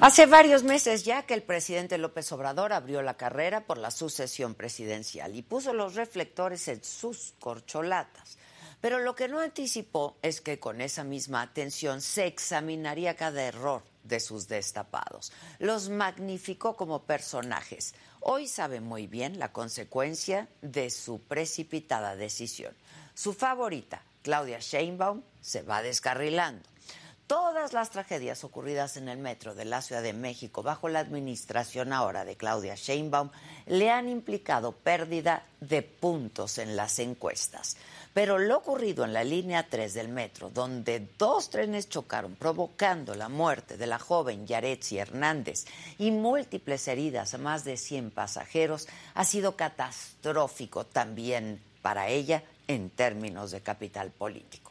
Hace varios meses ya que el presidente López Obrador abrió la carrera por la sucesión presidencial y puso los reflectores en sus corcholatas. Pero lo que no anticipó es que con esa misma atención se examinaría cada error de sus destapados. Los magnificó como personajes. Hoy sabe muy bien la consecuencia de su precipitada decisión. Su favorita, Claudia Sheinbaum, se va descarrilando. Todas las tragedias ocurridas en el metro de la Ciudad de México bajo la administración ahora de Claudia Sheinbaum le han implicado pérdida de puntos en las encuestas. Pero lo ocurrido en la línea 3 del metro, donde dos trenes chocaron provocando la muerte de la joven Yaretsi Hernández y múltiples heridas a más de 100 pasajeros, ha sido catastrófico también para ella en términos de capital político.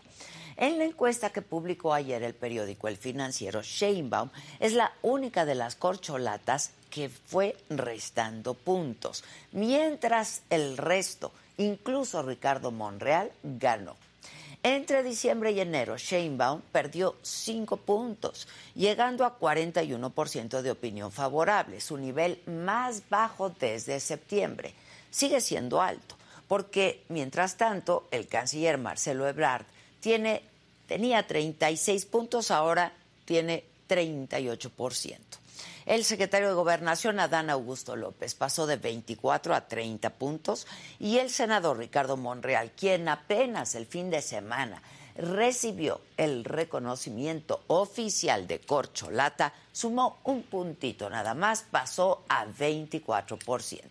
En la encuesta que publicó ayer el periódico El Financiero, Sheinbaum es la única de las corcholatas que fue restando puntos, mientras el resto, incluso Ricardo Monreal, ganó. Entre diciembre y enero, Sheinbaum perdió cinco puntos, llegando a 41% de opinión favorable, su nivel más bajo desde septiembre. Sigue siendo alto, porque mientras tanto, el canciller Marcelo Ebrard tiene, tenía 36 puntos, ahora tiene 38%. El secretario de Gobernación, Adán Augusto López, pasó de 24 a 30 puntos y el senador Ricardo Monreal, quien apenas el fin de semana recibió el reconocimiento oficial de Corcholata, sumó un puntito nada más, pasó a 24%.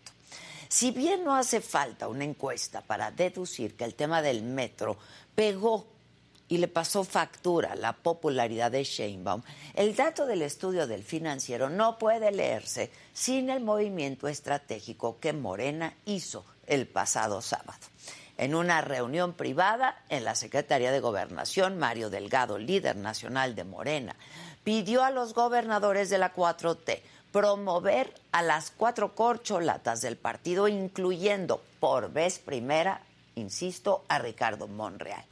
Si bien no hace falta una encuesta para deducir que el tema del metro pegó y le pasó factura la popularidad de Sheinbaum, el dato del estudio del financiero no puede leerse sin el movimiento estratégico que Morena hizo el pasado sábado. En una reunión privada en la Secretaría de Gobernación, Mario Delgado, líder nacional de Morena, pidió a los gobernadores de la 4T promover a las cuatro corcholatas del partido, incluyendo por vez primera, insisto, a Ricardo Monreal.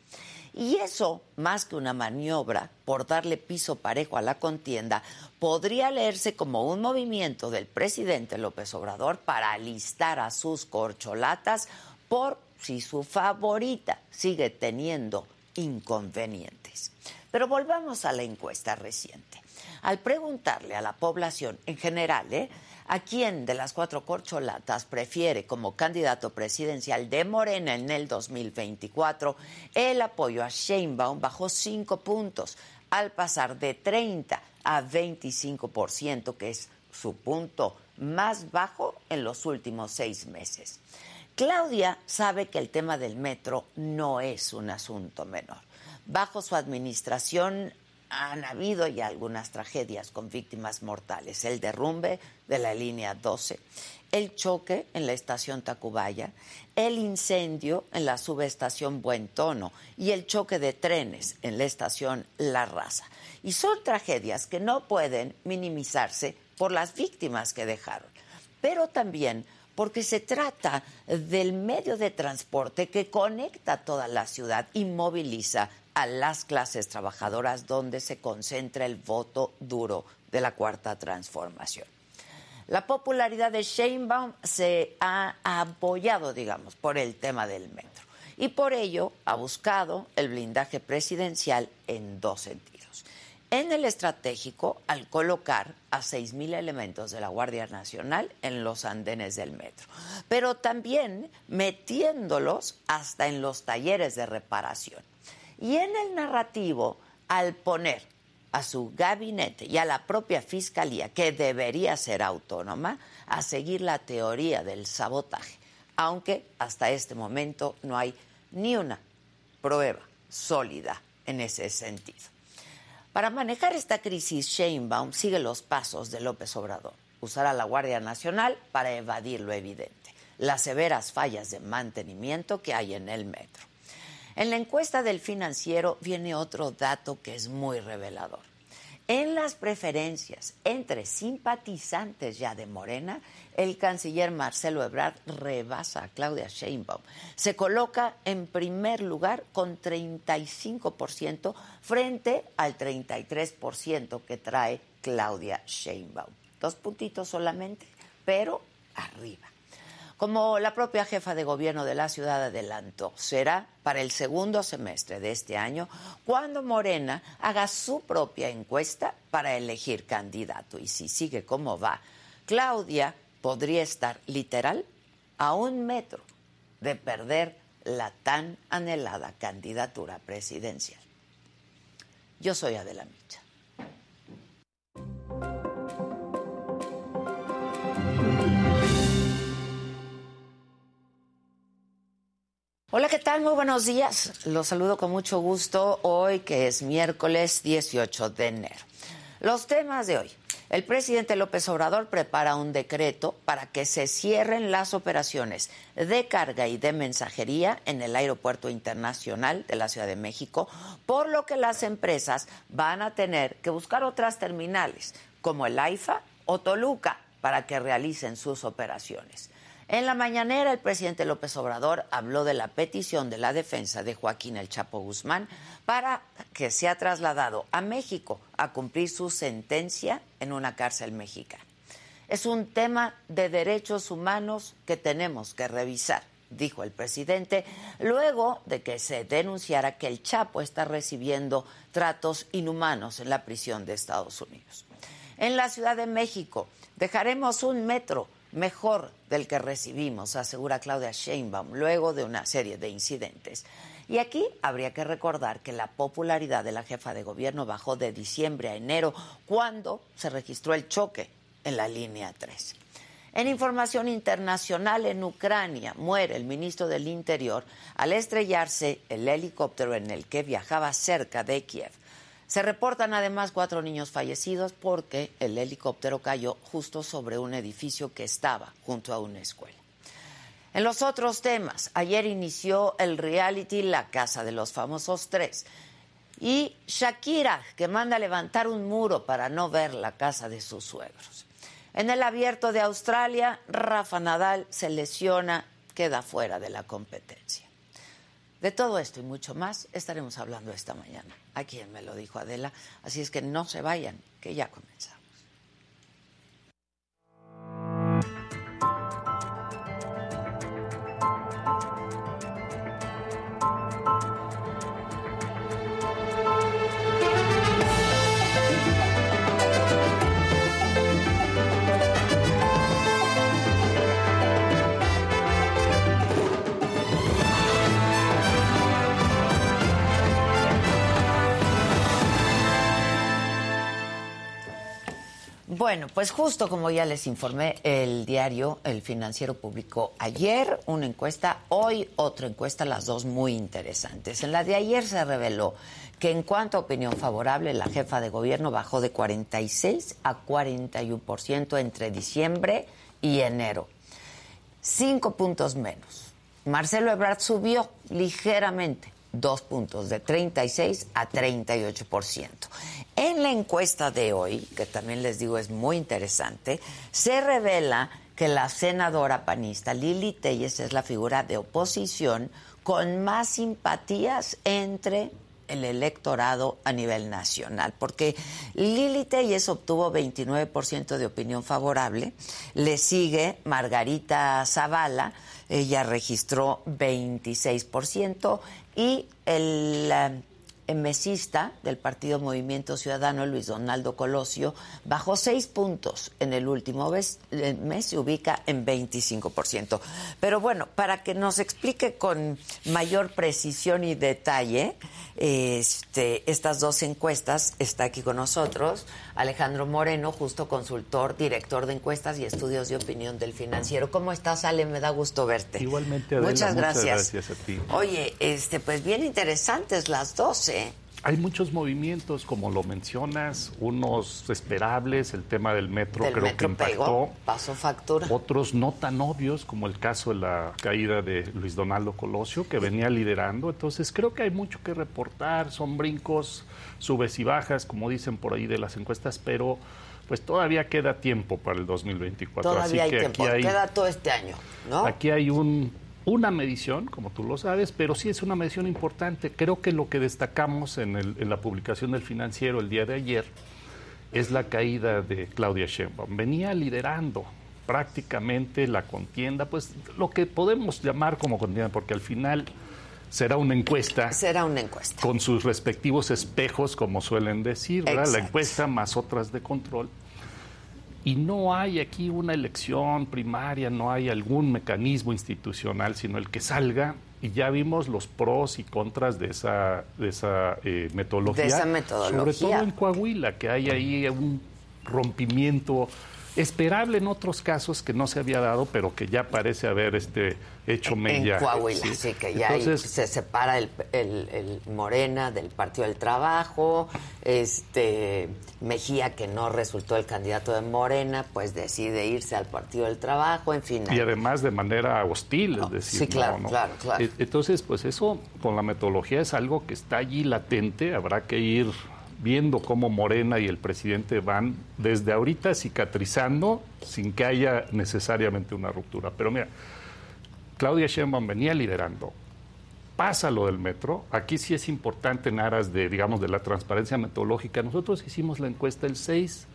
Y eso, más que una maniobra por darle piso parejo a la contienda, podría leerse como un movimiento del presidente López Obrador para alistar a sus corcholatas por si su favorita sigue teniendo inconvenientes. Pero volvamos a la encuesta reciente. Al preguntarle a la población en general, ¿eh? ¿A quién de las cuatro corcholatas prefiere como candidato presidencial de Morena en el 2024? El apoyo a Sheinbaum bajó cinco puntos al pasar de 30 a 25%, que es su punto más bajo en los últimos seis meses. Claudia sabe que el tema del metro no es un asunto menor. Bajo su administración han habido ya algunas tragedias con víctimas mortales. El derrumbe de la línea 12, el choque en la estación Tacubaya, el incendio en la subestación Buen Tono y el choque de trenes en la estación La Raza. Y son tragedias que no pueden minimizarse por las víctimas que dejaron, pero también porque se trata del medio de transporte que conecta toda la ciudad y moviliza a las clases trabajadoras donde se concentra el voto duro de la cuarta transformación. La popularidad de Sheinbaum se ha apoyado, digamos, por el tema del metro y por ello ha buscado el blindaje presidencial en dos sentidos. en el estratégico al colocar a 6.000 elementos de la Guardia Nacional en los andenes del metro, pero también metiéndolos hasta en los talleres de reparación. Y en el narrativo, al poner a su gabinete y a la propia fiscalía, que debería ser autónoma, a seguir la teoría del sabotaje, aunque hasta este momento no hay ni una prueba sólida en ese sentido. Para manejar esta crisis, Sheinbaum sigue los pasos de López Obrador. Usar a la Guardia Nacional para evadir lo evidente, las severas fallas de mantenimiento que hay en el metro. En la encuesta del financiero viene otro dato que es muy revelador. En las preferencias entre simpatizantes ya de Morena, el canciller Marcelo Ebrard rebasa a Claudia Sheinbaum. Se coloca en primer lugar con 35% frente al 33% que trae Claudia Sheinbaum. Dos puntitos solamente, pero arriba. Como la propia jefa de gobierno de la ciudad adelantó, será para el segundo semestre de este año cuando Morena haga su propia encuesta para elegir candidato. Y si sigue como va, Claudia podría estar literal a un metro de perder la tan anhelada candidatura presidencial. Yo soy Adela. Hola, ¿qué tal? Muy buenos días. Los saludo con mucho gusto hoy que es miércoles 18 de enero. Los temas de hoy. El presidente López Obrador prepara un decreto para que se cierren las operaciones de carga y de mensajería en el Aeropuerto Internacional de la Ciudad de México, por lo que las empresas van a tener que buscar otras terminales, como el AIFA o Toluca, para que realicen sus operaciones. En la mañanera, el presidente López Obrador habló de la petición de la defensa de Joaquín El Chapo Guzmán para que sea trasladado a México a cumplir su sentencia en una cárcel mexicana. Es un tema de derechos humanos que tenemos que revisar, dijo el presidente, luego de que se denunciara que el Chapo está recibiendo tratos inhumanos en la prisión de Estados Unidos. En la Ciudad de México dejaremos un metro mejor del que recibimos, asegura Claudia Sheinbaum, luego de una serie de incidentes. Y aquí habría que recordar que la popularidad de la jefa de gobierno bajó de diciembre a enero, cuando se registró el choque en la línea 3. En información internacional, en Ucrania muere el ministro del Interior al estrellarse el helicóptero en el que viajaba cerca de Kiev. Se reportan además cuatro niños fallecidos porque el helicóptero cayó justo sobre un edificio que estaba junto a una escuela. En los otros temas, ayer inició el reality La Casa de los Famosos Tres. Y Shakira, que manda levantar un muro para no ver la casa de sus suegros. En el abierto de Australia, Rafa Nadal se lesiona, queda fuera de la competencia. De todo esto y mucho más estaremos hablando esta mañana. A quien me lo dijo Adela. Así es que no se vayan, que ya comenzamos. Bueno, pues justo como ya les informé, el diario El Financiero publicó ayer una encuesta, hoy otra encuesta, las dos muy interesantes. En la de ayer se reveló que en cuanto a opinión favorable, la jefa de gobierno bajó de 46 a 41% entre diciembre y enero. Cinco puntos menos. Marcelo Ebrard subió ligeramente dos puntos, de 36 a 38%. En la encuesta de hoy, que también les digo es muy interesante, se revela que la senadora panista Lili Telles es la figura de oposición con más simpatías entre el electorado a nivel nacional, porque Lili Telles obtuvo 29% de opinión favorable, le sigue Margarita Zavala, ella registró 26%, y el mesista del Partido Movimiento Ciudadano, Luis Donaldo Colosio, bajó seis puntos en el último mes, se ubica en 25%. Pero bueno, para que nos explique con mayor precisión y detalle este, estas dos encuestas, está aquí con nosotros Alejandro Moreno, justo consultor, director de encuestas y estudios de opinión del financiero. ¿Cómo estás, Ale? Me da gusto verte. Igualmente, Adela, muchas gracias. Muchas gracias a ti. Oye, este, pues bien interesantes las dos, ¿eh? Hay muchos movimientos, como lo mencionas, unos esperables, el tema del metro creo que impactó. Pegó, pasó factura. Otros no tan obvios, como el caso de la caída de Luis Donaldo Colosio, que venía liderando. Entonces creo que hay mucho que reportar, son brincos, subes y bajas, como dicen por ahí de las encuestas, pero pues todavía queda tiempo para el 2024. Todavía Así hay que tiempo, aquí hay, queda todo este año, ¿no? Aquí hay un una medición, como tú lo sabes, pero sí es una medición importante. Creo que lo que destacamos en, el, en la publicación del financiero el día de ayer es la caída de Claudia Sheinbaum. Venía liderando prácticamente la contienda, pues lo que podemos llamar como contienda, porque al final será una encuesta. Será una encuesta. Con sus respectivos espejos, como suelen decir, ¿verdad? La encuesta más otras de control. Y no hay aquí una elección primaria, no hay algún mecanismo institucional, sino el que salga. Y ya vimos los pros y contras de esa, de esa eh, metodología. De esa metodología. Sobre todo en Coahuila, que hay ahí un rompimiento esperable en otros casos que no se había dado, pero que ya parece haber este hecho mella. En Coahuila, sí, que ya Entonces, se separa el, el- el Morena del Partido del Trabajo, este Mejía, que no resultó el candidato de Morena, pues decide irse al Partido del Trabajo, en fin. Y además de manera hostil, No, es decir, sí, claro, no, no. claro, claro. E- Entonces, pues eso con la metodología es algo que está allí latente, habrá que ir viendo cómo Morena y el presidente van desde ahorita cicatrizando sin que haya necesariamente una ruptura. Pero mira, Claudia Sheinbaum venía liderando. Pasa lo del metro. Aquí sí es importante en aras de, digamos, de la transparencia metodológica. Nosotros hicimos la encuesta el 6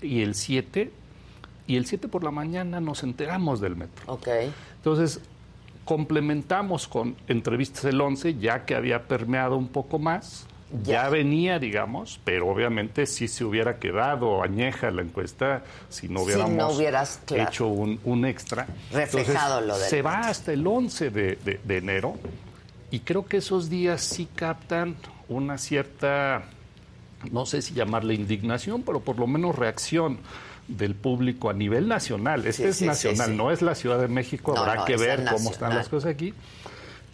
y el 7 y el 7 por la mañana nos enteramos del metro. Ok. Entonces, complementamos con entrevistas el 11, ya que había permeado un poco más. Ya, Ya. venía, digamos, pero obviamente sí se hubiera quedado añeja la encuesta si no Si hubiéramos no hubieras, claro. hecho un, un extra. Reflejado lo del Se va hasta el 11 de, de- de enero y creo que esos días sí captan una cierta, no sé si llamarle indignación, pero por lo menos reacción del público a nivel nacional. Este Sí, es sí, nacional, sí. no es la Ciudad de México, No, habrá no, que ver cómo están las cosas aquí,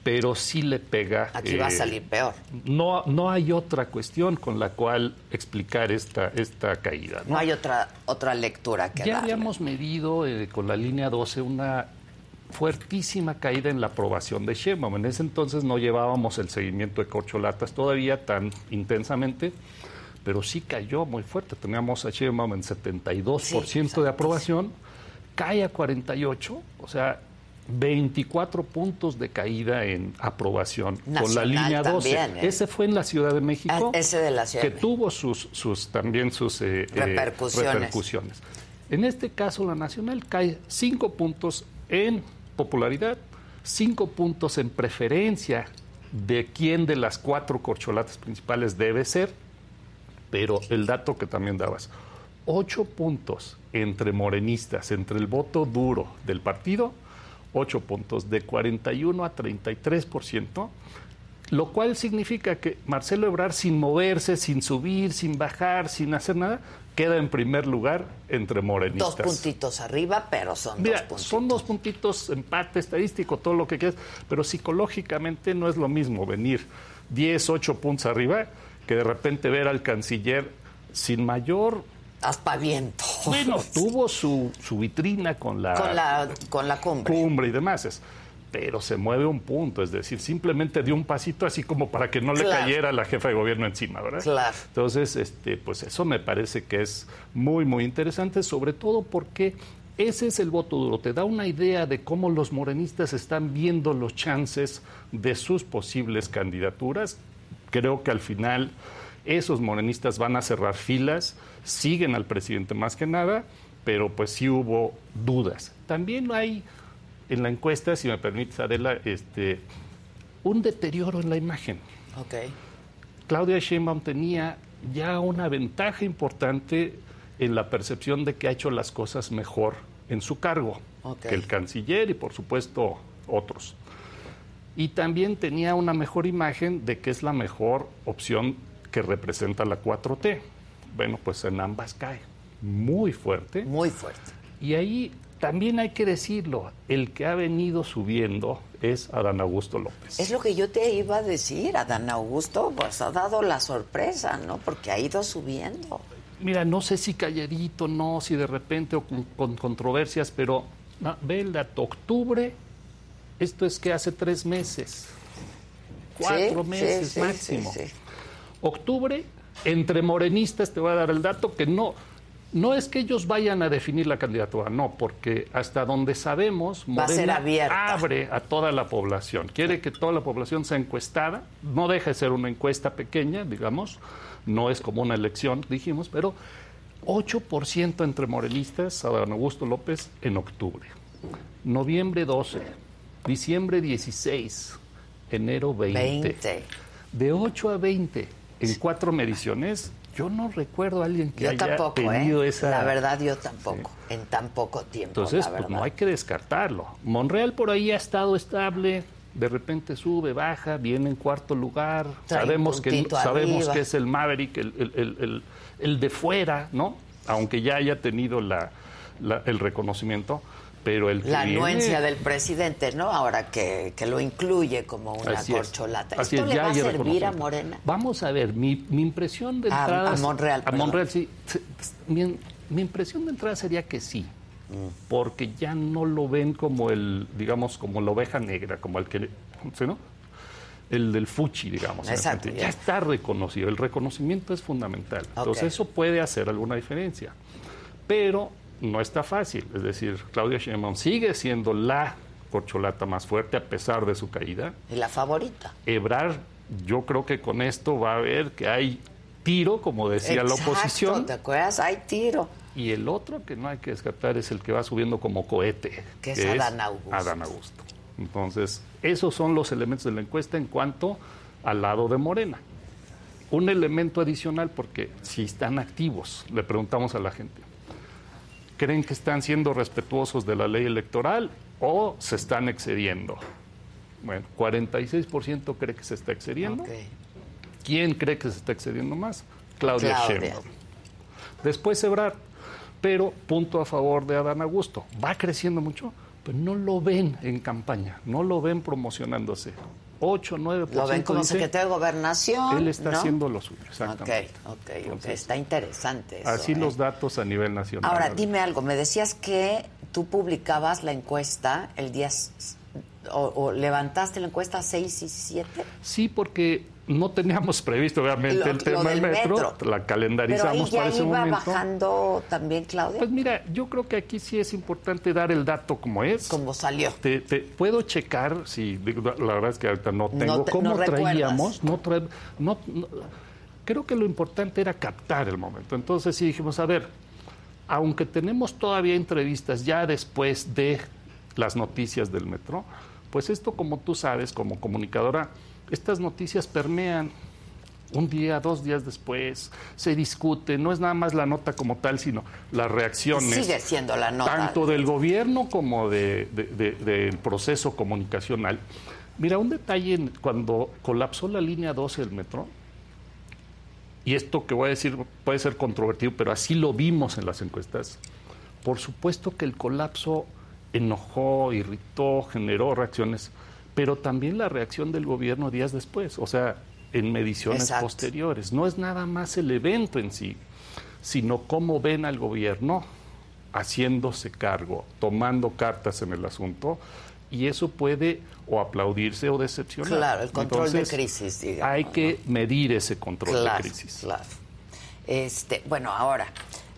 pero sí le pega. Aquí va a eh, salir peor. No, no hay otra cuestión con la cual explicar esta, esta caída. ¿no? No hay otra otra lectura que Ya darle. habíamos medido eh, con la línea 12 una fuertísima caída en la aprobación de Sheinbaum. En ese entonces no llevábamos el seguimiento de corcholatas todavía tan intensamente, pero sí cayó muy fuerte. Teníamos a Sheinbaum en 72% Sí, de aprobación, cae a 48, o sea, 24 puntos de caída en aprobación con la línea 12. también, ¿eh? Ese fue en la Ciudad de México. Ah, ese de la Ciudad que de tuvo sus, sus también sus eh, eh, Repercusiones. En este caso, la Nacional cae cinco puntos en popularidad, cinco puntos en preferencia de quién de las cuatro corcholatas principales debe ser, pero el dato que también dabas, ocho puntos entre morenistas, entre el voto duro del partido, ocho puntos, de 41 a 33%, lo cual significa que Marcelo Ebrard, sin moverse, sin subir, sin bajar, sin hacer nada, queda en primer lugar entre Dos morenistas. puntitos arriba, pero son Mira, dos puntitos. son dos puntitos, empate estadístico, todo lo que quieras, pero psicológicamente no es lo mismo venir 10, 8 puntos arriba que de repente ver al canciller sin mayor... Aspaviento. Bueno, tuvo su, su vitrina con la, con la con la cumbre. cumbre y demás, es- pero se mueve un punto, es decir, simplemente dio un pasito así como para que no le Claro. cayera la jefa de gobierno encima, ¿verdad? Claro. Entonces, este, pues eso me parece que es muy, muy interesante, sobre todo porque ese es el voto duro, te da una idea de cómo los morenistas están viendo los chances de sus posibles candidaturas. Creo que al final esos morenistas van a cerrar filas, siguen al presidente más que nada, pero pues sí hubo dudas. También hay en la encuesta, si me permites, Adela, este, un deterioro en la imagen. Ok. Claudia Sheinbaum tenía ya una ventaja importante en la percepción de que ha hecho las cosas mejor en su cargo que el canciller y por supuesto otros. Y también tenía una mejor imagen de que es la mejor opción que representa la 4T. Bueno, pues en ambas cae muy fuerte. Muy fuerte. Y ahí también hay que decirlo, el que ha venido subiendo es Adán Augusto López. Es lo que yo te iba a decir, Adán Augusto pues ha dado la sorpresa, ¿no? Porque ha ido subiendo. Mira, no sé si calladito, no, si de repente o con, controversias, pero ve el dato, octubre, esto es que hace tres meses, cuatro meses máximo. Octubre, entre morenistas, te voy a dar el dato, que no, no es que ellos vayan a definir la candidatura, no, porque hasta donde sabemos, Morena abre a toda la población. Quiere que toda la población sea encuestada, no deja de ser una encuesta pequeña, digamos, no es como una elección, dijimos, pero 8% entre morenistas, Adán Augusto López, en octubre. Noviembre 12, diciembre 16, enero 20. 20. De 8 a 20 en cuatro mediciones, yo no recuerdo a alguien que haya tampoco, tenido ¿eh? esa. La verdad, yo tampoco, en tan poco tiempo. Entonces, pues no hay que descartarlo. Monreal por ahí ha estado estable, de repente sube, baja, viene en cuarto lugar. sabemos que sabemos que es el Maverick, el, el, de fuera, ¿no? Aunque ya haya tenido la, el reconocimiento pero el la anuencia del presidente, ¿no? Ahora que, lo incluye como una corcholata. ¿Esto le va a servir a Morena? Vamos a ver, mi, mi impresión de entrada... A, Monreal, A Monreal, sí. Mi, mi, impresión de entrada sería que sí, mm. porque ya no lo ven como el, digamos, como la oveja negra, como el que... ¿sí, no? el del fuchi, digamos. Exacto, ya. está reconocido. El reconocimiento es fundamental. Entonces eso puede hacer alguna diferencia. Pero no está fácil. Es decir, Claudia Sheinbaum sigue siendo la corcholata más fuerte a pesar de su caída. Y la favorita. Ebrar, yo creo que con esto va a ver que hay tiro, como decía la oposición. ¿Te acuerdas? Hay tiro. Y el otro que no hay que descartar es el que va subiendo como cohete. Que es Adán Augusto. Adán Augusto. Entonces, esos son los elementos de la encuesta en cuanto al lado de Morena. Un elemento adicional, porque si están activos, le preguntamos a la gente, creen que están siendo respetuosos de la ley electoral o se están excediendo. Bueno, 46% cree que se está excediendo. ¿Quién cree que se está excediendo más? Claudia, Sheinbaum. Después Ebrard, pero punto a favor de Adán Augusto. Va creciendo mucho, pero no lo ven en campaña, no lo ven promocionándose. 8, 9%. Lo ven como secretario de gobernación. Él está haciendo lo suyo, exactamente. Ok, ok, está interesante eso. Así los ¿eh? datos a nivel nacional. Ahora, dime algo, me decías que tú publicabas la encuesta el día, o, levantaste la encuesta 6 y 7. Sí, porque no teníamos previsto obviamente el tema del metro, la calendarizamos Pero para ese iba momento. bajando también Claudia? Pues mira, yo creo que aquí sí es importante dar el dato como es. Como salió. Te, puedo checar, si la verdad es que ahorita no tengo cómo traíamos, no, no, creo que lo importante era captar el momento. Entonces sí dijimos, a ver, aunque tenemos todavía entrevistas ya después de las noticias del metro, pues esto como tú sabes, como comunicadora, estas noticias permean un día, dos días después, se discute, no es nada más la nota como tal, sino las reacciones. Sigue siendo la nota. Tanto del gobierno como de, del proceso comunicacional. Mira, un detalle, cuando colapsó la línea 12 del metro, y esto que voy a decir puede ser controvertido, pero así lo vimos en las encuestas, por supuesto que el colapso enojó, irritó, generó reacciones pero también la reacción del gobierno días después, o sea, en mediciones posteriores. No es nada más el evento en sí, sino cómo ven al gobierno haciéndose cargo, tomando cartas en el asunto, y eso puede o aplaudirse o decepcionar. Claro, el control de crisis, digamos. Hay que medir ese control de crisis. Claro. Este, bueno, ahora,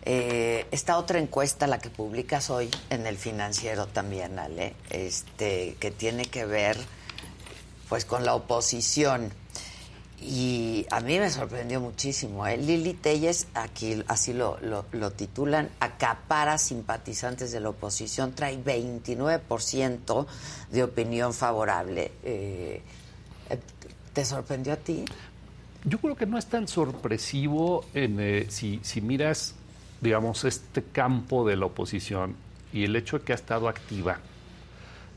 eh, esta otra encuesta, la que publicas hoy en el financiero también, Ale, este, que tiene que ver pues con la oposición. Y a mí me sorprendió muchísimo. ¿eh? Lili Telles, aquí así lo, lo, titulan, acapara simpatizantes de la oposición, trae 29% de opinión favorable. Eh, ¿Te sorprendió a ti? Yo creo que no es tan sorpresivo en, eh, si, si miras, digamos, este campo de la oposición y el hecho de que ha estado activa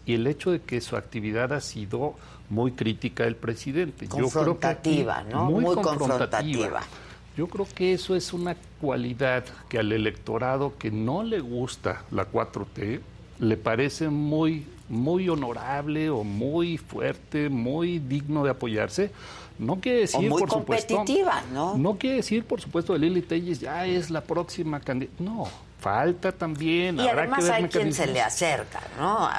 y el hecho de que su actividad ha sido muy crítica del presidente. Confrontativa, ¿no? Muy, muy confrontativa. Yo creo que eso es una cualidad que al electorado que no le gusta la 4T le parece muy muy honorable o muy fuerte, muy digno de apoyarse. No quiere decir, o muy por competitiva, ¿no? No quiere decir, por supuesto, que Lili Telles ya es la próxima candidata. No, falta también. Y además hay quien se le acerca, ¿no?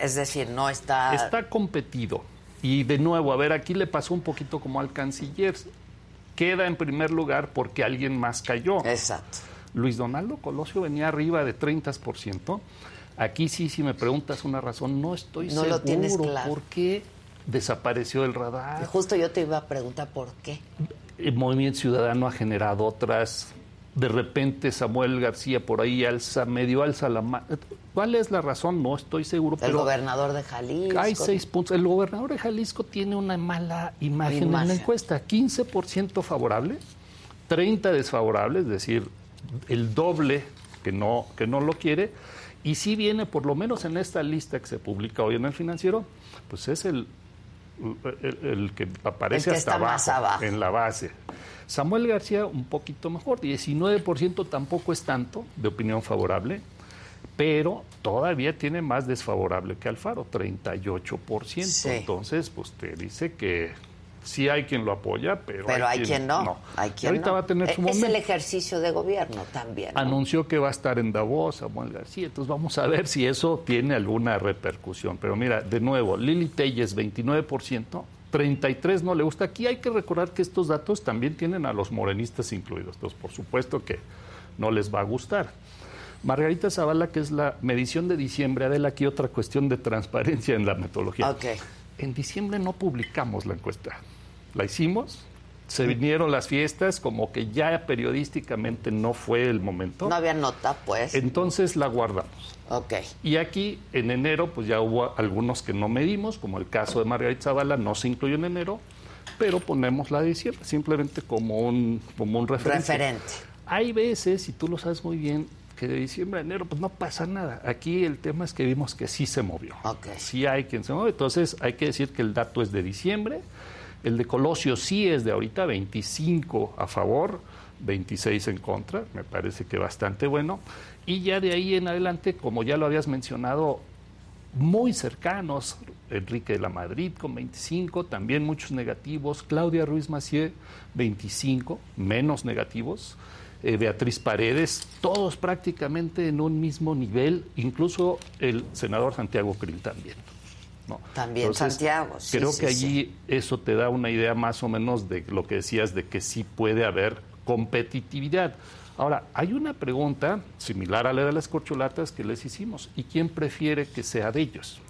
es decir, no está. Está competido. Y de nuevo, a ver, aquí le pasó un poquito como al canciller. Queda en primer lugar porque alguien más cayó. Exacto. Luis Donaldo Colosio venía arriba de 30%. Aquí sí, si me preguntas una razón, no estoy no seguro lo tienes claro. por qué desapareció el radar. justo yo te iba a preguntar por qué. El Movimiento Ciudadano ha generado otras. De repente Samuel García por ahí alza, medio alza la mano. ¿Cuál es la razón? No estoy seguro. El gobernador de Jalisco. Hay seis puntos. El gobernador de Jalisco tiene una mala imagen, en la encuesta. 15% favorable, 30 desfavorable, es decir, el doble que no, que no lo quiere. Y si viene, por lo menos en esta lista que se publica hoy en el financiero, pues es el, el, que aparece hasta abajo, en la base. Samuel García un poquito mejor, 19% tampoco es tanto de opinión favorable, pero todavía tiene más desfavorable que Alfaro, 38%. Entonces, pues te dice que sí hay quien lo apoya, pero, pero hay, quien, no. Hay quien ahorita va a tener su Es el ejercicio de gobierno también. Anunció que va a estar en Davos, Samuel García. Entonces vamos a ver si eso tiene alguna repercusión. Pero mira, de nuevo, Lili Telles, 29%. 33 no le gusta. Aquí hay que recordar que estos datos también tienen a los morenistas incluidos. Entonces, por supuesto que no les va a gustar. Margarita Zavala, que es la medición de diciembre, Adela, aquí otra cuestión de transparencia en la metodología. Okay. En diciembre no publicamos la encuesta. La hicimos, se vinieron las fiestas, como que ya periodísticamente no fue el momento. No había nota, pues. Entonces la guardamos. Ok. Y aquí, en enero, pues ya hubo algunos que no medimos, como el caso de Margarita Zavala, no se incluyó en enero, pero ponemos la de diciembre, simplemente como un, como un referente. Referente. Hay veces, y tú lo sabes muy bien, que de diciembre a enero pues no pasa nada. Aquí el tema es que vimos que sí se movió. Okay. Sí hay quien se mueve. Entonces hay que decir que el dato es de diciembre. El de Colosio sí es de ahorita 25 a favor, 26 en contra. Me parece que bastante bueno. Y ya de ahí en adelante, como ya lo habías mencionado, muy cercanos, Enrique de la Madrid con 25, también muchos negativos, Claudia Ruiz Macié 25, menos negativos. Eh, Beatriz Paredes, todos prácticamente en un mismo nivel, incluso el senador Santiago Krill también. ¿no? También Santiago. Sí, creo que allí eso te da una idea más o menos de lo que decías, de que sí puede haber competitividad. Ahora, hay una pregunta similar a la de las corcholatas que les hicimos. ¿Y quién prefiere que sea de ellos?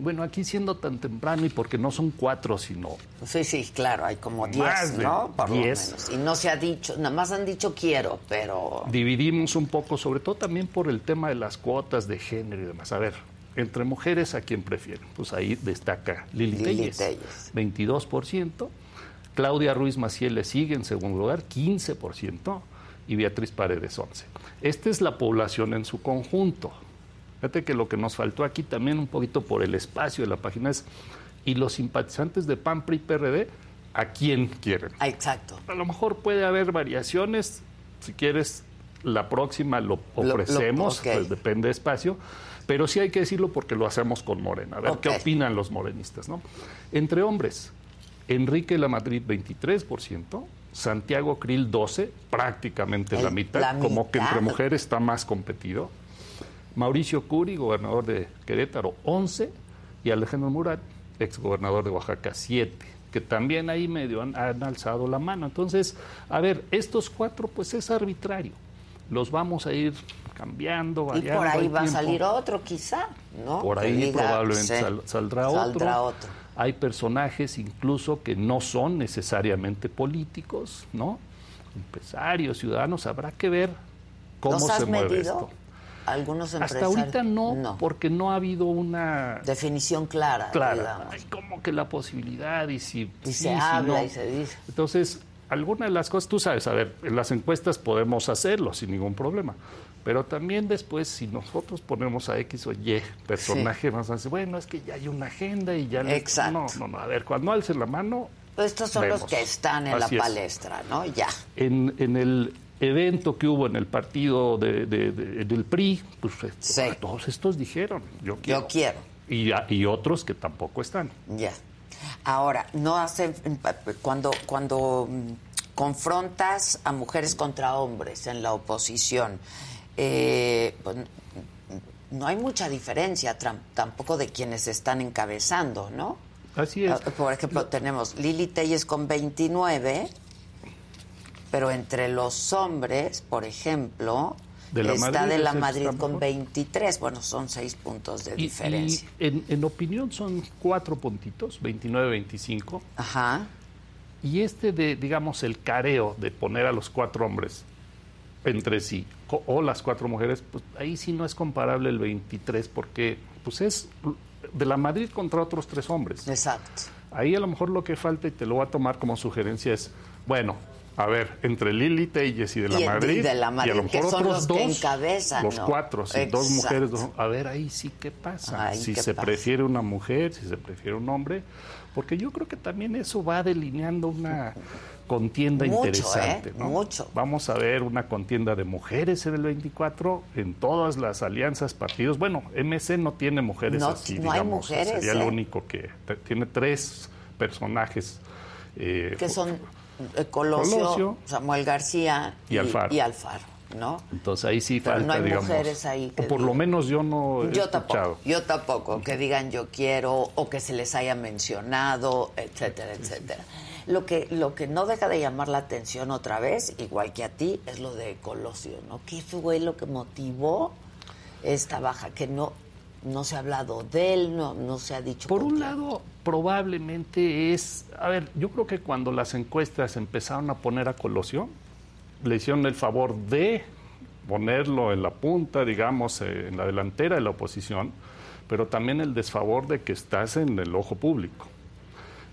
Bueno, aquí siendo tan temprano y porque no son cuatro, sino... Sí, sí, claro, hay como diez, ¿no? Por diez. Y no se ha dicho, nada más han dicho quiero, pero... Dividimos un poco, sobre todo también por el tema de las cuotas de género y demás. A ver, entre mujeres, ¿a quién prefieren? Pues ahí destaca Lili, Lili Telles, 22%. Claudia Ruiz Maciel le sigue en segundo lugar, 15%. Y Beatriz Paredes, 11%. Esta es la población en su conjunto. Fíjate que lo que nos faltó aquí también un poquito por el espacio de la página es, ¿y los simpatizantes de PAN, PRI, PRD, a quién quieren? Exacto. A lo mejor puede haber variaciones, si quieres, la próxima lo ofrecemos, lo, okay. pues depende de espacio, pero sí hay que decirlo porque lo hacemos con Morena, a ver okay. qué opinan los morenistas, ¿no? Entre hombres, Enrique La Madrid 23%, Santiago Krill 12, prácticamente El, la, mitad, la como mitad. que entre mujeres está más competido. Mauricio Curi, gobernador de Querétaro, 11, y Alejandro Murat, exgobernador de Oaxaca, 7, que también ahí medio han, han, alzado la mano. Entonces, a ver, estos cuatro, pues es arbitrario. Los vamos a ir cambiando, variando. Y por ahí va tiempo. a salir otro, quizá, ¿no? Por ahí diga, probablemente sí, sal, saldrá, saldrá otro. otro. Hay personajes incluso que no son necesariamente políticos, ¿no? Empresarios, ciudadanos, habrá que ver cómo ¿Los se mueve medido? esto. Algunos. Hasta ahorita no, porque no ha habido una definición clara. Clara. Hay como que la posibilidad y si. Y se habla y se dice. Entonces, algunas de las cosas, tú sabes, a ver, en las encuestas podemos hacerlo sin ningún problema. Pero también después, si nosotros ponemos a X o Y personaje, vamos a decir, bueno, es que ya hay una agenda y ya... Exacto. No, no, no, a ver, cuando alce la mano... estos son los que están en la palestra, ¿no? Ya. En, en el evento que hubo en el partido de, del PRI, pues todos estos dijeron, yo quiero. Yo quiero. Y, y otros que tampoco están. Ya. Ahora, no hacen... Cuando... cuando mm, confrontas a mujeres contra hombres en la oposición, eh, pues, no hay mucha diferencia tampoco de quienes están encabezando, ¿no? Así es. Ah, por ejemplo, tenemos Lili Telles con 29, pero entre los hombres, por ejemplo, está de la Madrid con 23. Bueno, son seis puntos de diferencia. en, en, opinión son cuatro puntitos, 29-25. Ajá. Y este de, digamos, el careo de poner a los cuatro hombres entre sí o las cuatro mujeres, pues ahí sí no es comparable el 23 porque pues es de la Madrid contra otros tres hombres. Exacto. Ahí a lo mejor lo que falta y te lo voy a tomar como sugerencia es, bueno, a ver, entre Lili Telles y de la, Madrid, de la Madrid, y a lo mejor otros los dos, encabezan, los cuatro, sí, dos mujeres, a ver ahí sí qué pasa, si se prefiere una mujer, si se prefiere un hombre, porque yo creo que también eso va delineando una contienda interesante. ¿eh? Mucho. Vamos a ver una contienda de mujeres en el 24 en todas las alianzas, partidos. Bueno, MC no tiene mujeres así, no Hay mujeres, sería el ¿eh? único que tiene tres personajes. Eh, que son Colosio, Samuel García y, Alfaro. Y Alfaro. ¿no? Entonces ahí sí falta, no hay digamos, mujeres ahí que por lo menos yo no he yo escuchado. Tampoco, yo tampoco, que digan yo quiero o que se les haya mencionado, etcétera, etcétera. Lo que, lo que no deja de llamar la atención otra vez, igual que a ti, es lo de Colosio, ¿no? ¿Qué fue lo que motivó esta baja? Que no, no se ha hablado de él, no, no se ha dicho. Por un lado, probablemente es, a ver, yo creo que cuando las encuestas empezaron a poner a Colosio, le hicieron el favor de ponerlo en la punta, digamos, eh, en la delantera de la oposición, pero también el desfavor de que estás en el ojo público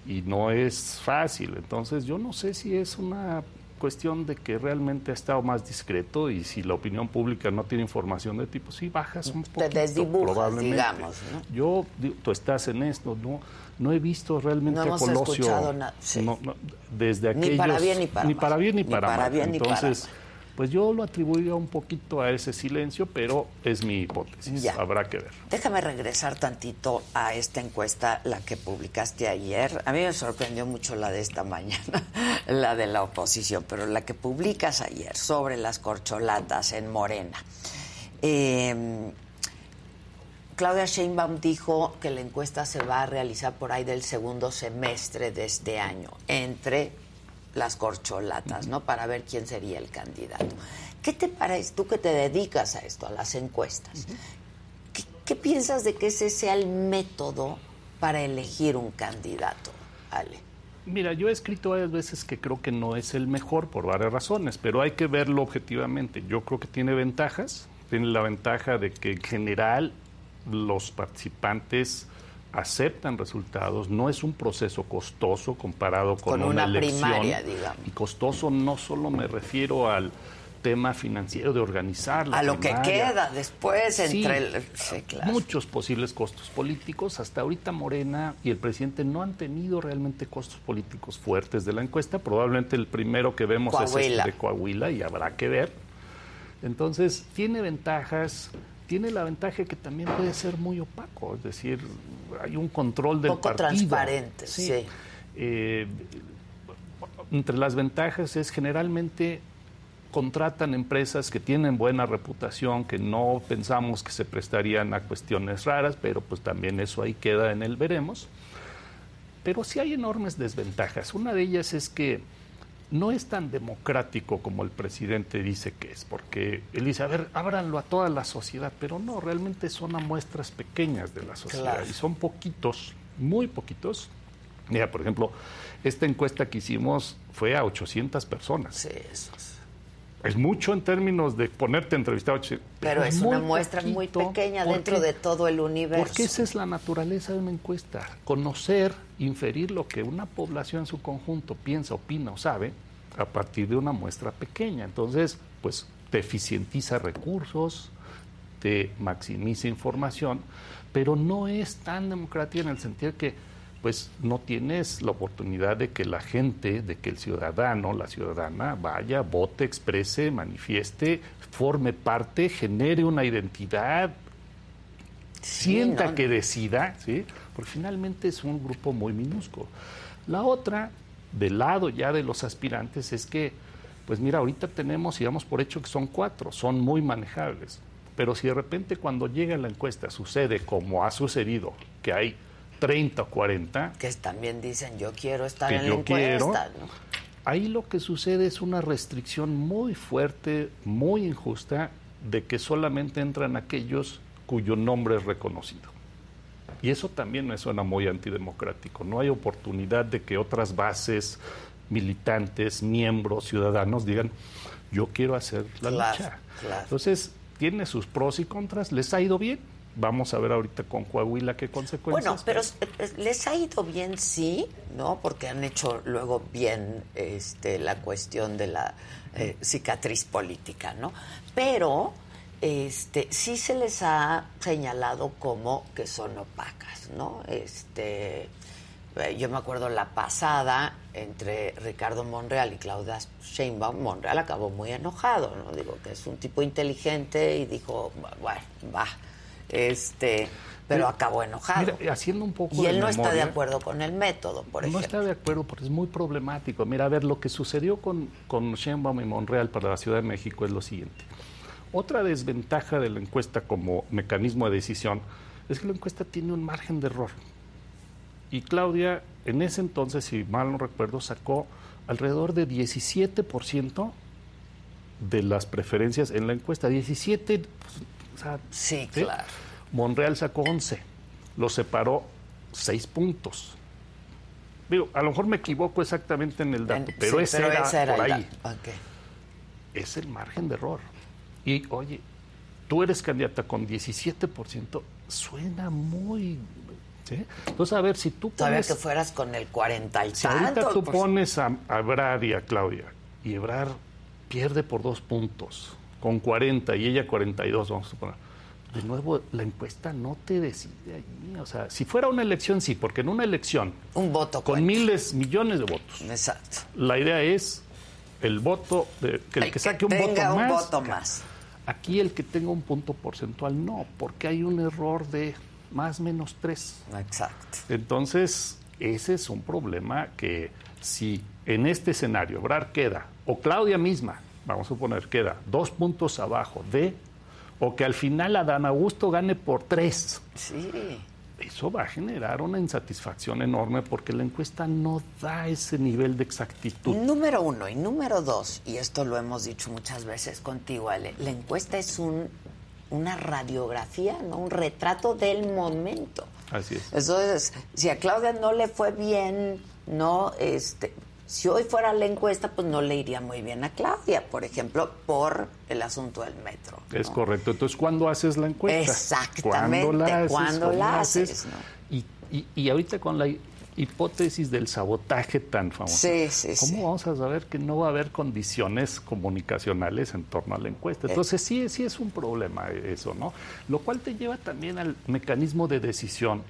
y no es fácil. Entonces yo no sé si es una cuestión de que realmente ha estado más discreto y si la opinión pública no tiene información de tipo, sí bajas un poco. Te probablemente. digamos. Yo, tú estás en esto, no, no he visto realmente no a Colosio. desde aquellos, ni para bien ni para, ni para bien ni para, mal. Entonces, pues yo lo atribuiría un poquito a ese silencio, pero es mi hipótesis. Habrá que ver. Déjame regresar tantito a esta encuesta, la que publicaste ayer. A mí me sorprendió mucho la de esta mañana, la de la oposición, pero la que publicas ayer sobre las corcholatas en Morena. Em, Claudia Sheinbaum dijo que la encuesta se va a realizar por ahí del segundo semestre de este año, entre las corcholatas, ¿no? Para ver quién sería el candidato. ¿Qué te parece, tú que te dedicas a esto, a las encuestas? ¿Qué, piensas de que ese sea el método para elegir un candidato, Ale? Mira, yo he escrito varias veces que creo que no es el mejor por varias razones, pero hay que verlo objetivamente. Yo creo que tiene ventajas. Tiene la ventaja de que en general los participantes aceptan resultados, no es un proceso costoso comparado con, una, elección. primaria, digamos. Y costoso no solo me refiero al tema financiero de organizar a lo que queda después entre muchos posibles costos políticos. Hasta ahorita Morena y el presidente no han tenido realmente costos políticos fuertes de la encuesta. Probablemente el primero que vemos es el de Coahuila y habrá que ver. Entonces tiene ventajas tiene la ventaja que también puede ser muy opaco, es decir, hay un control del Poco transparente, sí. Eh, entre las ventajas es generalmente contratan empresas que tienen buena reputación, que no pensamos que se prestarían a cuestiones raras, pero pues también eso ahí queda en el veremos. Pero sí hay enormes desventajas. Una de ellas es que no es tan democrático como el presidente dice que es, porque él dice, a ver, ábranlo a toda la sociedad, pero no, realmente son a muestras pequeñas de la sociedad y son poquitos, muy poquitos. Mira, por ejemplo, esta encuesta que hicimos fue a 800 personas. Sí, eso es mucho en términos de ponerte entrevistado. Pero, pero es una muestra muy pequeña dentro de todo el universo. Porque esa es la naturaleza de una encuesta. Conocer, inferir lo que una población en su conjunto piensa, opina o sabe a partir de una muestra pequeña. Entonces, pues te eficientiza recursos, te maximiza información, pero no es tan democrática en el sentido que pues no tienes la oportunidad de que la gente, de que el ciudadano, la ciudadana vaya, vote, exprese, manifieste, forme parte, genere una identidad, sienta que decida, ¿sí? Porque finalmente es un grupo muy minúsculo. La otra, del lado ya de los aspirantes, es que, pues mira, ahorita tenemos, digamos por hecho que son cuatro, son muy manejables. Pero si de repente cuando llega la encuesta sucede como ha sucedido, que hay 30 o 40. Que también dicen, yo quiero estar en la encuesta. Ahí lo que sucede es una restricción muy fuerte, muy injusta, de que solamente entran aquellos cuyo nombre es reconocido. Y eso también me suena muy antidemocrático. No hay oportunidad de que otras bases, militantes, miembros, ciudadanos digan, yo quiero hacer la lucha. Entonces, tiene sus pros y contras, les ha ido bien Vamos a ver ahorita con Coahuila qué consecuencias. Bueno, pero les ha ido bien, sí, ¿no? Porque han hecho luego bien este, la cuestión de la eh, cicatriz política, ¿no? Pero este, sí se les ha señalado como que son opacas, ¿no? Este, eh, yo me acuerdo la pasada entre Ricardo Monreal y Claudia Sheinbaum, Monreal acabó muy enojado, ¿no? Digo que es un tipo inteligente y dijo, bueno, va este, pero acabó enojado. haciendo un poco y él no está de acuerdo con el método, por ejemplo. No está de acuerdo porque es muy problemático. Mira, a ver, lo que sucedió con, con Sheinbaum y Monreal para la Ciudad de México es lo siguiente. Otra desventaja de la encuesta como mecanismo de decisión es que la encuesta tiene un margen de error. Y Claudia, en ese entonces, si mal no recuerdo, sacó alrededor de 17% de las preferencias en la encuesta. 17, sí, claro. Monreal sacó 11, lo separó 6 puntos. Digo, a lo mejor me equivoco exactamente en el dato, pero, ese, era por ahí. Es el margen de error. Y oye, tú eres candidata con 17%, suena muy... ¿sí? Entonces, a ver, si tú pones... que fueras con el 40 y si ahorita tú pues. pones a, a Ebrard y a Claudia, y Ebrard pierde por dos puntos, con 40 y ella 42, vamos a suponer. De nuevo, la encuesta no te decide allí. O sea, si fuera una elección, sí, porque en una elección. Un voto. Con miles, millones de votos. Exacto. La idea es el voto, de, que el que, saque un, voto, un más, voto más. Aquí el que tenga un punto porcentual, no, porque hay un error de más menos tres. Exacto. Entonces, ese es un problema que si en este escenario Brar queda, o Claudia misma, vamos a suponer, queda dos puntos abajo de, o que al final Adán Augusto gane por tres. Sí. Eso va a generar una insatisfacción enorme porque la encuesta no da ese nivel de exactitud. Número uno y número dos, y esto lo hemos dicho muchas veces contigo, Ale, la encuesta es un, una radiografía, no un retrato del momento. Así es. Entonces, si a Claudia no le fue bien, no, este, si hoy fuera la encuesta, pues no le iría muy bien a Claudia, por ejemplo, por el asunto del metro. Es correcto. Entonces, ¿cuándo haces la encuesta? Exactamente. ¿Cuándo la haces? Y, y, ahorita con la hipótesis del sabotaje tan famoso. Sí, sí, ¿Cómo vamos a saber que no va a haber condiciones comunicacionales en torno a la encuesta? Eh. Entonces sí, sí es un problema eso, ¿no? Lo cual te lleva también al mecanismo de decisión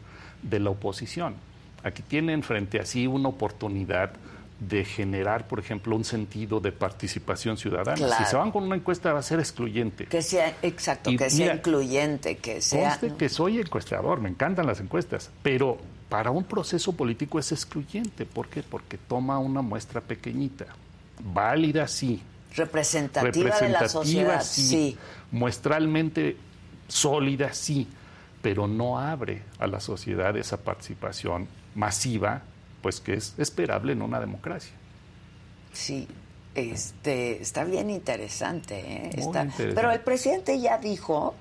de la oposición. Aquí tienen frente a sí una oportunidad de generar, por ejemplo, un sentido de participación ciudadana. Si se van con una encuesta va a ser excluyente. Que sea, exacto, que sea incluyente, que sea... que soy encuestador, me encantan las encuestas, pero para un proceso político es excluyente. ¿Por qué? Porque toma una muestra pequeñita, válida sí. Representativa, de la sociedad, sí. Muestralmente sólida sí, pero no abre a la sociedad esa participación masiva pues que es esperable en una democracia. Sí, este, está bien interesante, ¿eh? Pero el presidente ya dijo,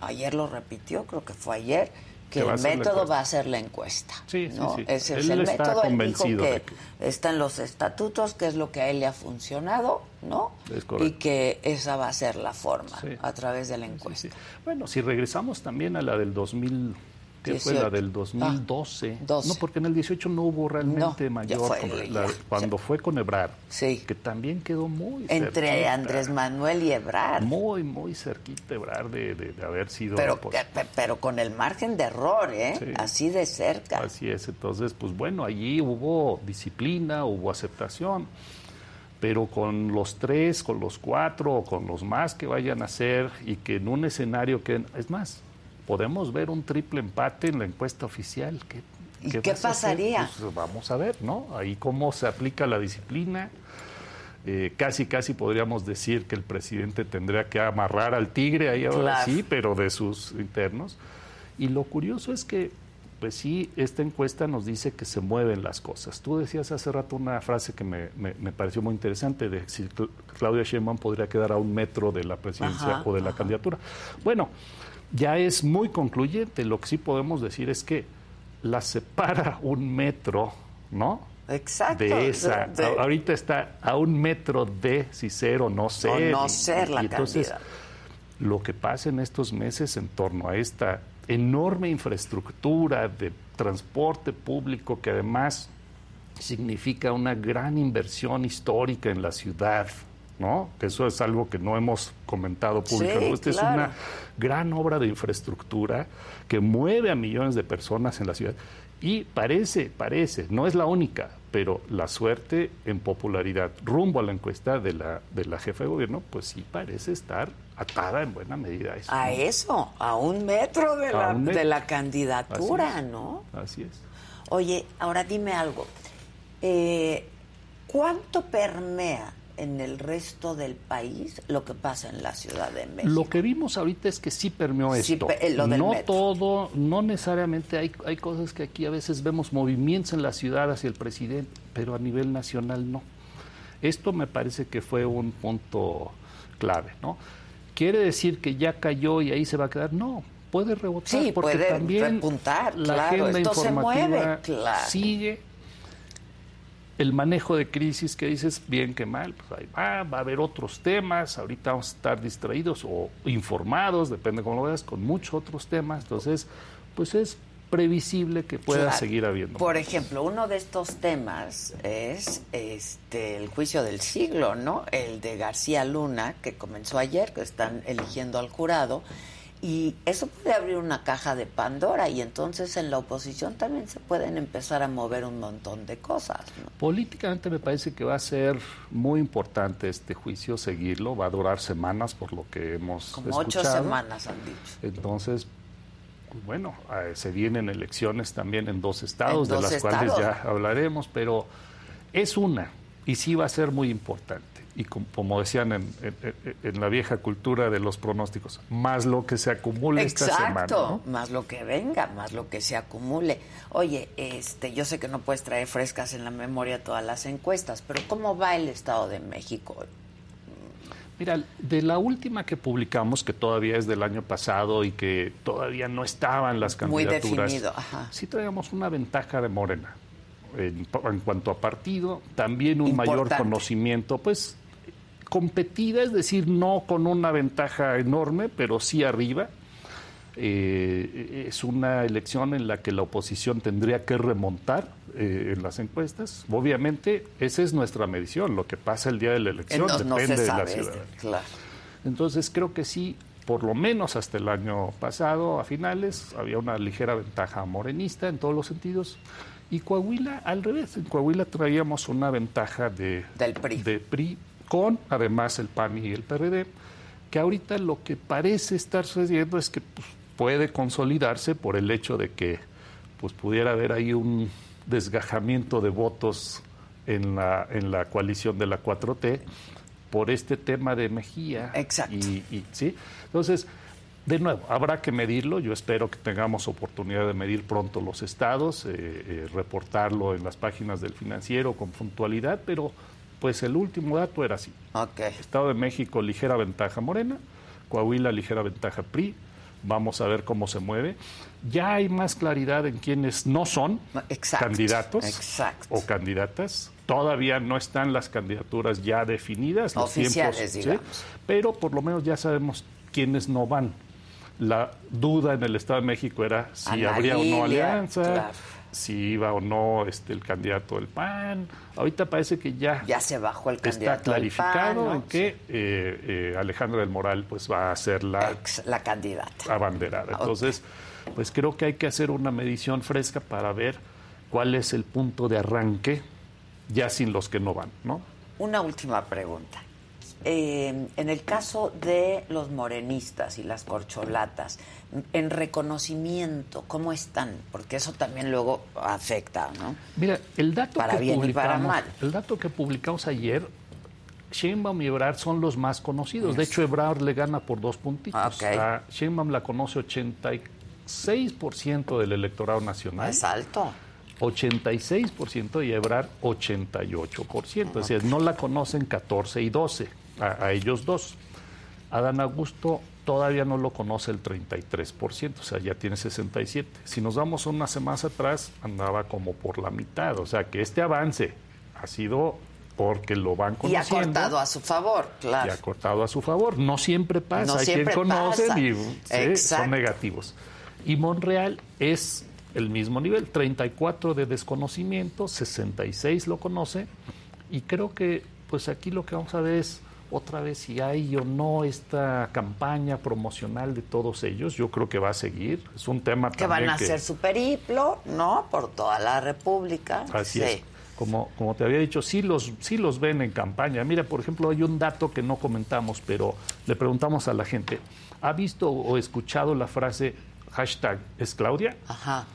ayer lo repitió, creo que fue ayer, que el método va a ser la encuesta. Sí, ¿no? sí, sí. Ese es el está método. Él dijo que, que- está en los estatutos, que es lo que a él le ha funcionado, ¿no? Es. Y que esa va a ser la forma, Sí. a través de la encuesta. Bueno, si regresamos también a la del 2000, ¿qué fue la 18. del 2012? Ah, 12. No, porque en el 18 no hubo realmente No, mayor. fue, con- ya. la- cuando fue con Ebrard, Sí. que también quedó muy Entre cerquita, Andrés Manuel y Ebrard. Muy, muy cerquita Ebrard de, de- de haber sido. Pero, pues, que- pe- pero con el margen de error, ¿eh? Sí. Así de cerca. Así es, entonces, pues bueno, allí hubo disciplina, hubo aceptación, pero con los tres, con los cuatro con los más que vayan a ser y que en un escenario que, es más, podemos ver un triple empate en la encuesta oficial. ¿Qué, ¿Y qué pasaría? Pues vamos a ver, ¿no? Ahí cómo se aplica la disciplina. Eh, casi, casi podríamos decir que el presidente tendría que amarrar al tigre ahí ahora Claro. sí, pero de sus internos. Y lo curioso es que, pues sí, esta encuesta nos dice que se mueven las cosas. Tú decías hace rato una frase que me, me- me pareció muy interesante, de si Cl- Claudia Sheinbaum podría quedar a un metro de la presidencia Ajá, o de la ajá. candidatura. Bueno, ya es muy concluyente. Lo que sí podemos decir es que la separa un metro, ¿no? Exacto. de esa. de- ahorita está a un metro de si ser o no ser. no Y- ser la y entonces, lo que pasa en estos meses en torno a esta enorme infraestructura de transporte público que además significa una gran inversión histórica en la ciudad, ¿no? Que eso es algo que no hemos comentado públicamente. Sí, Esta claro. es una gran obra de infraestructura que mueve a millones de personas en la ciudad. Y parece, parece, no es la única, pero la suerte en popularidad rumbo a la encuesta de la, de la jefa de gobierno, pues sí parece estar atada en buena medida a eso. A eso, a un metro de, la, metro. de la candidatura, Así. ¿no? Así es. Oye, ahora dime algo. Eh, ¿Cuánto permea en el resto del país lo que pasa en la Ciudad de México? Lo que vimos ahorita es que sí permeó Sí, esto. eh, lo del no metro. todo, no necesariamente hay, hay cosas que aquí a veces vemos movimientos en la ciudad hacia el presidente, pero a nivel nacional no. Esto me parece que fue un punto clave, ¿no? ¿Quiere decir que ya cayó y ahí se va a quedar? No, puede rebotar Sí, porque puede también repuntar, la claro, agenda esto se informativa mueve, claro. sigue el manejo de crisis que dices bien que mal, pues ahí va, va a haber otros temas, ahorita vamos a estar distraídos o informados, depende cómo lo veas, con muchos otros temas, entonces pues es previsible que pueda Claro. seguir habiendo. Por ejemplo, uno de estos temas es este el juicio del siglo, ¿no? El de García Luna, que comenzó ayer, que están eligiendo al jurado. Y eso puede abrir una caja de Pandora y entonces en la oposición también se pueden empezar a mover un montón de cosas. ¿no? Políticamente me parece que va a ser muy importante este juicio, seguirlo, va a durar semanas por lo que hemos Como ocho escuchado. semanas han dicho. Entonces, pues bueno, eh, se vienen elecciones también en dos estados, En de las cuales ya hablaremos, pero es una y sí va a ser muy importante. Y com- como, decían en, en- la vieja cultura de los pronósticos, más lo que se acumule esta semana. Exacto, ¿no? más lo que venga, más lo que se acumule. Oye, este, yo sé que no puedes traer frescas en la memoria todas las encuestas, pero ¿cómo va el Estado de México? Mira, de la última que publicamos, que todavía es del año pasado y que todavía no estaban las Muy candidaturas, definido, ajá. sí traíamos una ventaja de Morena en, en cuanto a partido, también un mayor conocimiento, pues competida, es decir, no con una ventaja enorme, pero sí arriba. Eh, es una elección en la que la oposición tendría que remontar eh, en las encuestas. Obviamente, esa es nuestra medición. Lo que pasa el día de la elección depende de la este, ciudadanía. claro. Entonces creo que sí, por lo menos hasta el año pasado, a finales, había una ligera ventaja morenista en todos los sentidos. Y Coahuila, al revés, en Coahuila traíamos una ventaja de, Del PRI. de PRI, con además el PAN y el PRD, que ahorita lo que parece estar sucediendo es que pues, puede consolidarse por el hecho de que pues, pudiera haber ahí un desgajamiento de votos en la, en la coalición de la 4T por este tema de Mejía. Exacto. Y, y- ¿sí? Entonces, de nuevo, habrá que medirlo. Yo espero que tengamos oportunidad de medir pronto los estados, eh, eh, reportarlo en las páginas del financiero con puntualidad, pero pues el último dato era así. Ok. Estado de México, ligera ventaja Morena, Coahuila, ligera ventaja PRI, Vamos a ver cómo se mueve. Ya hay más claridad en quienes no son candidatos o candidatas. Todavía no están las candidaturas ya definidas, los Oficiales, tiempos, pero por lo menos ya sabemos quiénes no van. La duda en el Estado de México era si habría o no alianza si iba o no este, el candidato del PAN. Ahorita parece que ya, ya se bajó el candidato está clarificado en que eh, eh, Alejandra del Moral pues va a ser la, la candidata abanderada. Entonces, pues creo que hay que hacer una medición fresca para ver cuál es el punto de arranque ya sin los que no van, ¿no? Una última pregunta. Eh, en el caso de los morenistas y las corcholatas, en reconocimiento, ¿cómo están? Porque eso también luego afecta, ¿no? Mira, el dato para que bien publicamos, y para mal. el dato que publicamos ayer, Sheinbaum y Ebrard son los más conocidos. De hecho, Ebrard le gana por dos puntitos. A Sheinbaum la conoce 86% del electorado nacional. Es alto. 86% y Ebrard 88%. Es decir, no la conocen 14 y 12 a, ellos dos. Adán Augusto todavía no lo conoce el 33%, o sea, ya tiene 67. Si nos vamos unas semanas atrás, andaba como por la mitad, o sea, que este avance ha sido porque lo van conociendo. Y ha cortado a su favor, claro. Y ha cortado a su favor. No siempre pasa, hay quien conoce y son negativos. Y Monreal es el mismo nivel, 34 de desconocimiento, 66 lo conoce, y creo que pues aquí lo que vamos a ver es otra vez si hay o no esta campaña promocional de todos ellos. Yo creo que va a seguir. Es un tema que van a hacer su periplo, ¿no? Por toda la República. Así es. Como, como te había dicho, sí los, sí los ven en campaña. Mira, por ejemplo, hay un dato que no comentamos, pero le preguntamos a la gente, ¿ha visto o escuchado la frase hashtag es Claudia? Ajá.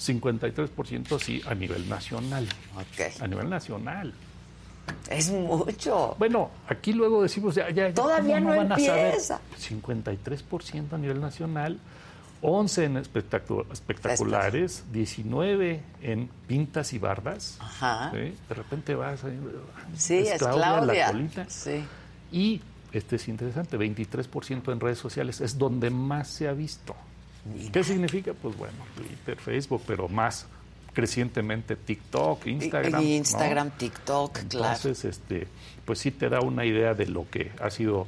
53% sí a nivel nacional. Okay. A nivel nacional. Es mucho. Bueno, aquí luego decimos, ya, ya, Todavía no, van empieza. a saber? 53% a nivel nacional, 11 en espectaculares, 19 en pintas y bardas. Ajá. De repente vas a... Sí, es, Claudia, La colita. Sí. Y, este es interesante, 23% en redes sociales, es donde más se ha visto. ¿Qué significa? Pues bueno, Twitter, Facebook, pero más crecientemente TikTok, Instagram. Y Instagram, TikTok, claro. Entonces, este, pues sí te da una idea de lo que ha sido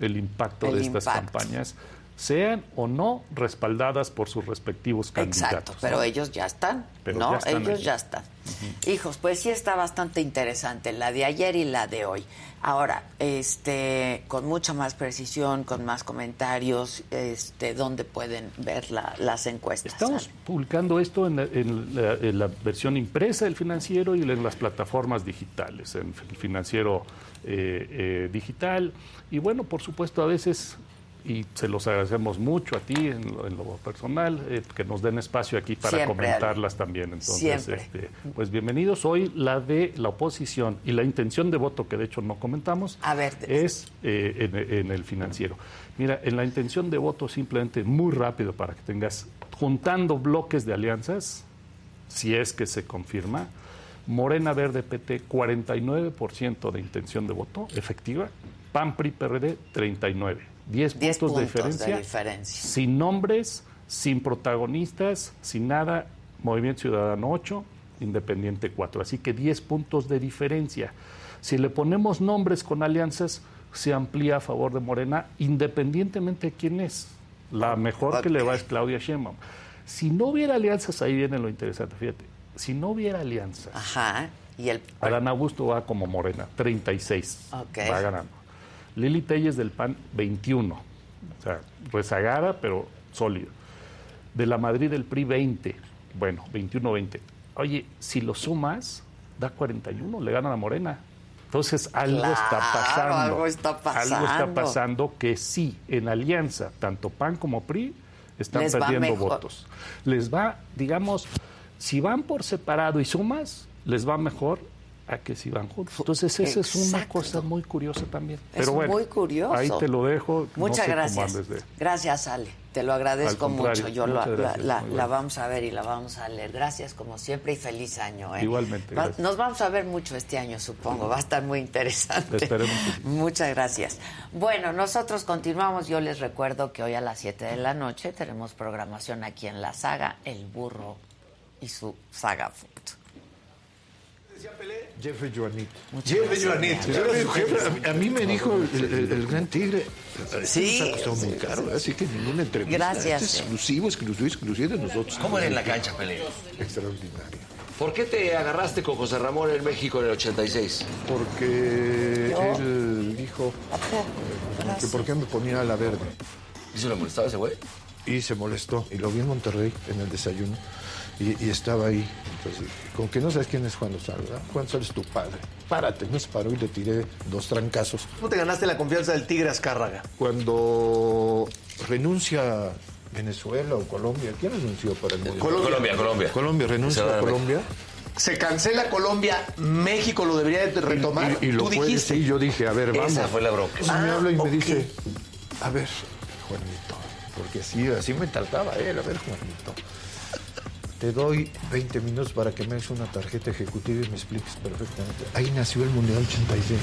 el impacto de estas campañas, sean o no respaldadas por sus respectivos candidatos. Exacto, pero ellos ya están, ¿no? ellos ya están. Hijos, pues sí está bastante interesante la de ayer y la de hoy. Ahora, este, con mucha más precisión, con más comentarios, este, ¿dónde pueden ver las encuestas? Estamos publicando esto en la, versión impresa del financiero y en las plataformas digitales, en el financiero eh, eh, digital. Y bueno, por supuesto, a veces y se los agradecemos mucho a ti en lo, personal, eh, que nos den espacio aquí para comentarlas también. Entonces, este, pues bienvenidos. Hoy la de la oposición y la intención de voto, que de hecho no comentamos, es eh, en, el financiero. Mira, en la intención de voto, simplemente muy rápido para que tengas, juntando bloques de alianzas, si es que se confirma, Morena Verde PT 49% de intención de voto efectiva, PAN PRI PRD 39 10, puntos, de, diferencia, sin nombres, sin protagonistas, sin nada, Movimiento Ciudadano 8, Independiente 4. Así que 10 puntos de diferencia. Si le ponemos nombres con alianzas, se amplía a favor de Morena, independientemente de quién es. La mejor que le va es Claudia Sheinbaum. Si no hubiera alianzas, ahí viene lo interesante, fíjate. Si no hubiera alianzas, Ajá. ¿Y el... Adán Augusto va como Morena, 36. Va ganando. Lili Telles del PAN, 21. O sea, rezagada, pero sólido. De la Madrid del PRI, 20. Bueno, 21-20. Oye, si lo sumas, da 41, le gana a Morena. Entonces algo está pasando. Algo está pasando. Algo está pasando que sí, en alianza, tanto PAN como PRI están perdiendo votos. Les va, digamos, si van por separado y sumas, les va mejor a que si van juntos. Entonces esa es una cosa muy curiosa también. Es Pero bueno, muy curioso. ahí te lo dejo. No Muchas sé gracias. de- Gracias, Ale. Te lo agradezco mucho. Yo lo- la, gracias, la- muy la bueno. vamos a ver y la vamos a leer. Gracias como siempre y feliz año. ¿eh? Igualmente, Va-. Nos vamos a ver mucho este año, supongo. Va a estar muy interesante. Esperemos que sí. Muchas gracias. Bueno, nosotros continuamos. Yo les recuerdo que hoy a las 7 de la noche tenemos programación aquí en la saga El Burro y su saga Jeffrey Joanito. Jeffrey Joanito. Jeffrey, Jeffrey, a mí- a mí me dijo el, el- el gran tigre. Sí. Nos ha costado muy caro, así que ninguna entrevista. Gracias, Este eh. es exclusivo, exclusivo, exclusivo de nosotros. ¿Cómo era en la cancha, Pelé? Extraordinario. ¿Por qué te agarraste con José Ramón en México en el 86? Porque él dijo eh, que por qué me ponía a la verde. ¿Y se lo molestaba ese güey? Y se molestó. Y lo vi en Monterrey en el desayuno. Y, y estaba ahí. Entonces, con que no sabes quién es Juan Lozano, ¿verdad? Juan Lozano es tu padre. Párate. Me paró y le tiré dos trancazos. ¿Cómo te ganaste la confianza del Tigre Azcárraga? Cuando renuncia Venezuela o Colombia, ¿quién renunció para el Mundial? Colombia, Colombia. Colombia renuncia Se a Colombia. Se cancela Colombia, México lo debería de retomar. Y, y lo Tú dijiste. sí, yo dije, a ver, vamos. Esa fue la bronca. Entonces me Ah, habla y me dice, a ver, Juanito, porque así, así me trataba él, a ver, Juanito. Te doy 20 minutos para que me des una tarjeta ejecutiva y me expliques perfectamente. Ahí nació el Mundial 86.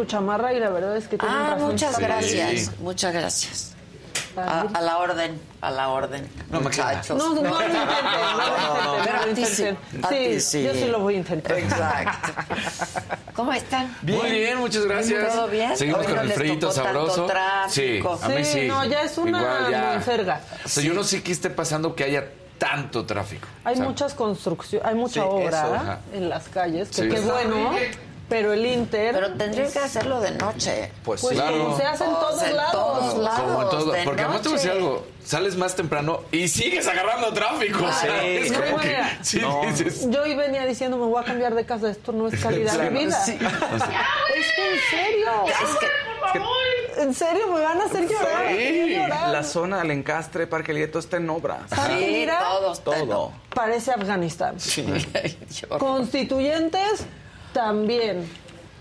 Tu chamarra y la verdad es que tienen Ah, razón. muchas gracias, muchas gracias. A, a la orden, a la orden, muchachos. No, no, no no, no ti sí, Sí, sí. yo sí lo voy a intentar. Exacto. ¿Cómo están? Muy bien, muchas gracias. ¿Todo bien? Seguimos Hoy con no el frito sabroso. Sí, a mí Sí, sí. no, ya es una Igual ya. monserga. O sea, yo no sé qué esté pasando que haya tanto tráfico. Hay O sea, muchas construcciones, hay mucha Sí, obra en las calles, que Sí. qué bueno, pero el Inter... Pero tendrían que hacerlo de noche. Pues, Pues claro. como se hace en todos en lados. todos lados. Como en todo. de Porque además te voy a decir algo. Sales más temprano y sigues agarrando tráfico. o sea, es No como que. Sí, dices. Yo hoy venía diciendo, me voy a cambiar de casa, esto no es calidad de vida. Sí. Es que en serio. Es que En serio, me van a hacer llorar. quiero llorar. La zona del encastre Parque Lieto está en obra. ¿Saben qué sí, mira? todos Todo. Parece Afganistán. Yo- Constituyentes también.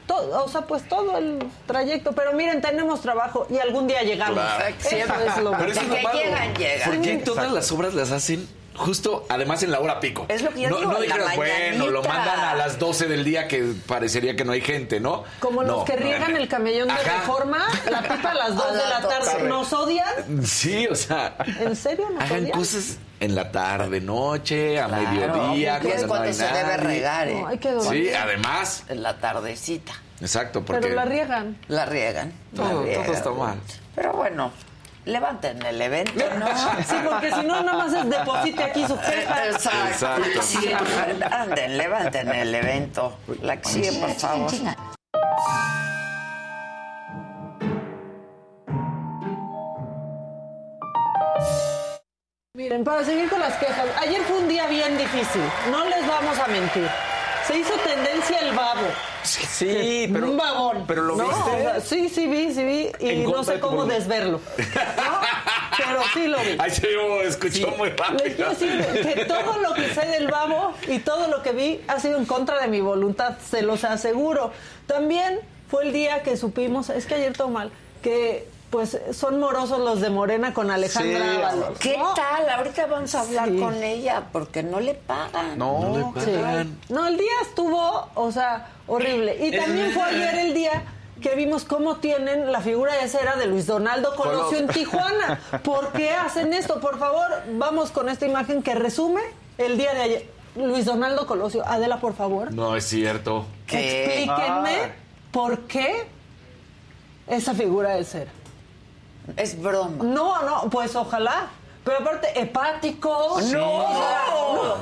Todo, o sea, pues todo el trayecto. Pero miren, tenemos trabajo y algún día llegamos. Claro. Eso es lo Pero es que lo malo. llegan, llegan. ¿Por qué todas las obras las hacen justo, además en la hora pico? Es lo que yo no, digo, no la dijeras, bueno, lo mandan a las 12 del día que parecería que no hay gente, ¿no? Como No. los que riegan el camellón de Ajá. reforma, la pipa a las 2 A de la tarde. ¿Nos odian? Sí, o sea. ¿En serio nos Hagan odian? cosas en la tarde, noche, a Claro, mediodía, es cuando no cuando hay se debe regar, ¿eh? No, hay que dormir. Sí, además. En la tardecita. Exacto, porque. Pero la riegan. La riegan. la Todo- todo riegan. está mal. Pero bueno, levanten el evento, ¿no? Sí, porque si no, nada más es deposite aquí su queja. Exacto. Exacto. Sí, anden, levanten el evento. La que sigue, por favor. Miren, para seguir con las quejas, ayer fue un día bien difícil, no les vamos a mentir. Se hizo tendencia el babo. Sí, pero. un babón. Pero lo ¿no? viste. O sea, sí, sí vi, sí vi. Y no sé cómo desverlo. ¿no? Pero sí lo vi. Ay, se lo escuchó muy rápido. Les quiero decir que todo lo que sé del babo y todo lo que vi ha sido en contra de mi voluntad, se los aseguro. También fue el día que supimos, es que ayer todo mal, que pues son morosos los de Morena con Alejandra Sí. Ábalos. ¿Qué ¿no? tal? Ahorita vamos a hablar Sí. con ella porque no le pagan. No, Sí. No, el día estuvo, o sea, horrible. Y también fue ayer el día que vimos cómo tienen la figura de cera de Luis Donaldo Colosio en Tijuana. ¿Por qué hacen esto? Por favor, vamos con esta imagen que resume el día de ayer. Luis Donaldo Colosio. Adela, por favor. No es cierto. ¿Qué? Explíquenme Ah. por qué esa figura de cera. Es broma. No, no, pues ojalá. Pero aparte, hepático. No. O sea, no.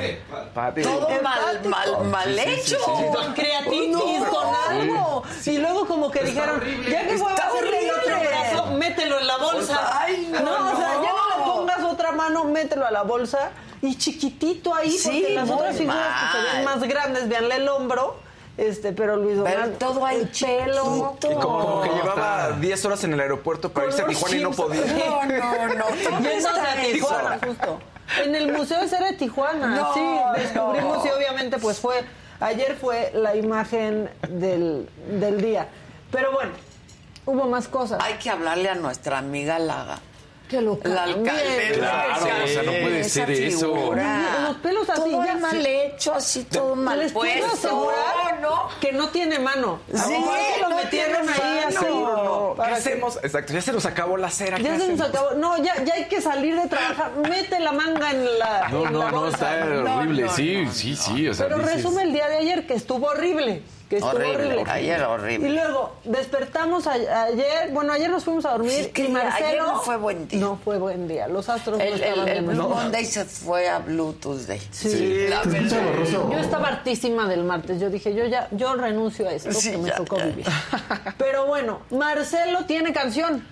Pati. Todo mal, mal, mal hecho. con creatitis, con algo. Y luego como que dijeron, ya que voy a el otro horrible. brazo, mételo en la bolsa. Ay, no, o sea, ya no no. le pongas otra mano, mételo a la bolsa y chiquitito ahí, Sí, porque las otras figuras que se ven más grandes, veanle el hombro, este, pero Luis Pero Donaldo, todo ahí el pelo. Y como, como que todo. llevaba 10 horas en el aeropuerto para irse a Tijuana y no podía. No, no, no. ¿Dónde Yéndose está a? Tijuana, justo. En el Museo de Cera de Tijuana, No, sí, descubrimos no. y obviamente pues fue, ayer fue la imagen del, del día. Pero bueno, hubo más cosas. Hay que hablarle a nuestra amiga Laga. Que lo La alcaldesa. Claro, o sea, no puede Esa ser eso. Los pelos así, Todo ya mal hecho, así todo mal Les puedo puesto. asegurar ¿no? que no tiene mano. Sí, que lo no metieron ahí mano. así. ¿Qué para que- hacemos? Exacto, ya se nos acabó la cera. ¿qué Ya se nos acabó. No, ya, ya hay que salir de trabajar. Mete la manga en la. No, en no, la no, está No, horrible. no, sí, no, sí, sí. O sea, Pero dices- resume el día de ayer que estuvo horrible. Que estuvo Horrible, horrible. ayer horrible. Y luego despertamos a- ayer. Bueno, ayer nos fuimos a dormir. Sí, que y Marcelo. ayer no fue buen día. No fue buen día. Los astros no El, el, estaban el Blue mejor. Monday se fue a Blue Tuesday. Sí. La ¿Te escucha verdad. borroso? Yo estaba hartísima del martes. Yo dije, yo ya, yo renuncio a esto Sí, que me ya, tocó ya. vivir. Pero bueno, Marcelo tiene canción.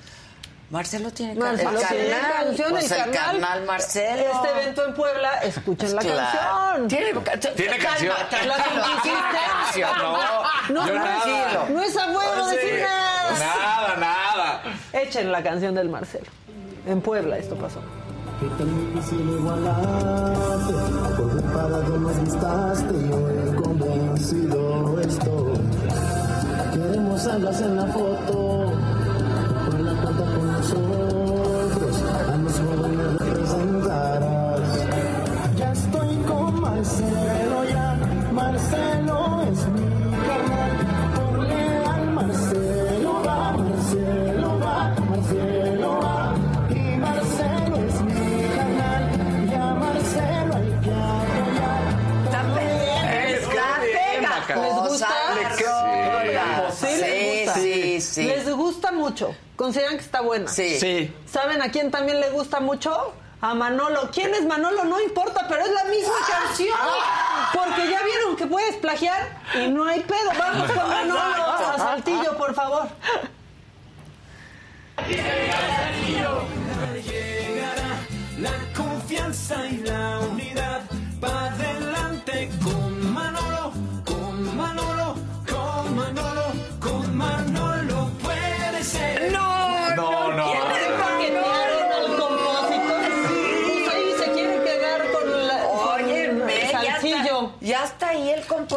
Marcelo tiene Marcelo el tiene canal. canción, Pues el, el canal Marcelo. Este evento en Puebla, escuchen la Claro. canción. Tiene, Tiene canción. La canción, no. No, no, nada. no es a huevo Sí. decir nada. Nada, nada. Echen la canción del Marcelo. En Puebla esto pasó. Que tan difícil igualarte, por un parado nos gustaste, yo he convencido esto. Queremos alas en la foto, mucho. ¿Consideran que está buena? Sí. Sí. ¿Saben a quién también le gusta mucho? A Manolo. ¿Quién es Manolo? No importa, pero es la misma canción. Porque ya vieron que puedes plagiar y no hay pedo. Vamos con Manolo a Saltillo, por favor. La confianza y la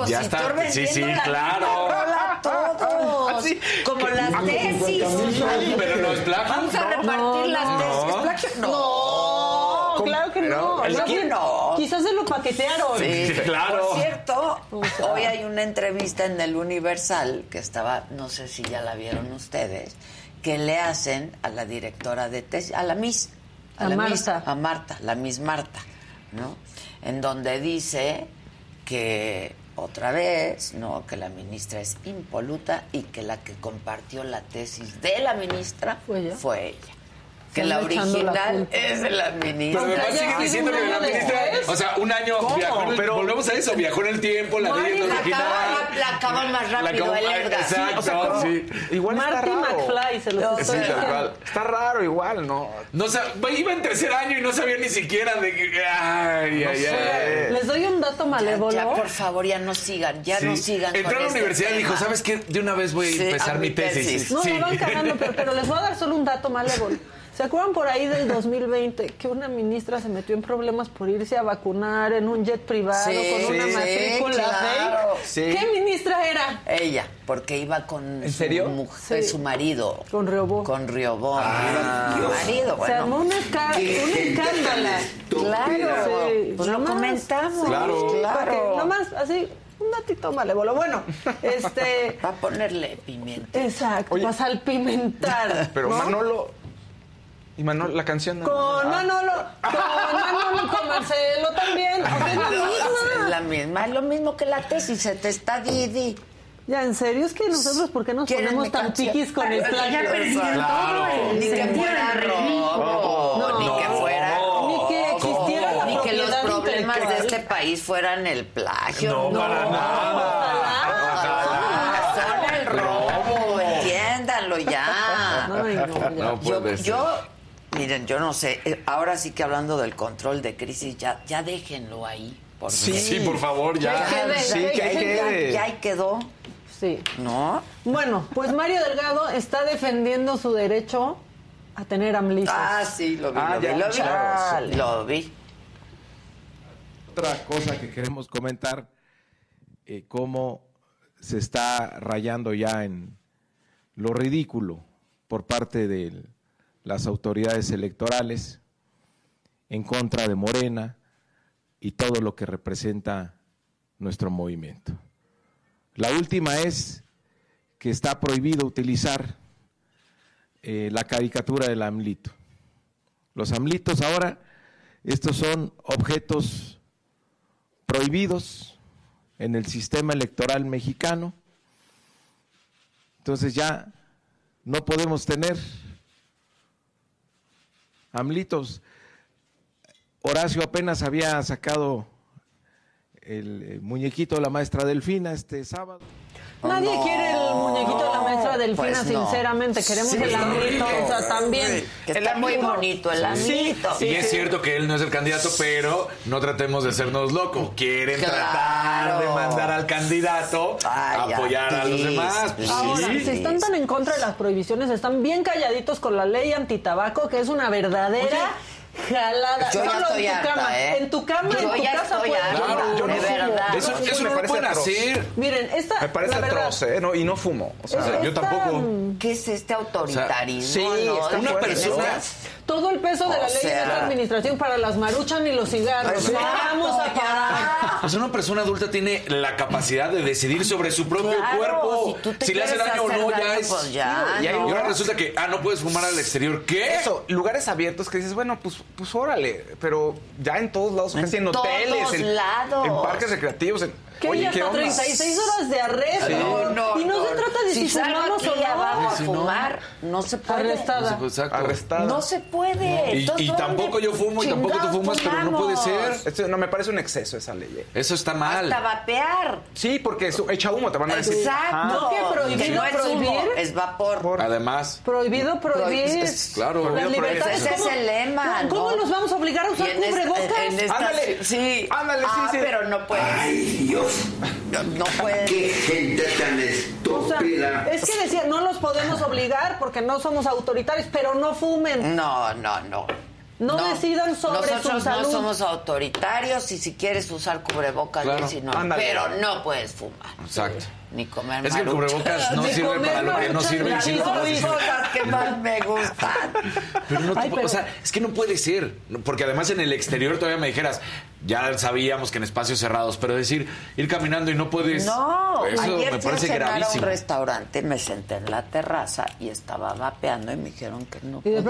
Ya está, sí, sí, la claro. rola a todos. Sí. Como las tesis. Pero no es plagio. Vamos a repartir las tesis. No. ¿Plagio? No. No, claro que no. el Más que no. Quizás se lo paquetearon. Sí, Claro. Por cierto, hoy hay una entrevista en el Universal que estaba, no sé si ya la vieron ustedes, que le hacen a la directora de tesis, a la Miss, A la Miss, Marta. a Marta, la Miss Marta, ¿no? En donde dice que otra vez, no, que la ministra es impoluta y que la que compartió la tesis de la ministra ¿Fue ella? Fue ella. Que la la original es de la ministra. Pero además haya sigue sido diciendo un que la año ministra. después. O sea, un año viajó en el- Pero- volvemos a eso, viajó en el tiempo, la ley la original. acaban- la acaban más La rápido, acabó- el Edgar. Exacto, O sea, como- sí. Igual está Marty raro. McFly se estoy sí. Está raro igual, ¿no? No, o sea, iba en tercer año y no sabía ni siquiera de que. Ay, ay, ay. Les doy un dato malévolo. ya, por favor, ya no sigan, ya Sí. no sigan. Entró a la este universidad y dijo. ¿sabes qué? De una vez voy a empezar mi tesis. No, la van cagando, pero, pero les voy a dar solo un dato malévolo. ¿Se acuerdan por ahí del 2020 que una ministra se metió en problemas por irse a vacunar en un jet privado Sí, con una sí, matrícula claro. fake? Sí. ¿Qué ministra era? Ella, porque iba con ¿En su serio? mujer, Sí. su marido. Con Riobó. Con Riobó. Con su marido, Se bueno. armó un, esca- un escándalo. Claro, Sí, pues lo comentamos. sí, Claro. claro. nomás, así, un datito malévolo. Bueno, este... Va a ponerle pimienta. Exacto, Oye. para salpimentar. Pero ¿no? Manolo. Y Manolo, la canción. Con Manolo, con Manolo, con Marcelo también. O sea, es la Es misma. la misma, es lo mismo que la tesis, se te está Didi. Ya, en serio, es que nosotros, ¿por qué nos ¿Quieren ponemos tan piquis con el plagio? Claro. Ni que fuera robo, No. ni que fuera Ni que existiera la ni que los problemas de este país fueran el plagio. No, para Ojalá. Son el robo, entiéndanlo ya. No, ya. No Yo, yo Miren, yo no sé, eh, ahora sí que hablando del control de crisis, ya, ya déjenlo ahí. Por Sí, favor. sí, por favor, ya. Ya, quede, sí, ya que ahí quede. quede. Ya ahí quedó, Sí. ¿no? Bueno, pues Mario Delgado está defendiendo su derecho a tener amlitos. Ah, sí, lo vi, Ah, lo vi, lo vi. chale. Lo vi. Otra cosa que queremos comentar, eh, cómo se está rayando ya en lo ridículo por parte de las autoridades electorales en contra de Morena y todo lo que representa nuestro movimiento. La última es que está prohibido utilizar eh, la caricatura del AMLITO. Los AMLITOS ahora, estos son objetos prohibidos en el sistema electoral mexicano. Entonces ya no podemos tener AMLITOS. Horacio apenas había sacado el muñequito de la maestra Delfina este sábado. Nadie No, quiere el muñequito de la maestra Delfina, pues no. sinceramente. Queremos Sí, el amlito, o sea, también. Que está muy bonito el amiguito. Y es cierto que él no es el candidato, pero no tratemos de hacernos locos. Quieren tratar de mandar al candidato a apoyar a los demás. Pues Ahora, sí. si están tan en contra de las prohibiciones, están bien calladitos con la ley antitabaco, que es una verdadera jalada. Yo ya Solo estoy en tu harta, cama, ¿eh? en tu cama, Yo en tu ya casa estoy puedes harta, fumar. yo no de fumo. verdad. Eso, Eso eso me no lo parece pueden atroz. hacer. Miren, esta. Me parece atroz, ¿eh? No, y no fumo. O sea, es- yo esta, tampoco. ¿Qué es este autoritarismo? sí, no? está Una fuerte, persona... Todo el peso de la ley sea- esta administración para las maruchan y los cigarros. Exacto, Vamos a parar. O sea, una persona adulta tiene la capacidad de decidir sobre su propio Claro, cuerpo. si tú te Si, le hace daño o no, ya es. pues ya, y, hay- ¿no? y ahora resulta que, ah, no puedes fumar al exterior. ¿Qué? Eso, lugares abiertos que dices, bueno, pues, pues órale, pero ya en todos lados, En casi en todos hoteles, en, en parques recreativos. En, Que oye, hay ¿qué hasta onda? 36 horas de arresto. No, no, y no, se trata de si, si fumamos o no. abajo a no. fumar, no se puede. Arrestada. Exacto. Arrestada. No se puede. Y- Entonces, y ¿dónde tampoco yo fumo y tampoco tú fumas, pero no puede ser. Esto no me parece un exceso esa ley. eh. Eso está mal. Hasta vapear. Sí, porque eso echa humo, te van a decir. Exacto. No, que prohibido Que no es humo, prohibir. es vapor. Además, Prohibido prohibir. Es- claro. Las Prohibido prohibir. Ese es ¿Cómo- el lema, ¿Cómo, ¿no? ¿Cómo nos vamos a obligar a Y usar cubrebocas? Ándale. sí. Ándale, sí, Ah, sí. pero no puedes. Ay, Dios, No, puedes. qué gente tan O sea, estúpida. es que decía, no los podemos obligar porque no somos autoritarios, pero no fumen. No, no, no. No decidan sobre Nosotros su salud. no somos autoritarios y si quieres usar cubrebocas, Claro. bien, si no. Pero no puedes fumar. exacto. Ni comer Es que el cubrebocas no Ni sirve comer para lo que no sirve. Son cosas que más me gustan. Pero no te Ay, pero- O sea, es que no puede ser. Porque además en el exterior todavía me dijeras, ya sabíamos que en espacios cerrados, pero decir, ir caminando y no puedes. No, eso ayer me parece cenar a un gravísimo. restaurante, me senté en la terraza y estaba vapeando y me dijeron que no. Y de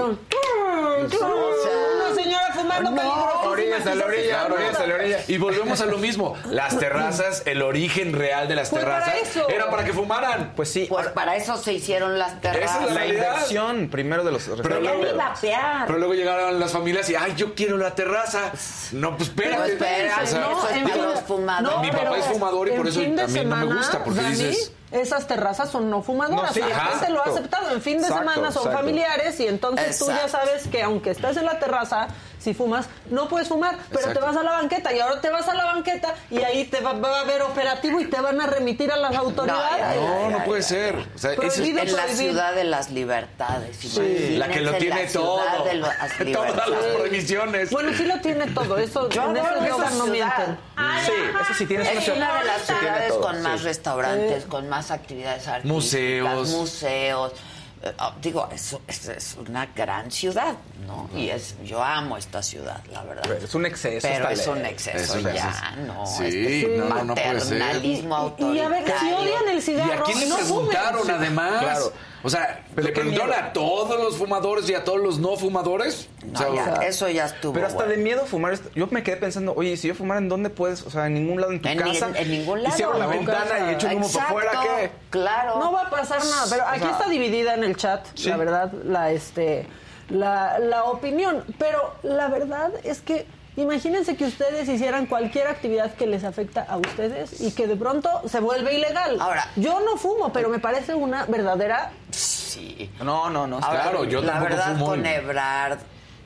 podía. pronto, una señora fumando peligrosísima. Orillas a la orilla, orillas a la orilla. Y volvemos a lo mismo. Las terrazas, el origen real de las Fue para terrazas eso. era para que fumaran. Pues sí, Pues para eso se hicieron las terrazas. Esa es la realidad. inversión primero de los Pero ni vapear. Pero luego llegaron las familias y, ay, yo quiero la terraza. No, pues Pero espérate. espera, O sea, no, eso es en para fin- los fumadores. Mi papá pero es fumador y por en eso fin de a mí no me gusta, porque Dani, dices- Esas terrazas son no fumadoras. No, sí, y la gente lo ha aceptado. En fin de Exacto, semana son exacto. familiares y entonces tú ya sabes que aunque estés en la terraza, si fumas, no puedes fumar, pero Exacto. te vas a la banqueta y ahora te vas a la banqueta y ahí te va, va a haber operativo y te van a remitir a las autoridades. No, no puede ser. O sea, ese es- Prohibido la prohibir. ciudad de las libertades. la que lo tiene la todo. de las Todas las prohibiciones. Bueno, sí lo tiene todo. Eso, Yo en ese no ciudad. mienten. Sí, eso sí tienes Es una de las sí tiene ciudades todo, con más sí. restaurantes, con más actividades artísticas, Museos. museos. Eh, ah, digo, es, es, es una gran ciudad, ¿no? Y es, yo amo esta ciudad, la verdad. Pero es un exceso Pero es un exceso Es un ya, exceso. ¿no? Sí, Este no, no puede ser. Y- y a ver, si autoritario. odian el cigarro, ¿Y a quién le no preguntaron fumen. además? Claro. O sea, Pero ¿le preguntaron miedo. a todos los fumadores y a todos los no fumadores? No, O sea, ya, eso ya estuvo. Pero hasta bueno. de miedo fumar, yo me quedé pensando, oye, si yo fumara, ¿en dónde puedes? O sea, en ningún lado, en tu En, ni- casa. en ningún lado. Y si abro la ¿no? ventana y echo humo para afuera, ¿qué? Claro. No va a pasar nada, pero aquí sea, está dividida en el chat, sí. la verdad, la este la, la opinión, pero la verdad es que imagínense que ustedes hicieran cualquier actividad que les afecta a ustedes y que de pronto se vuelve ilegal. Ahora- yo no fumo, pero me parece una verdadera Sí. No, no, no. Ahora, Claro, yo la tampoco verdad fumo con Ebrard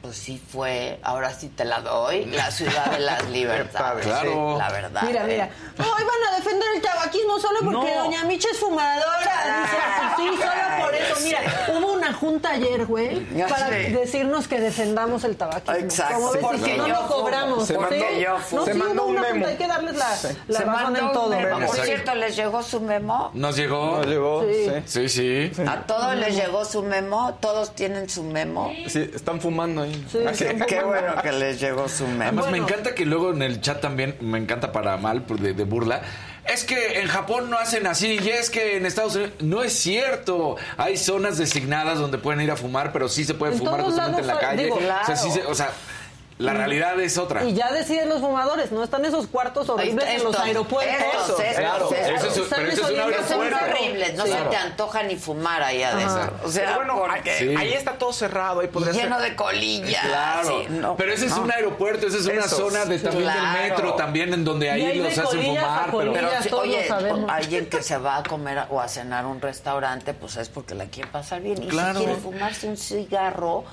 pues sí fue, ahora sí te la doy, la ciudad de las libertades. Claro. La verdad. Mira, ¿eh? mira. Hoy van a defender el tabaquismo solo porque No. Doña Micha es fumadora. Dice, pues sí, solo por eso. Mira, hubo una junta ayer, güey, para sé. decirnos que defendamos el tabaquismo. Exacto. Como ves, y Porque si no lo cobramos. Se ¿sí? mandó- yo no, se sí, mandó hubo un una memo. junta, hay que darles la, la Se razón mandó en todo. memo. Por cierto, ¿les llegó su memo? ¿Nos llegó? No llegó. Sí. Sí. Sí, sí. ¿A todos les llegó su memo? ¿Todos tienen su memo? Sí, están fumando ahí. Sí, Ah, Qué bueno que les llegó su memo. Además, me encanta que luego en el chat también, me encanta para mal, por de, de burla. Es que en Japón no hacen así, y es que en Estados Unidos. No es cierto. Hay zonas designadas donde pueden ir a fumar, pero sí se puede En fumar justamente en la calle. digo, o sea, sí claro. se- o sea, la realidad es otra. Y ya deciden los fumadores, ¿no? Están esos cuartos horribles en los aeropuertos. estos, estos, Claro, eso es- pero es Son horribles, no se te antoja ni fumar ahí adentro. O sea, Pero bueno, porque ahí- Sí. ahí está todo cerrado. Ahí podría lleno ser- de colillas. Claro, sí, no, pero ese es un aeropuerto, esa es una Esos, zona de, también claro. del metro, también en donde ahí los hacen fumar. Pero, colillas. Pero lo oye, sabemos. alguien que se va a comer o a cenar a un restaurante, pues es porque la quiere pasar bien. Y Claro. si quiere fumarse un cigarro,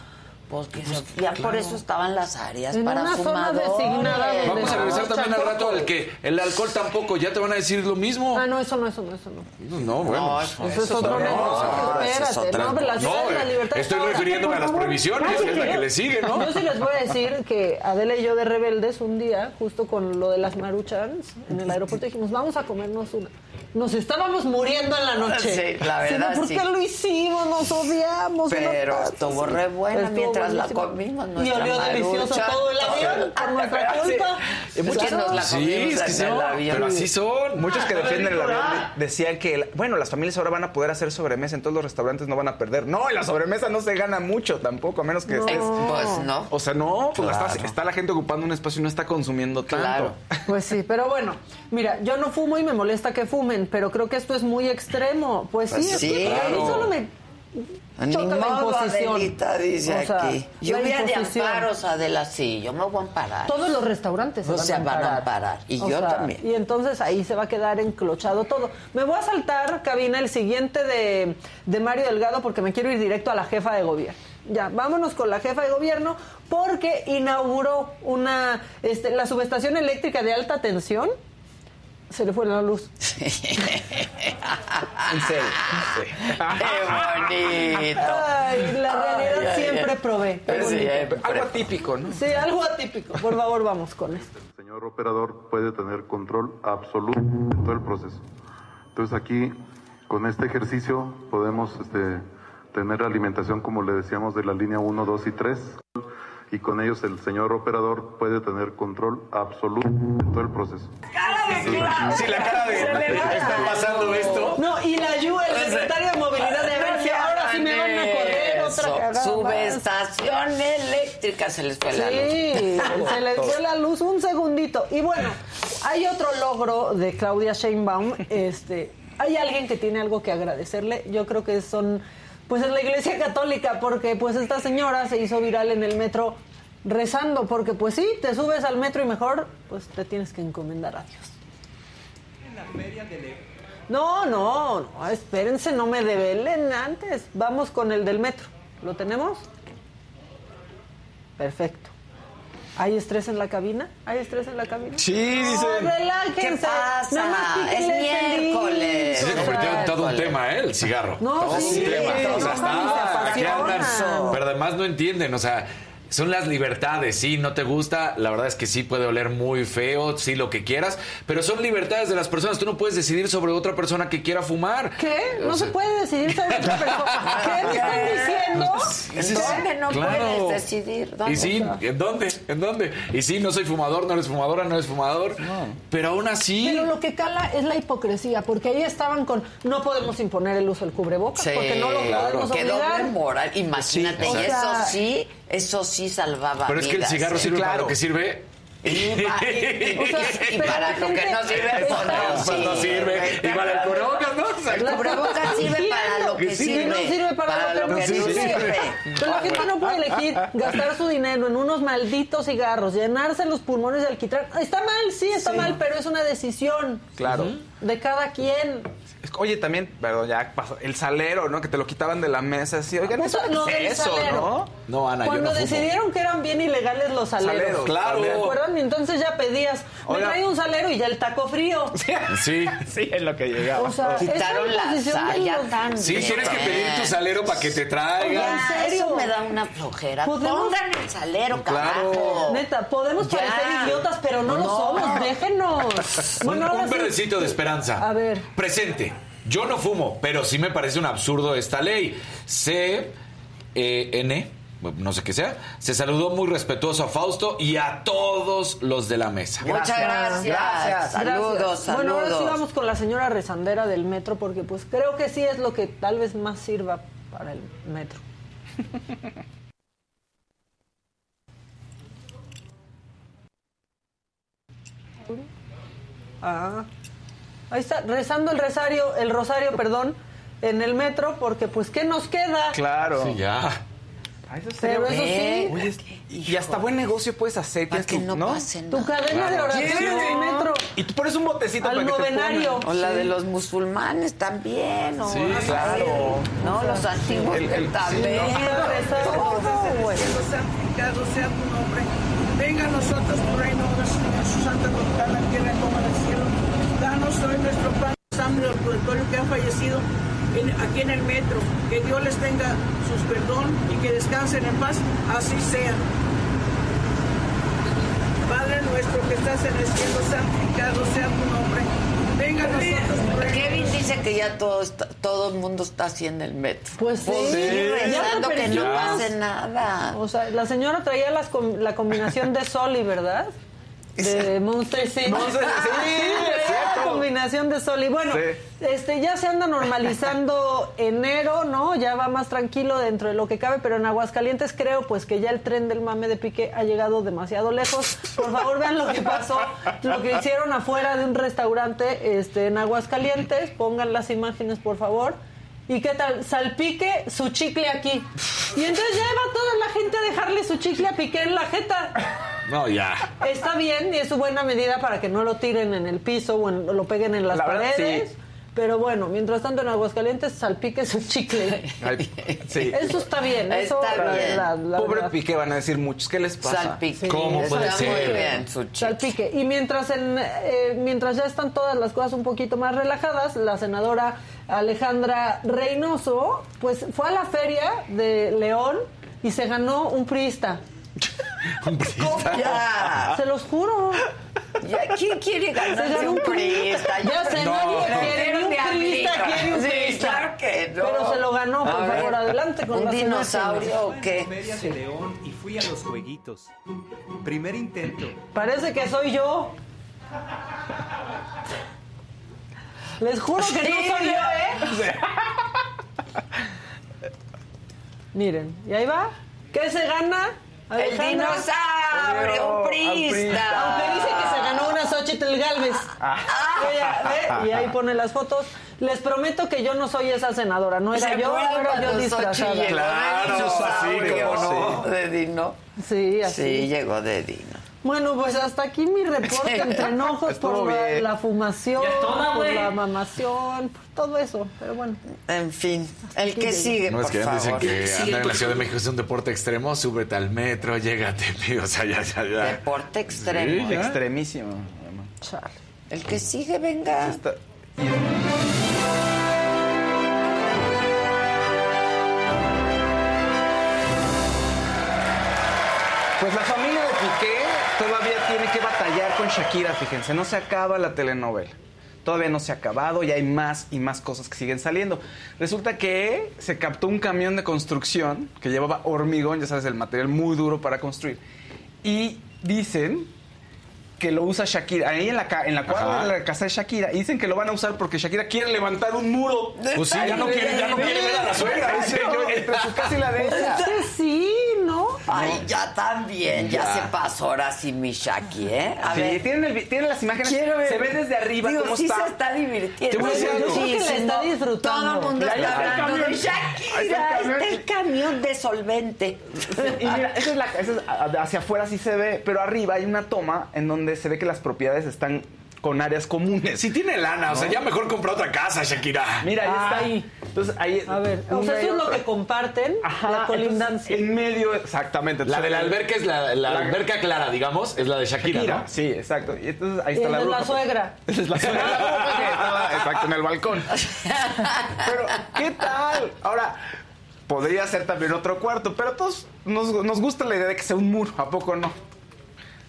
pues que se- ya por eso estaban las áreas En para una zona designada Vamos a no, regresar también al rato al que el alcohol tampoco, ya te van a decir lo mismo. Ah, no, eso no, eso no, eso no. No, bueno. No, pues, eso Eso es otro no, negocio, no, eso es espérate. otra No, pero la ciudad No, de la libertad. estoy refiriéndome a las prohibiciones, cállate. es la que le sigue, ¿no? Yo sí les voy a decir que Adela y yo de Rebeldes un día, justo con lo de las maruchans, en el aeropuerto dijimos, vamos a comernos una. Nos estábamos muriendo en la noche. Sí, la verdad, ¿Por sí. qué lo hicimos? Nos odiamos. Pero cosa estuvo re buena Estuvo mientras la comimos, Y olió delicioso todo el avión por nuestra Sí. culpa. Y muchos Claro. nos la Sí, comimos es que en sí, el avión. pero así son. Muchos que defienden el avión de- decían que, el- bueno, las familias ahora van a poder hacer sobremesa, en todos los restaurantes no van a perder. No, en la sobremesa no se gana mucho tampoco, a menos que estés... Pues no. O sea, no, pues la Claro. está, está la gente ocupando un espacio y no está consumiendo tanto. Claro. Pues sí, pero bueno, mira, yo no fumo y me molesta que fumen, pero creo que esto es muy extremo. Pues sí, Pues es sí, que a mí solo me choca la imposición. Adelita, dice O sea, aquí. la Lluvia de imposición. amparos, Adela, sí, yo me voy a amparar. Todos los restaurantes se O van, sea, a van a amparar. amparar. Y O yo sea, también. Y entonces ahí se va a quedar enclochado todo. Me voy a saltar, cabina, el siguiente de, de Mario Delgado porque me quiero ir directo a la jefa de gobierno. Ya, vámonos con la jefa de gobierno porque inauguró una este, la subestación eléctrica de alta tensión. Se le fue la luz. En serio. ¡Qué bonito! Ay, la realidad Ay, ay, siempre ay. provee. Sí, Algo atípico, ¿no? Sí, algo atípico. Por favor, vamos con esto. El señor operador puede tener control absoluto de todo el proceso. Entonces aquí, con este ejercicio, podemos este, tener la alimentación, como le decíamos, de la línea 1, 2 y 3. Y con ellos el señor operador puede tener control absoluto de todo el proceso. Sí, la cara de. ¿Está pasando esto? No, y la Yu, el secretario de movilidad de ver si ahora sí me van a correr otra. Subestación eléctrica se les fue la luz. Sí, se les fue la luz un segundito. Y bueno, hay otro logro de Claudia Sheinbaum. Este, hay alguien que tiene algo que agradecerle. Yo creo que son, pues es la Iglesia Católica, porque pues esta señora se hizo viral en el metro rezando, porque pues sí, te subes al metro y mejor, pues te tienes que encomendar a Dios. No, no, no, espérense, no me develen antes. Vamos con el del metro. ¿Lo tenemos? Perfecto. ¿Hay estrés en la cabina? ¿Hay estrés en la cabina? Sí, dice. No, relájense. ¿Qué pasa? Nada más Es miércoles. Se convirtió en todo un tema, ¿eh? El cigarro. No, Todo sí, un tema. O sea, está. Aquí andan. Pero además no entienden, o sea. Son las libertades, sí, no te gusta, la verdad es que sí puede oler muy feo, sí, lo que quieras, pero son libertades de las personas, tú no puedes decidir sobre otra persona que quiera fumar. ¿Qué? No O se puede decidir sobre otra persona. ¿Qué me están diciendo? ¿En dónde no claro. puedes decidir? ¿Dónde? Y sí, ¿en dónde? ¿En dónde? Y sí, no soy fumador, no eres fumadora, no eres fumador. Pero aún así. Pero lo que cala es la hipocresía, porque ahí estaban con no podemos imponer el uso del cubrebocas, Sí, porque no lo podemos Qué doble obligar. moral. Imagínate, Sí, o y eso sí, eso sí salvaba Pero es que el vidas, cigarro ¿eh? sirve para lo que sirve. Y, pa- y- O sea, y pero para lo que no sirve, pues no no sirve. Y para el cubrebocas, ¿no? O sea, El cubrebocas sirve para lo que sirve. no sirve para, lo que, no sirve. Pero la gente no puede elegir gastar su dinero en unos malditos cigarros, llenarse los pulmones de alquitrán. Está mal, sí, está mal, pero es una decisión Claro. de cada quien. Oye, también, perdón, ya pasó. El salero, ¿no? Que te lo quitaban de la mesa así. Oigan, Puta, eso lo es eso. ¿no? No, Ana, yo Cuando no fumo. decidieron que eran bien ilegales los saleros. Saleros, claro. ¿Se acuerdan? Y entonces ya pedías, me Oiga. trae un salero y ya el taco frío. Sí. Sí, es lo que llegaba. O sea, Quitaron la saya también. Sí, tienes que pedir tu salero para que te traigan. ¿En serio? Eso me da una flojera. ¿Podemos? Pongan el salero, Claro. carajo. Neta, podemos Ya. parecer idiotas, pero no, lo somos, déjenos. Un, Bueno, ahora un sí. verdecito de esperanza. A ver. Presente. Yo no fumo, pero sí me parece un absurdo esta ley. C, E, N, no sé qué sea, se saludó muy respetuoso a Fausto y a todos los de la mesa. Muchas gracias. Gracias. Saludos, Gracias. saludos. Bueno, ahora sí vamos con la señora rezandera del metro, porque pues creo que sí es lo que tal vez más sirva para el metro. Ah, ahí está, rezando el rosario, el rosario, perdón, en el metro, porque pues ¿qué nos queda? Claro. Sí, ya. Ah, eso Pero eso sí, Oye, y hasta buen negocio puedes hacer. Para que tu- no, pase tu nada. cadena de oración en el metro. Y tú pones un botecito Al para que te novenario. O la de los musulmanes también. O Sí, claro. No, los antiguos El- el- también. Todo, cielo santificado sea tu nombre. Venga a nosotros tu reino, haga su santa voluntad en la tierra como en el cielo. Danos hoy nuestro pan sangre del purgatorio que ha fallecido en- aquí en el metro. Que Dios les tenga sus perdón y que descansen en paz. Así sea. Padre nuestro que estás en el cielo, santificado sea tu nombre. Venga a nosotros. Kevin dice que ya todo está- todo el mundo está haciendo el metro. Pues sí, sí, ya rezando que no pase nada. O sea, la señora traía las com- la combinación de Soli, ¿verdad? De Monster City. Monster- sí, cierto. la combinación de Soli. Bueno, Sí. este ya se anda normalizando enero, ¿no? Ya va más tranquilo dentro de lo que cabe, pero en Aguascalientes creo pues que ya el tren del mame de Piqué ha llegado demasiado lejos. Por favor, vean lo que pasó, lo que hicieron afuera de un restaurante este en Aguascalientes. Pongan las imágenes, por favor. ¿Y qué tal? Salpique su chicle aquí. Y entonces ya va toda la gente a dejarle su chicle a Piqué en la jeta. No, ya. Está bien y es buena medida para que no lo tiren en el piso o en- lo peguen en las La verdad, paredes. sí. Pero bueno, mientras tanto en Aguascalientes salpique su chicle. Sí. Eso está bien. Eso, Está la bien. verdad, la Pobre verdad. Piqué van a decir muchos. ¿Qué les pasa? Salpique. ¿Cómo Está puede ser? muy bien su. Salpique. Y mientras, en, eh, mientras ya están todas las cosas un poquito más relajadas, la senadora Alejandra Reynoso, pues fue a la feria de León y se ganó un priista. Ya. Se los juro. Ya, ¿Quién quiere Se ganar ganó un priista? Ya sé, No, nadie no. quiere ni un priista, quiere un Sí, priista. claro que no. Pero se lo ganó, por ver, favor, adelante con ¿Un dinosaurio o qué? Comedia de León y fui a los jueguitos. Primer intento. Parece que soy yo. Les juro que no soy yo, ¿eh? Miren, y ahí va. ¿Qué se gana? El dinosaurio, un priista. Aunque dice que se ganó una Xochitl Galvez. ¿ve? Y ahí pone las fotos. Les prometo que yo no soy esa senadora. No era ¿Se yo, era yo disfrazada. Claro, de dinosaurio, sí, no. De Dino. Sí, así. Sí, llegó de Dino. Bueno, pues hasta aquí mi reporte entre enojos por la, fumación, toda, por la mamación, por todo eso. Pero bueno, En fin, el que sigue, No es por que dicen favor. que andar en la Ciudad de México es un deporte extremo, súbete al metro, llégate, o sea, ya, ya, ya. Deporte extremo. Sí. Extremísimo. chale. El que sigue, venga. Está- Shakira, fíjense, no se acaba la telenovela. Todavía no se ha acabado y hay más y más cosas que siguen saliendo. Resulta que se captó un camión de construcción que llevaba hormigón, ya sabes, el material muy duro para construir. Y dicen que lo usa Shakira, ahí en la, ca- en la cuadra Ajá. de la casa de Shakira, y dicen que lo van a usar porque Shakira quiere levantar un muro. Pues sí, ya no quiere, ya no quiere ver a la suegra. Dice yo, entre su casa y la de Pues ella. sí, ¿no? Ay, ya también, ya, Ya. se pasó ahora sí mi Shaki, ¿eh? A Sí, ver, tienen, el tienen las imágenes. quiero ver. Se ve desde arriba Digo, cómo sí está. se está divirtiendo. Te voy a decir algo. Yo creo que la está disfrutando. Todo el mundo está hablando de camión. Ahí Shakira. está el camión. El camión de solvente. Y mira, esa es la, esa es- hacia afuera sí se ve, pero arriba hay una toma en donde se ve que las propiedades están con áreas comunes. Si tiene lana, o sea, ya mejor compra otra casa, Shakira. Mira, ahí está. Entonces ahí. A ver, o sea, eso es lo que comparten, la colindancia. En medio, exactamente. La de la alberca es la, la La- alberca clara, digamos, es la de Shakira, Shakira, ¿no? sí, exacto. Y entonces ahí Y está la bruja. la suegra. Esa es la suegra estaba, exacto, en el balcón. Pero, ¿qué tal? Ahora, podría ser también otro cuarto, pero a todos nos, nos gusta la idea de que sea un muro, ¿a poco no?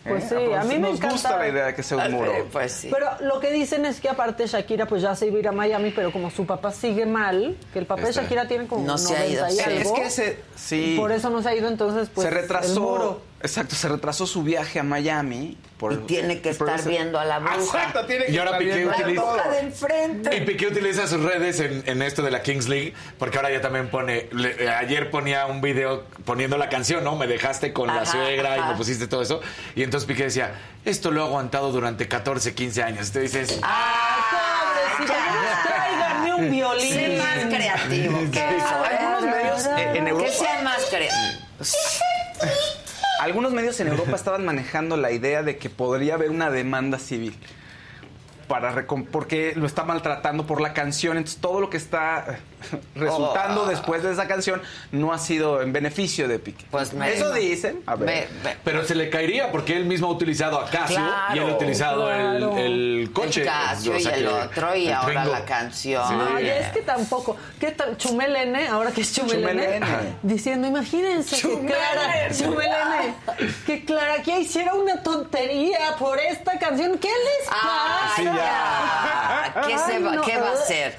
Pues ¿Eh? sí, poco a mí me Nos encanta. gusta la idea de que sea un muro. Pues sí. Pero lo que dicen es que aparte Shakira pues ya se iba a ir a Miami, pero como su papá sigue mal, que el papá Este, de Shakira tiene como no se ha 90 ido, y sí. algo, Es que se, sí. y por eso no se ha ido entonces pues se el retrasó. muro. Exacto, se retrasó su viaje a Miami. Por, Y tiene que por estar ese- viendo a la bruja. Exacto, tiene que Y ahora estar Piqué viendo a utiliza-. La de enfrente. Y Piqué utiliza sus redes en, en esto de la Kings League, porque ahora ya también pone, le- ayer ponía un video poniendo la canción, ¿no? Me dejaste con la Ajá, suegra y me pusiste todo eso. Y entonces Piqué decía, esto lo he aguantado durante 14, 15 años. Entonces dices, Ay, pobrecito, tráiganme un violín. Sé más creativo que. Algunos medios en- Europa- Que sea más creativo. Algunos medios en Europa estaban manejando la idea de que podría haber una demanda civil. Para porque lo está maltratando por la canción. Entonces, todo lo que está resultando Oh. después de esa canción no ha sido en beneficio de Piqué. Pues me- Eso dicen. A ver. Me- me- pero se le caería porque él mismo ha utilizado a Casio Claro, y él ha utilizado el- claro. el, coche. El Casio O sea y el otro, y el ahora la canción. Sí. Ay, es que tampoco. ¿Qué tal? Chumelene, ahora que es Chumelene, Chumelene. diciendo, imagínense que Clara, Chumelene, que Clara que hiciera una tontería por esta canción. ¿Qué les pasa? Ya. ¿Qué, se Ay, va, no. ¿Qué va a hacer?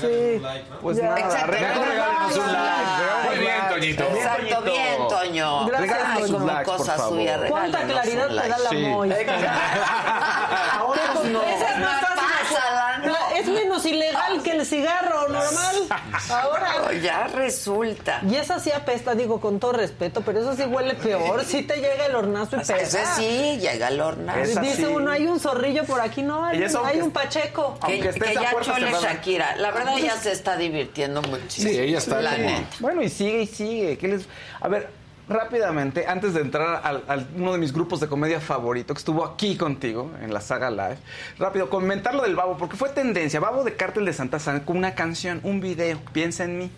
Sí. Pues Ya. nada, Exacto. regálenos Regálenos un like. Muy bien, Toñito. Exacto, bien, Toño. Gracias, Ay, sus como likes, por favor. suya, ¿Cuánta regálenos claridad te da la. Sí. Moy? A otros no. Esa es más fácil. Pásala, ¿no? La- Es menos ilegal que el cigarro normal. Ahora. Oh, Ya resulta. Y esa sí apesta, digo, con todo respeto, pero eso sí huele peor. Sí te llega el hornazo y pega. Ese sí, llega el hornazo. Esa Dice sí. uno, hay un zorrillo por aquí. No, hay, eso hay aunque- un pacheco. Que, que a ya chole cerrada. Shakira. La verdad, ella se está divirtiendo muchísimo. Sí, ella está La como-. Bueno, y sigue y sigue. ¿Qué les... A ver, rápidamente, antes de entrar al, uno de mis grupos de comedia favorito, que estuvo aquí contigo en la saga live, rápido, comentar lo del Babo, porque fue tendencia. Babo de Cártel de Santa Sana con una canción, un video, piensa en mí.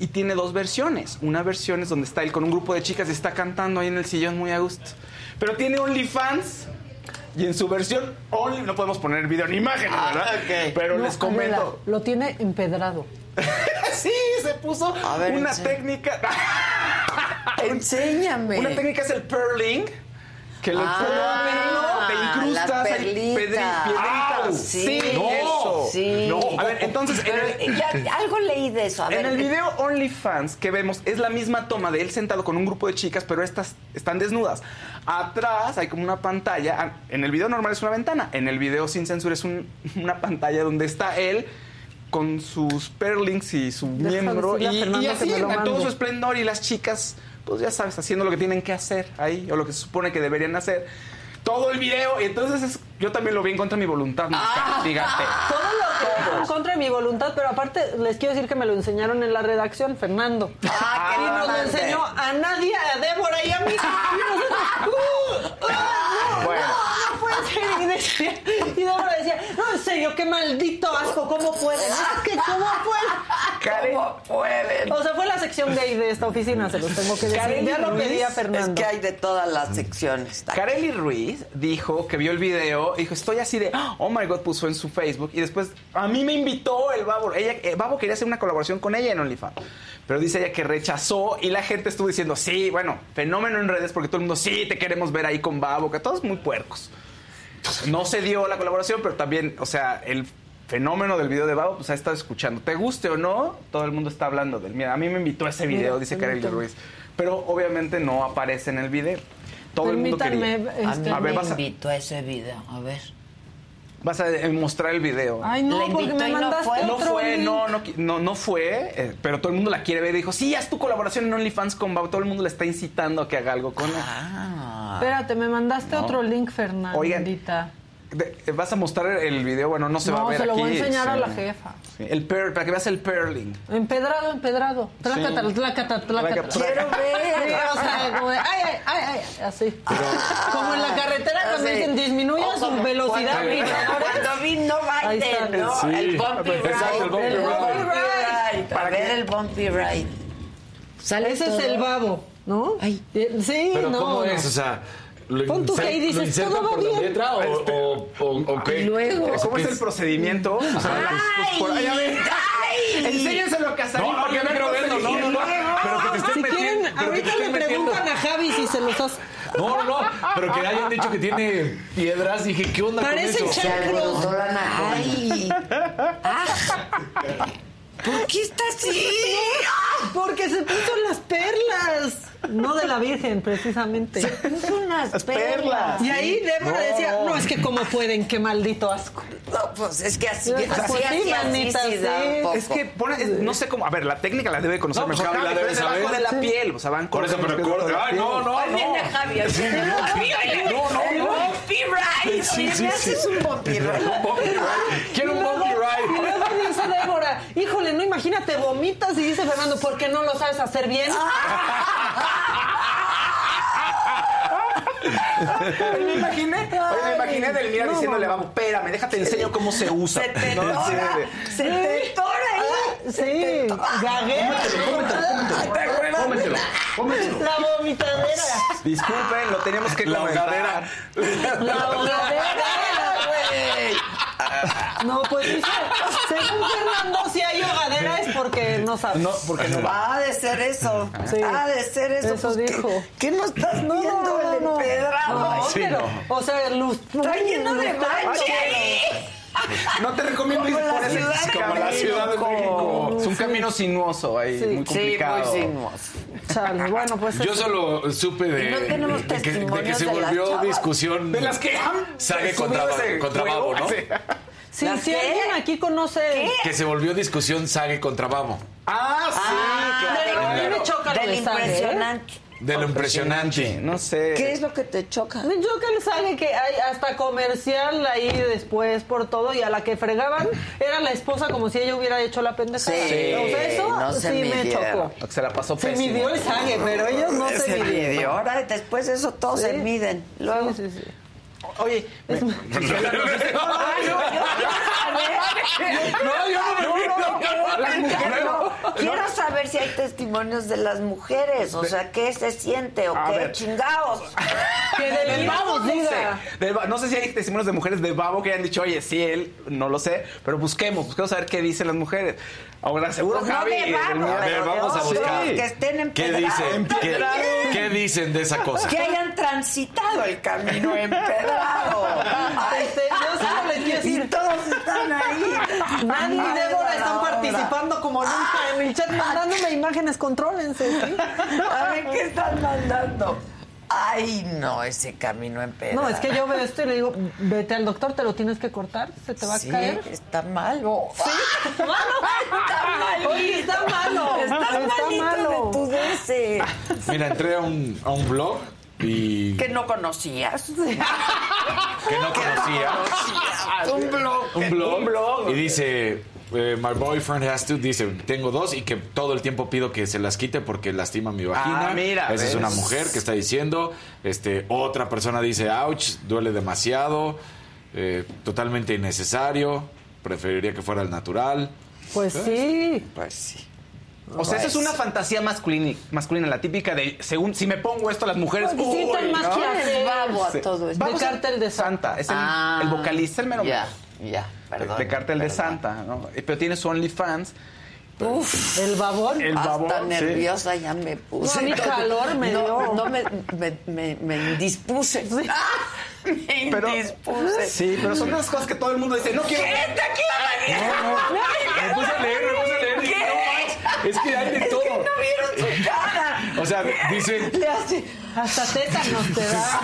Y tiene dos versiones. Una versión es donde está él con un grupo de chicas y está cantando ahí en el sillón muy a gusto. Pero tiene OnlyFans. Y en su versión, Only, no podemos poner video ni imágenes, Ah, ¿verdad? ok. Pero No, les comento. Adela, lo tiene empedrado. sí, se puso A ver, una técnica. Enséñame. Una técnica es el pearling. Que le Ah, te incrustas las ahí perlitas. pedri- piedritas. Ah, sí, sí. eso. Sí. No, a ver, entonces en Pero, el, ya, algo leí de eso. A en ver, el video OnlyFans que vemos es la misma toma de él sentado con un grupo de chicas, pero estas están desnudas. Atrás hay como una pantalla. Ah, En el video normal es una ventana. En el video sin censura es un- una pantalla donde está él con sus perlings y su Deja miembro y, y así en todo su esplendor y las chicas, pues ya sabes, haciendo lo que tienen que hacer ahí o lo que se supone que deberían hacer. Todo el video, y entonces es- yo también lo vi en contra de mi voluntad, Ah. Todo lo que en contra de mi voluntad, pero aparte les quiero decir que me lo enseñaron en la redacción, Fernando. Ah, qué y nos lo enseñó a nadie, a Débora y a mí. Y nosotros, ¡uh! ¡Ah, no, Bueno. no, no puede ser. Y, decía, y Débora decía, no, en serio, qué maldito asco, ¿cómo pueden? Es que, ¿cómo pueden? Karen- ¿Cómo pueden? O sea, fue la sección gay de esta oficina, se los tengo que decir. Karen Ya lo Ruiz, pedía Es Fernando. que hay de todas las secciones. Kareli Ruiz dijo que vio el video, dijo, estoy así de, oh my god, puso en su Facebook y después a mí me invitó el Babo. Ella, eh, Babo quería hacer una colaboración con ella en OnlyFans. Pero dice ella que rechazó y la gente estuvo diciendo, sí, bueno, fenómeno en redes porque todo el mundo, sí, te queremos ver ahí con Babo, que todos muy puercos. No se dio la colaboración, pero también, o sea, el fenómeno del video de Babo, pues ha estado escuchando. Te guste o no, todo el mundo está hablando del Mira, a mí me invitó a ese video, Mira, dice permítame. Ruiz. Pero obviamente no aparece en el video. Todo el mundo quería. A este, mí A ver, me vas a- invitó a ese video. A ver. Vas a mostrar el video. Ay, no, porque me no fue. no fue, link. no, no, no, no fue, eh, pero todo el mundo la quiere ver. Dijo, sí, haz tu colaboración en OnlyFans con Babo. Todo el mundo le está incitando a que haga algo con él. Ah. Espérate, me mandaste No. otro link, Fernandita. Oigan, vas a mostrar el video, bueno, no se va a no, ver se lo aquí. voy a enseñar a sí. la jefa. Sí, El per, para que veas el perling. Empedrado, empedrado. Tlácata, tlácata, tlácata. Tlácata. Quiero ver. Sí, o sea, como de, ay, ay, ay, ay, así. Como en la carretera cuando Sí. dicen disminuya O su velocidad. Cuando cuando Ahí está. Biden, ¿no? Sí. El bumpy Exacto, el ride. bumpy El bumpy ride, ride. A ver el bumpy ride. Sale Ese es todo. el babo, ¿no? Eh, Sí, Pero no. ¿cómo no. es? O sea, ¿lo, Pon tú que ahí dices, ¿lo insertan todo va bien. letra o, o, o, o qué? ¿Cómo es el procedimiento? O sea, pues, por ahí, a ver. Enséñenselo a Casarín. No, no, para yo que me vean creo cómo viendo, se no, no, no. Pero que te estén Si quieren, metiendo. pero que ahorita le metiendo. preguntan a Javi si se los hace. No, no, no. Pero que hayan dicho que tiene piedras. Dije, ¿qué onda Parecen con eso? Ay. Ah. ¿Por qué está así? Porque se puso las perlas. No de la Virgen, precisamente. Puso unas Las perlas. perlas. Y ahí Débora No. decía, no, es que cómo pueden, qué maldito asco. No, pues es que así, Pues así, sí, así, así, sí da sí. un poco. Es que pone, no sé cómo, a ver, la técnica la debe conocer No, pues mejor Javi la debe es debajo saber. de la piel, o sea, van Por eso, pero la Ay, no, no, Ahí viene no. Javi. ahí viene Javi. No, no, no. bumpy ride. Sí, Oye, sí, me sí. haces un bumpy ride. Quiero un Y luego- bumpy Y ride. luego dice Débora, híjole, no imagínate, vomitas y dice Fernando, ¿por qué no lo sabes hacer bien? Me imaginé, oye, me imaginé del mira no, diciéndole, vamos, espérame, déjate enseño cómo se usa. Se te tora. sí. Se te tora ahí. Sí, gaguera. Cómetelo, cómetelo. La vomitadera. Disculpen, lo teníamos que La comentar. hogadera. La vomitadera, güey. No, pues dice, según Fernando, si hay hogadera es porque no sabes. No, porque no va. Ha de ser eso. Sí. Ha de ser eso. Eso Pues, dijo. ¿Qué, qué no estás No, viendo no, el no, empedrado? No, pero, o sea, luz. Está lleno de mancha ahí. No te recomiendo ir por ese Ciudad de camino. Como la Ciudad de México. Es un camino sinuoso ahí, Sí. muy Sí, complicado. muy sinuoso. Chale, bueno, pues Yo eso. solo supe de, no tenemos de, que, de que se volvió discusión. De las que subido contra, contra Babo, ¿no? sí. Sí, ¿Las si qué? alguien aquí conoce. Que se volvió discusión Sague contra Babo. Ah, sí, Pero a mí me choca lo Del de Sage, ¿eh? impresionante. De lo impresionante. No sé. ¿Qué es lo que te choca? Me choca el Sage que hay hasta comercial ahí después por todo y a la que fregaban era la esposa como si ella hubiera hecho la pendejada. Sí, eso no se sí me chocó. Se la pasó Se pésimo. midió el Sage, pero ellos no se, se midieron. midió. Ahora, después de eso, todos Sí. se miden. Luego. Sí, sí, sí. Oye, me- No, yo no. Quiero saber si hay testimonios de las mujeres. O sea, ¿qué se siente o A qué ver. chingados? Que del Del Babo ba- no sé si hay testimonios de mujeres de babo que hayan dicho, oye, sí, él, no lo sé, pero busquemos, busquemos saber qué dicen las mujeres. Ahora, seguro Pues no Javi. mío- A ver, vamos a buscar. Que estén ¿Qué empedrados. dicen? ¿Qué, qué dicen de esa cosa? Que hayan transitado el camino empedrado. Ay, Este, solo les quiero y decir- todos están ahí. Nadie y Ay, Débora están hora. participando como nunca en el chat, mandándome imágenes, contrólense. ¿sí? A ver, ¿qué están mandando? Ay, no, ese camino empedrado. No, es que yo veo esto y le digo, vete al doctor, te lo tienes que cortar, se te va a Sí, caer. está malo. Sí, está malo. Oye, está malo. Está, Está malito malo. de tu DC. Mira, entré a un, a un blog y Que no conocías. que no conocía. Un blog. un blog, Un blog. y dice eh, my boyfriend has to dice tengo dos y que todo el tiempo pido que se las quite porque lastima mi vagina Ah, mira, esa es una mujer que está diciendo este otra persona dice ouch duele demasiado eh, totalmente innecesario preferiría que fuera el natural Pues sí. Pues sí. O sea, esa es una fantasía masculina, masculina, la típica de, según, si me pongo esto, las mujeres... Necesitan uy, más ¿no? que ¿Quién hacer. es babo a todo esto? A- Cártel de Santa. Es el, Ah, el vocalista, el mero Ya, ya, perdón. de Cartel de perdón. Santa, ¿no? Eh, Pero tiene su OnlyFans. Uf. El babón. El Hasta babón, sí. nerviosa ya me puse. No, mí calor me no, dio. No, me, me, me, me indispuse. me Pero, indispuse. sí, pero son unas cosas que todo el mundo dice, no quiero... ¿Qué te clava? me puse a leer me puse a leer ¿Qué? no es que hay de Es que todo no vieron su cara. o sea dicen Le hace... Hasta tétanos te da.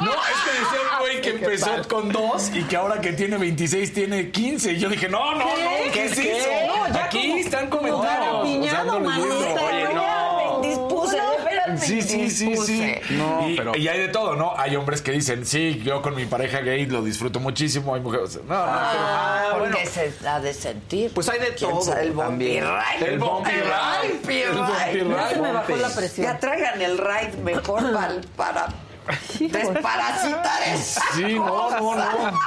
No, es que decía un güey que empezó con dos y que ahora que tiene 26 tiene 15. Y yo dije, no, no, ¿Qué? no, ¿qué es ¿Qué? eso? No, ya Aquí como- están como comentando. garapiñado, manita. Oye, no. Me veras me Sí, sí, sí, sí. No, y, pero- y hay de todo, ¿no? Hay hombres que dicen, sí, yo con mi pareja gay lo disfruto muchísimo. Hay mujeres. No, no, Ah, Ah, porque bueno. se ha de sentir. Pues hay de ¿Quién todo sabe? El bumpy ride. El bumpy ride. El bumpy ride. se me bajó la presión. Ya traigan el ride mejor para, para desparasitar eso. Sí, no, no, no.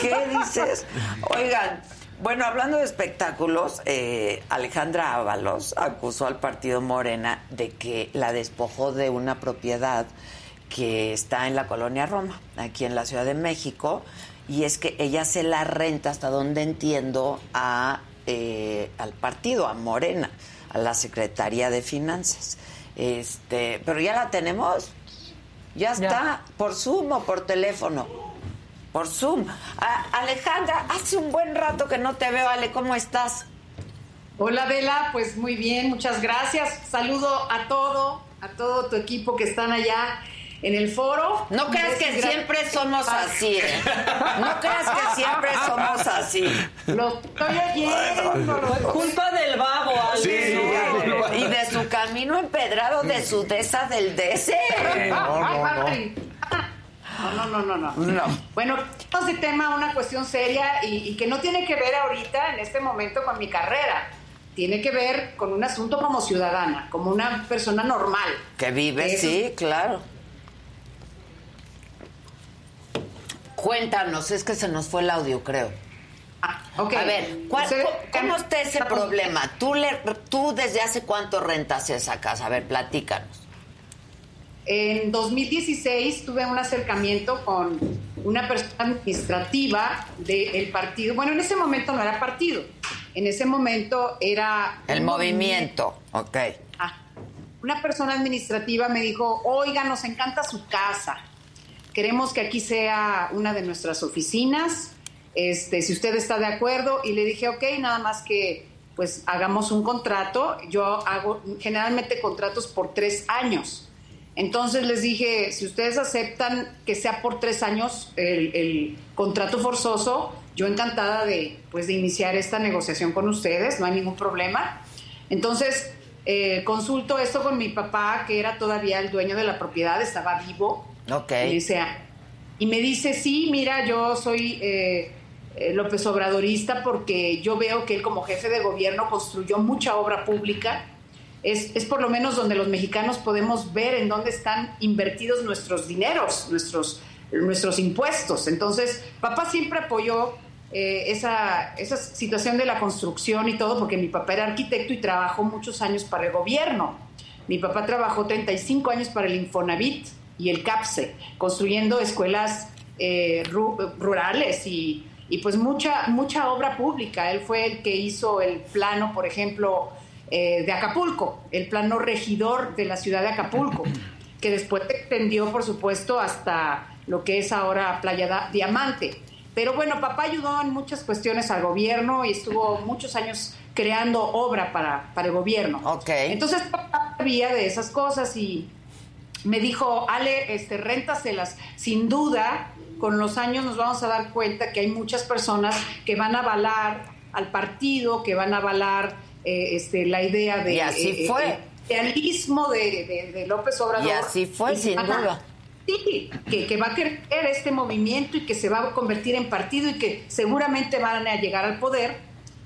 ¿Qué dices? Oigan, Bueno, hablando de espectáculos, eh, Alejandra Ábalos acusó al partido Morena de que la despojó de una propiedad que está en la colonia Roma, aquí en la Ciudad de México, y es que ella se la renta, hasta donde entiendo, a, eh, al partido, a Morena, a la Secretaría de Finanzas. Este, pero ya la tenemos, ya está, por Zoom o por teléfono. Por Zoom. Ah, Alejandra, hace un buen rato que no te veo, Ale, ¿cómo estás? Hola Vela, pues muy bien, muchas gracias. Saludo a todo, a todo tu equipo que están allá en el foro. No creas que siempre somos así, ¿eh? No creas que siempre somos así. Lo estoy oyendo. Fue culpa del babo, Ale. Sí, y de su camino empedrado, de su desa del dese. No, no, no, no, no. No. Bueno, vamos de tema una cuestión seria y, y que no tiene que ver ahorita, en este momento, con mi carrera. Tiene que ver con un asunto como ciudadana, como una persona normal. Que vive, Eso. sí, claro. Cuéntanos, es que se nos fue el audio, creo. ok. A ver, ¿cuál- Usted- ¿cómo, está ese problema? ¿Tú, le, ¿Tú desde hace cuánto rentas esa casa? A ver, platícanos. En 2016 tuve un acercamiento con una persona administrativa del partido. Bueno, en ese momento no era partido. En ese momento era... El un movimiento, ok. Ah, una persona administrativa me dijo, oiga, nos encanta su casa. Queremos que aquí sea una de nuestras oficinas. Este, si usted está de acuerdo. Y le dije, ok, nada más que pues hagamos un contrato. Yo hago generalmente contratos por tres años. Entonces les dije, si ustedes aceptan que sea por tres años el, contrato forzoso, yo encantada de, pues, de iniciar esta negociación con ustedes, no hay ningún problema. Entonces, eh, consulto esto con mi papá, que era todavía el dueño de la propiedad, estaba vivo. Ok. Y, dice, y me dice, sí, mira, yo soy eh, eh, López Obradorista porque yo veo que él como jefe de gobierno construyó mucha obra pública. Es, es por lo menos donde los mexicanos podemos ver en dónde están invertidos nuestros dineros, nuestros, nuestros impuestos. Entonces, papá siempre apoyó eh, esa, esa situación de la construcción y todo, porque mi papá era arquitecto y trabajó muchos años para el gobierno. Mi papá trabajó 35 años para el Infonavit y el CAPSE, construyendo escuelas eh, ru- rurales y, y pues mucha, mucha obra pública. Él fue el que hizo el plano, por ejemplo, eh, de Acapulco, el plano regidor de la ciudad de Acapulco, que después extendió, por supuesto, hasta lo que es ahora Playa Diamante. Pero bueno, papá ayudó en muchas cuestiones al gobierno y estuvo muchos años creando obra para, para el gobierno. Entonces papá sabía de esas cosas y me dijo, Ale, este, réntaselas. Sin duda, con los años nos vamos a dar cuenta que hay muchas personas que van a avalar al partido, que van a avalar eh, este, la idea de... Y así eh, fue. idealismo de, de- de López Obrador. Y así fue, sin a- duda. Sí, que, que va a creer este movimiento y que se va a convertir en partido y que seguramente van a llegar al poder.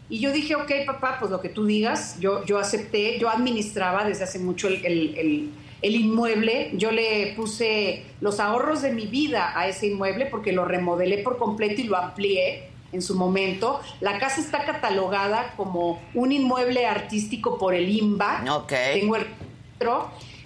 Y yo dije, ok, papá, pues lo que tú digas, yo, yo acepté, yo administraba desde hace mucho el, el- el- el inmueble, yo le puse los ahorros de mi vida a ese inmueble porque lo remodelé por completo y lo amplié en su momento. La casa está catalogada como un inmueble artístico por el IMBA. Tengo el.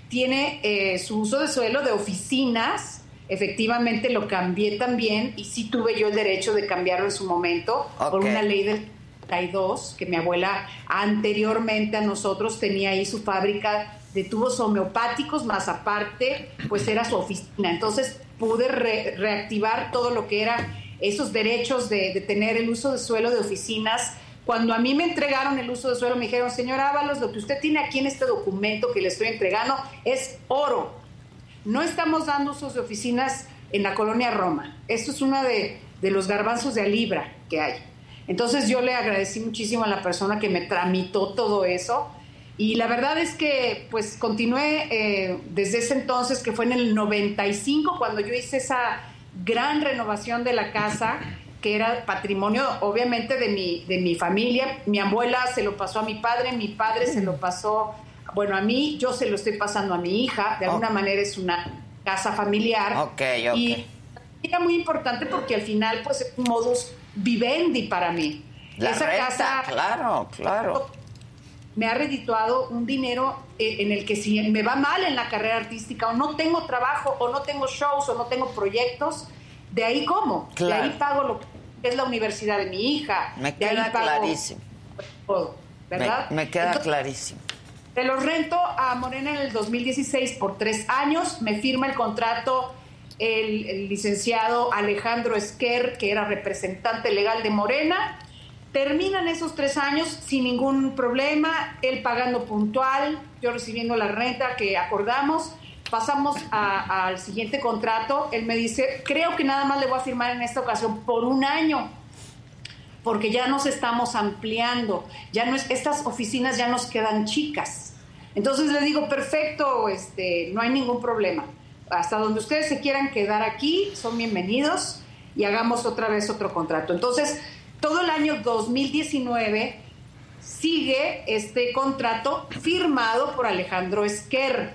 Tiene eh, su uso de suelo de oficinas. Efectivamente lo cambié también y sí tuve yo el derecho de cambiarlo en su momento por una ley del 32 que mi abuela anteriormente a nosotros tenía ahí su fábrica de tubos homeopáticos, más aparte, pues era su oficina. Entonces pude re- reactivar todo lo que era esos derechos de, de tener el uso de suelo de oficinas. Cuando a mí me entregaron el uso de suelo, me dijeron, señor Ábalos, lo que usted tiene aquí en este documento que le estoy entregando es oro. No estamos dando usos de oficinas en la colonia Roma. Esto es uno de, de los garbanzos de a que hay. Entonces yo le agradecí muchísimo a la persona que me tramitó todo eso. Y la verdad es que pues continué eh, desde ese entonces, que fue en el 95, cuando yo hice esa gran renovación de la casa, que era patrimonio obviamente de mi, de mi familia. Mi abuela se lo pasó a mi padre, mi padre se lo pasó, bueno, a mí, yo se lo estoy pasando a mi hija, de alguna manera es una casa familiar. Ok, ok. Y era muy importante porque al final pues es un modus vivendi para mí. La esa renta, casa claro, claro. Me ha redituado un dinero eh, en el que si me va mal en la carrera artística o no tengo trabajo o no tengo shows o no tengo proyectos, de ahí como, Claro. de ahí pago lo que es la universidad de mi hija, Me de ahí queda pago clarísimo. todo, ¿verdad? Me, me queda Entonces, clarísimo. te los rento a Morena en el 2016 por tres años. Me firma el contrato el, el licenciado Alejandro Esquer, que era representante legal de Morena. Terminan esos tres años sin ningún problema, él pagando puntual, yo recibiendo la renta que acordamos. Pasamos al siguiente contrato. Él me dice, creo que nada más le voy a firmar en esta ocasión por un año porque ya nos estamos ampliando, ya no es, estas oficinas ya nos quedan chicas. Entonces le digo, perfecto, este, no hay ningún problema. Hasta donde ustedes se quieran quedar aquí, son bienvenidos y hagamos otra vez otro contrato. Entonces, todo el año 2019 sigue este contrato firmado por Alejandro Esquer.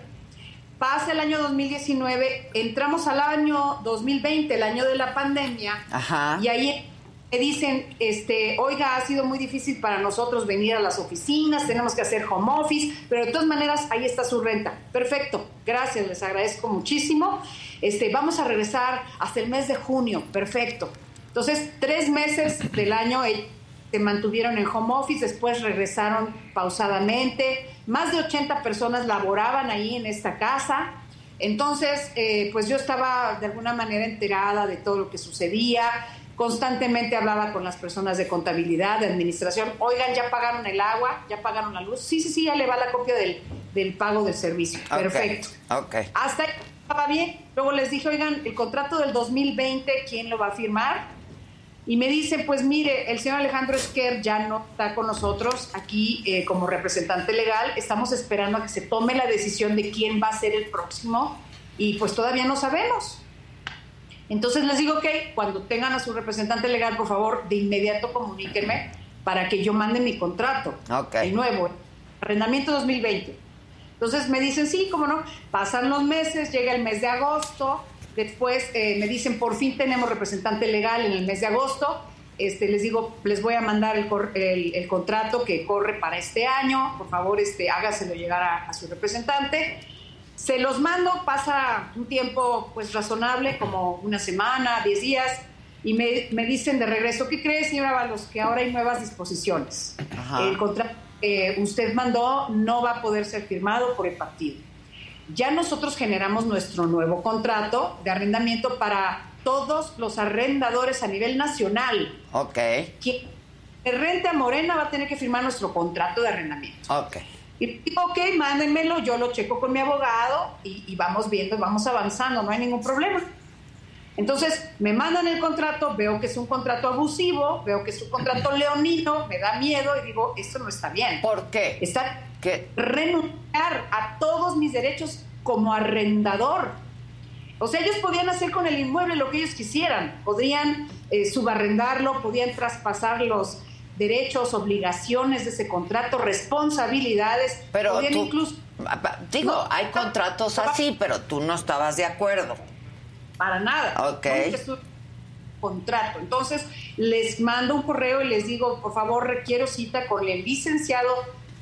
Pasa el año 2019, entramos al año 2020, el año de la pandemia, Ajá. y ahí me dicen, este, oiga, ha sido muy difícil para nosotros venir a las oficinas, tenemos que hacer home office, pero de todas maneras ahí está su renta. Perfecto, gracias, les agradezco muchísimo. Este, vamos a regresar hasta el mes de junio, perfecto. Entonces, tres meses del año eh, se mantuvieron en home office, después regresaron pausadamente. Más de 80 personas laboraban ahí en esta casa. Entonces, eh, pues yo estaba de alguna manera enterada de todo lo que sucedía. Constantemente hablaba con las personas de contabilidad, de administración. Oigan, ¿ya pagaron el agua? ¿Ya pagaron la luz? Sí, sí, sí, ya le va la copia del, del pago del servicio. Perfecto. Ok. Hasta ahí estaba bien. Luego les dije, oigan, el contrato del 2020, ¿quién lo va a firmar? Y me dice, pues mire, el señor Alejandro Esquer ya no está con nosotros aquí eh, como representante legal. Estamos esperando a que se tome la decisión de quién va a ser el próximo y pues todavía no sabemos. Entonces les digo, ok, cuando tengan a su representante legal, por favor, de inmediato comuníquenme para que yo mande mi contrato, Ok. el nuevo, arrendamiento 2020. Entonces me dicen, sí, cómo no. Pasan los meses, llega el mes de agosto, después eh, me dicen, por fin tenemos representante legal en el mes de agosto. Este, les digo, les voy a mandar el, el- el contrato que corre para este año, por favor, este, hágaselo llegar a, a su representante. Se los mando, pasa un tiempo pues razonable, como una semana, 10 días, y me, me dicen de regreso, ¿qué cree, señora Balos? Que ahora hay nuevas disposiciones. Ajá. El contrato que usted mandó no va a poder ser firmado por el partido. Ya nosotros generamos nuestro nuevo contrato de arrendamiento para todos los arrendadores a nivel nacional. Ok. Quien rente a Morena va a tener que firmar nuestro contrato de arrendamiento. Ok. Y digo, ok, mándenmelo, yo lo checo con mi abogado y, y vamos viendo, vamos avanzando, no hay ningún problema. Entonces, me mandan el contrato, veo que es un contrato abusivo, veo que es un contrato leonino, me da miedo y digo, esto no está bien. ¿Por qué? Está ¿Qué? renunciar a todos mis derechos como arrendador. O sea, ellos podían hacer con el inmueble lo que ellos quisieran, podrían eh, subarrendarlo, podían traspasar los derechos, obligaciones de ese contrato, responsabilidades, Pero podían tú- incluso Digo, No, hay contratos así, pero tú no estabas de acuerdo. para nada. Ok. Contrato. Entonces, les mando un correo y les digo, por favor, requiero cita con el licenciado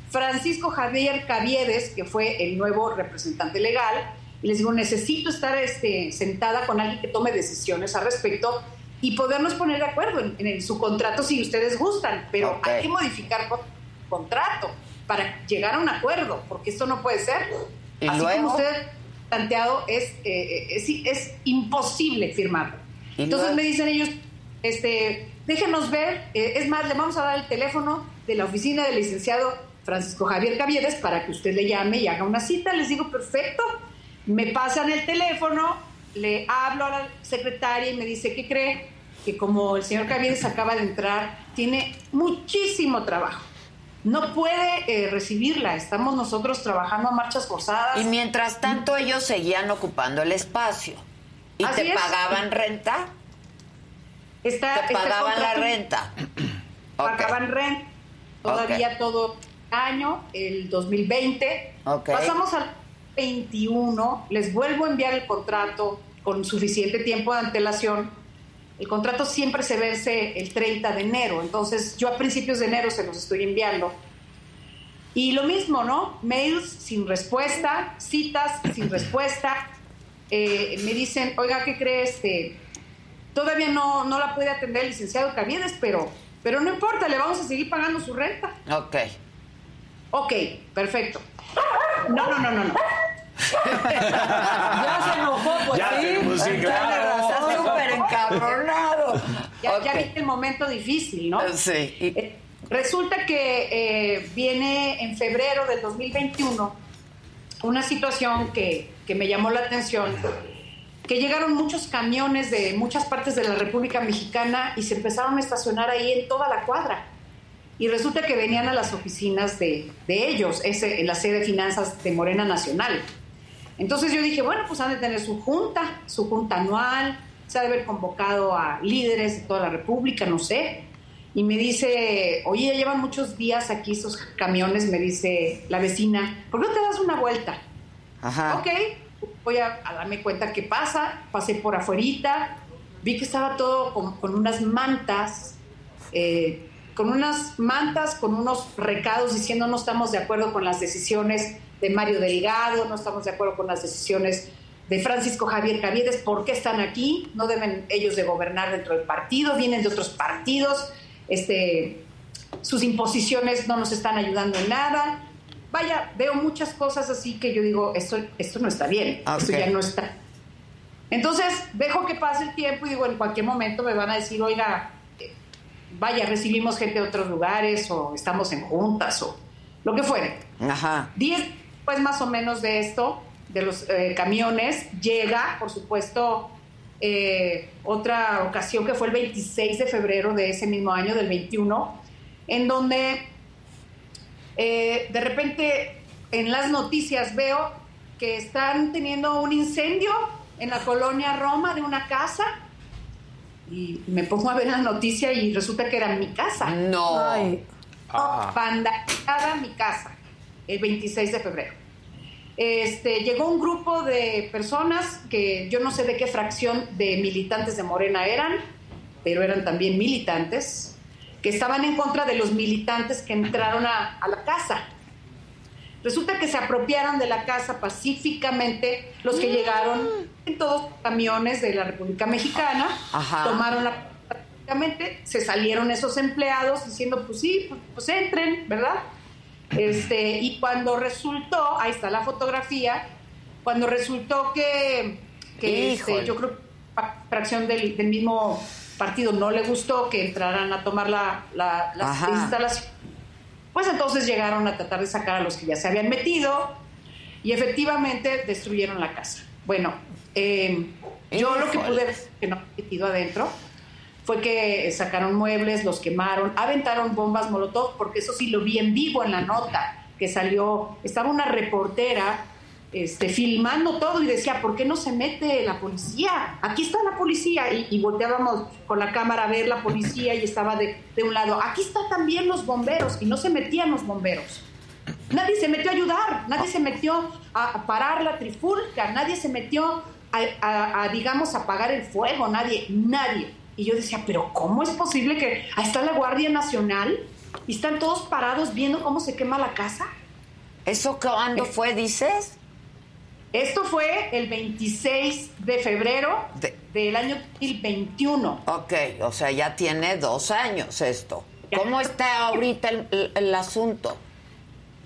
Francisco Javier Caviedes, que fue el nuevo representante legal, y les digo, necesito estar este, sentada con alguien que tome decisiones al respecto y podernos poner de acuerdo en, su contrato si ustedes gustan, pero hay que modificar con- contrato para llegar a un acuerdo, porque esto no puede ser. ¿Y Así luego? como usted planteado, es, eh, es, es imposible firmarlo. ¿Y Entonces luego? me dicen ellos, este, déjenos ver, eh, es más, le vamos a dar el teléfono de la oficina del licenciado Francisco Javier Caviedes para que usted le llame y haga una cita. Les digo, perfecto. Me pasan el teléfono, le hablo a la secretaria y me dice, ¿qué cree? Que como el señor Caviedes acaba de entrar, tiene muchísimo trabajo. No puede eh, recibirla. Estamos nosotros trabajando a marchas forzadas. Y mientras tanto ellos seguían ocupando el espacio. ¿Y Así te es. pagaban renta? Te pagaban la renta. Pagaban renta todavía todo año, el 2020. Ok. Pasamos al 21, les vuelvo a enviar el contrato con suficiente tiempo de antelación El contrato siempre se vence el 30 de enero, entonces yo a principios de enero se los estoy enviando. Y lo mismo, ¿no? Mails sin respuesta, citas sin respuesta. Eh, me dicen, oiga, ¿qué crees? Este, todavía no, no la puede atender el licenciado Caviedes, pero, pero no importa, le vamos a seguir pagando su renta. Ok. Ok, perfecto. No, no, no, no, no. Ya se enojó, pues Ya, sí. pues sí, claro. Está súper encabronado. Ya, viste el momento difícil, ¿no? Sí. Eh, Resulta que eh, viene en febrero del 2021 una situación que, que me llamó la atención, que llegaron muchos camiones de muchas partes de la República Mexicana y se empezaron a estacionar ahí en toda la cuadra. Y resulta que venían a las oficinas de, de ellos, ese, en la sede de finanzas de Morena Nacional. Entonces yo dije, bueno, pues han de tener su junta, su junta anual, se ha de haber convocado a líderes de toda la República, no sé. Y me dice, oye, ya llevan muchos días aquí esos camiones, me dice la vecina, ¿por qué no te das una vuelta? Ajá. Ok, voy a, a darme cuenta qué pasa, pasé por afuerita, vi que estaba todo con, con unas mantas, eh, con unas mantas, con unos recados diciendo no estamos de acuerdo con las decisiones de Mario Delgado, no estamos de acuerdo con las decisiones de Francisco Javier Caviedes, ¿por qué están aquí? No deben ellos de gobernar dentro del partido, vienen de otros partidos, este, sus imposiciones no nos están ayudando en nada. Vaya, veo muchas cosas así que yo digo, esto, esto no está bien, esto Ok. ya no está. Entonces, dejo que pase el tiempo y digo, en cualquier momento me van a decir, oiga, vaya, recibimos gente de otros lugares o estamos en juntas o lo que fuere. Ajá. Diez, pues más o menos de esto, de los eh, camiones, llega, por supuesto, eh, otra ocasión que fue el 26 de febrero de ese mismo año, del 21, en donde eh, de repente en las noticias veo que están teniendo un incendio en la colonia Roma de una casa y me pongo a ver la noticia y resulta que era mi casa. No. Ay, Oh, vandalizada mi casa el 26 de febrero. Este, llegó un grupo de personas que yo no sé de qué fracción de militantes de Morena eran, pero eran también militantes, que estaban en contra de los militantes que entraron a, a la casa. Resulta que se apropiaron de la casa pacíficamente los que llegaron en todos los camiones de la República Mexicana, Ajá. tomaron la prácticamente se salieron esos empleados diciendo, pues sí, pues, pues entren, ¿verdad? Este, y cuando resultó, ahí está la fotografía, cuando resultó que, que este, yo creo que fracción del, del mismo partido no le gustó que entraran a tomar la, la- las Ajá. instalaciones, pues entonces llegaron a tratar de sacar a los que ya se habían metido y efectivamente destruyeron la casa. Bueno, eh, yo lo que pude ver que no he metido adentro fue que sacaron muebles, los quemaron, aventaron bombas molotov, porque eso sí lo vi en vivo en la nota que salió. Estaba una reportera este, filmando todo y decía, ¿por qué no se mete la policía? Aquí está la policía. Y, y volteábamos con la cámara a ver la policía y estaba de, de un lado, aquí están también los bomberos y no se metían los bomberos. Nadie se metió a ayudar, nadie se metió a, a parar la trifulca, nadie se metió a, a- a, digamos, apagar el fuego, nadie, nadie. Y yo decía, pero ¿cómo es posible que ahí está la Guardia Nacional y están todos parados viendo cómo se quema la casa? ¿Eso cuándo fue, dices? Esto fue el 26 de febrero del año 2021. Ok, o sea, ya tiene dos años esto. ¿Cómo está ahorita el, el- el asunto?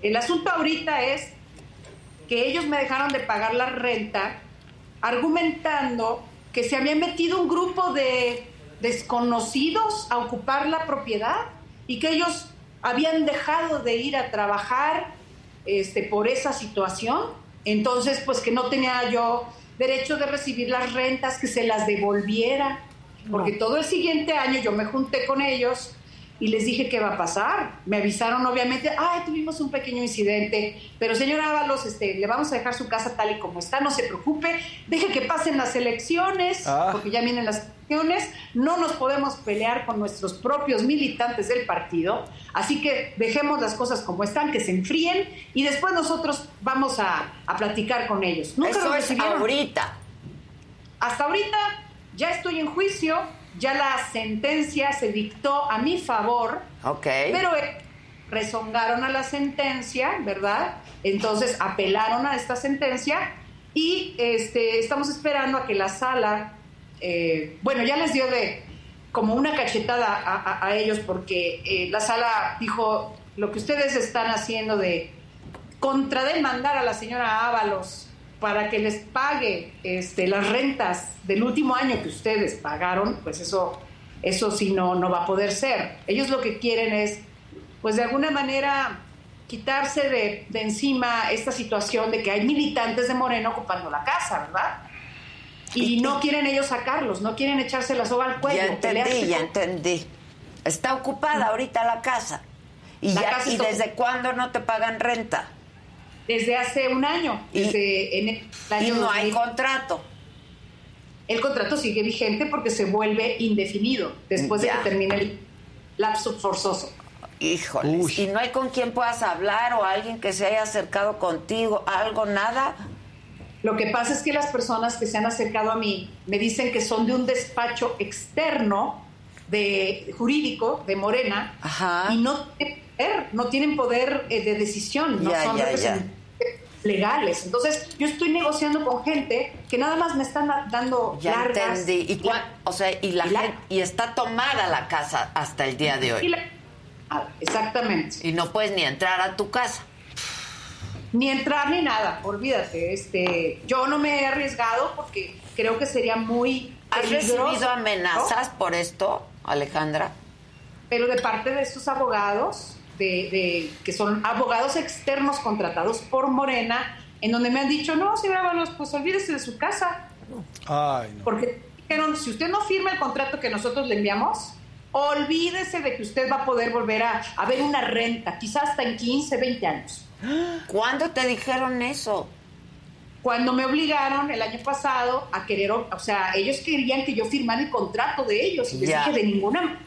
El asunto ahorita es que ellos me dejaron de pagar la renta argumentando que se había metido un grupo de desconocidos a ocupar la propiedad y que ellos habían dejado de ir a trabajar este, por esa situación. Entonces, pues que no tenía yo derecho de recibir las rentas, que se las devolviera. Porque todo el siguiente año yo me junté con ellos y les dije qué va a pasar. Me avisaron obviamente, ay, tuvimos un pequeño incidente, pero señor Ábalos, este, le vamos a dejar su casa tal y como está, no se preocupe, deje que pasen las elecciones, Ah. porque ya vienen las elecciones, no nos podemos pelear con nuestros propios militantes del partido, así que dejemos las cosas como están, que se enfríen y después nosotros vamos a, a platicar con ellos. Nunca Eso lo es recibieron. ahorita. Hasta ahorita ya estoy en juicio, ya la sentencia se dictó a mi favor, Ok. pero rezongaron a la sentencia, ¿verdad? Entonces apelaron a esta sentencia y este, estamos esperando a que la sala, eh, bueno, ya les dio de como una cachetada a, a- a ellos porque eh, la sala dijo lo que ustedes están haciendo de contrademandar a la señora Ábalos para que les pague este, las rentas del último año que ustedes pagaron, pues eso, eso sí no, no va a poder ser. Ellos lo que quieren es, pues de alguna manera, quitarse de, de encima esta situación de que hay militantes de Moreno ocupando la casa, ¿verdad? Y no quieren ellos sacarlos, no quieren echarse la soga al cuello. Ya entendí, pelearse ya entendí. Está ocupada ahorita la casa. ¿Y, La ya- casa ¿y desde cuándo no te pagan renta? Desde hace un año, desde en el año y no hay 2000. contrato. El contrato sigue vigente porque se vuelve indefinido después Ya. de que termine el lapso forzoso. Híjoles. ¿Y no hay con quien puedas hablar o alguien que se haya acercado contigo? ¿Algo, nada? Lo que pasa es que las personas que se han acercado a mí me dicen que son de un despacho externo de jurídico de Morena y no tienen poder, no tienen poder eh, de decisión, no son legales. Entonces, yo estoy negociando con gente que nada más me están da- dando Ya largas. entendí. ¿Y o sea, y la, gente- y está tomada la casa hasta el día de Y hoy. la- Ah, exactamente. Y no puedes ni entrar a tu casa. Ni entrar ni nada, olvídate. Este, yo no me he arriesgado porque creo que sería muy ¿Has peligroso, recibido amenazas ¿no? por esto, Alejandra? Pero de parte de estos abogados, de, de- que son abogados externos contratados por Morena, en donde me han dicho, no, señora Ábalos, pues olvídese de su casa. Ay, no. Porque dijeron, si usted no firma el contrato que nosotros le enviamos, olvídese de que usted va a poder volver a, a ver una renta, quizás hasta en 15, 20 años. ¿Cuándo te dijeron eso? Cuando me obligaron el año pasado a querer, o sea, ellos querían que yo firmara el contrato de ellos y les dije de ninguna,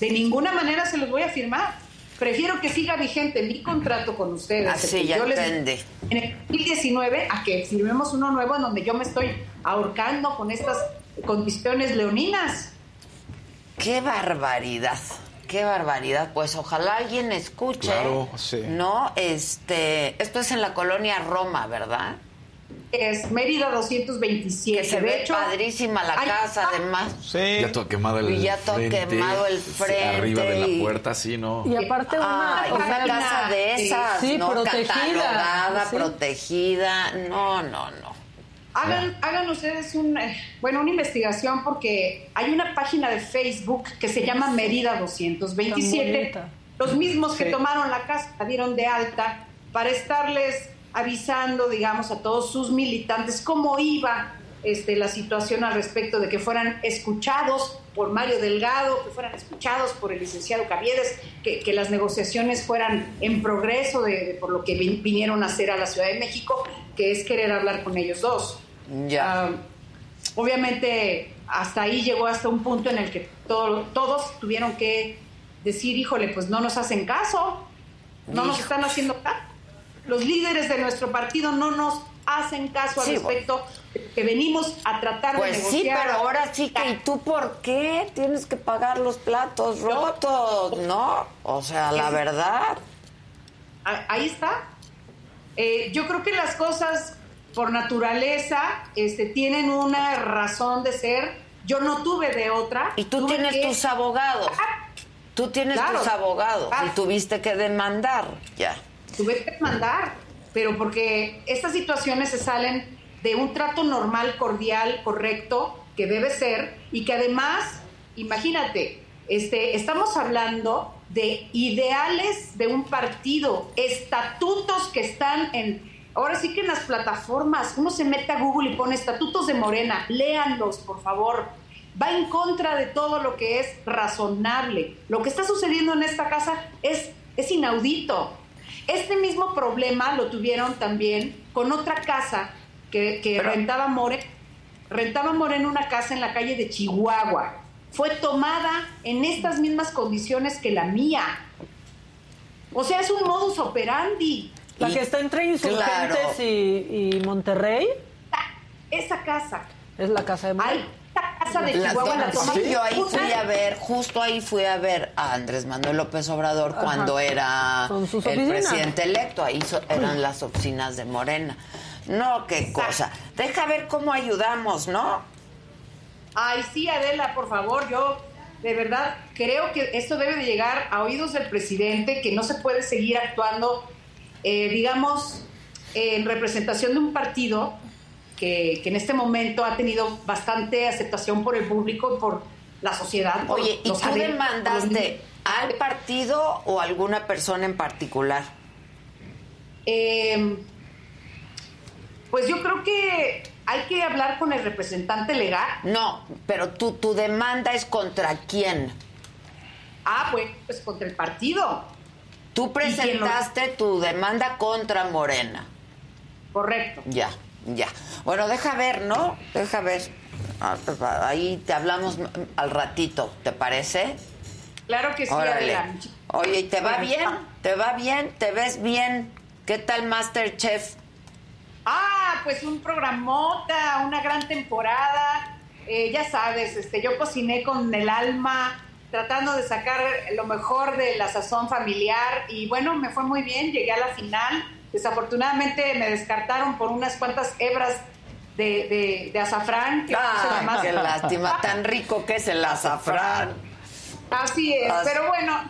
de ninguna manera se los voy a firmar. Prefiero que siga vigente mi contrato con ustedes. Así, el que ya yo les- entendí. en el 2019 a que firmemos uno nuevo en donde yo me estoy ahorcando con estas condiciones leoninas. Qué barbaridad. Qué barbaridad. Pues ojalá alguien escuche. Claro, sí. No, este, esto es en la colonia Roma, ¿verdad? Es Mérida 227. Que se de ve hecho, padrísima la hay- casa, además. Sí. Ya todo quemado el Y ya todo frente, quemado el frente Arriba de la puerta, sí, ¿no? Y aparte una, sea, casa de esas, sí, ¿no? protegida. Catalogada, Sí. protegida. No, no, no. Hagan, hagan ustedes un, eh, bueno, una investigación porque hay una página de Facebook que se llama Mérida Tan 227. bonita. Los mismos que tomaron la casa, la dieron de alta para estarles avisando, digamos, a todos sus militantes cómo iba este, la situación al respecto de que fueran escuchados por Mario Delgado, que fueran escuchados por el licenciado Caviedes, que, que las negociaciones fueran en progreso de, de por lo que vin- vinieron a hacer a la Ciudad de México, que es querer hablar con ellos dos. Ya. Ah, obviamente, hasta ahí llegó hasta un punto en el que todo- todos tuvieron que decir, híjole, pues no nos hacen caso, no nos están haciendo caso. Los líderes de nuestro partido no nos hacen caso Sí, al respecto que venimos a tratar Pues de sí, negociar. pero ahora sí que, ¿y tú por qué tienes que pagar los platos rotos? ¿No? O sea, la verdad. Ah, Ahí está. Eh, yo creo que las cosas por naturaleza este, tienen una razón de ser. Yo no tuve de otra. Y tú tienes que- tus abogados. Tú tienes Claro. tus abogados y tuviste que demandar. Ya. Tuve que mandar, pero porque estas situaciones se salen de un trato normal, cordial, correcto, que debe ser, y que además, imagínate, este, estamos hablando de ideales de un partido, estatutos que están en, ahora sí que en las plataformas, uno se mete a Google y pone estatutos de Morena, léanlos, por favor. Va en contra de todo lo que es razonable. Lo que está sucediendo en esta casa es, es inaudito. Este mismo problema lo tuvieron también con otra casa que, que rentaba More. Rentaba Moreno una casa en la calle de Chihuahua. Fue tomada en estas mismas condiciones que la mía. O sea, es un modus operandi. La que está entre Insurgentes Claro. y, y Monterrey Esa casa. es la casa de Morena. Hay esta casa de Las Chihuahua, la toma Sí, yo ahí fui a ver, justo ahí fui a ver a Andrés Manuel López Obrador Ajá. cuando era el oficinas. presidente electo. Ahí so- eran las oficinas de Morena. No, qué cosa. Deja ver cómo ayudamos, ¿no? Ay, sí, Adela, por favor, yo de verdad creo que esto debe de llegar a oídos del presidente, que no se puede seguir actuando, eh, digamos, en representación de un partido que, que en este momento ha tenido bastante aceptación por el público y por la sociedad. Oye, ¿y tú demandaste al partido o alguna persona en particular? Eh, pues yo creo que hay que hablar con el representante legal. No, pero tú, tu demanda es contra quién. Ah, pues, pues contra el partido. Tú presentaste tu demanda contra Morena. Correcto. Ya, ya. Bueno, deja ver, ¿no? Deja ver. Ah, Ahí te hablamos al ratito, ¿te parece? Claro que sí, Órale. Adela. Oye, ¿y te va Bueno, bien? ¿Te va bien? ¿Te ves bien? ¿Qué tal Masterchef? Ah, pues un programota, una gran temporada. Eh, ya sabes, este, yo cociné con el alma, tratando de sacar lo mejor de la sazón familiar y bueno, me fue muy bien, llegué a la final. Desafortunadamente me descartaron por unas cuantas hebras de, de- de azafrán. que Ah, qué lástima, tan rico que es el azafrán. Así es, As- pero bueno,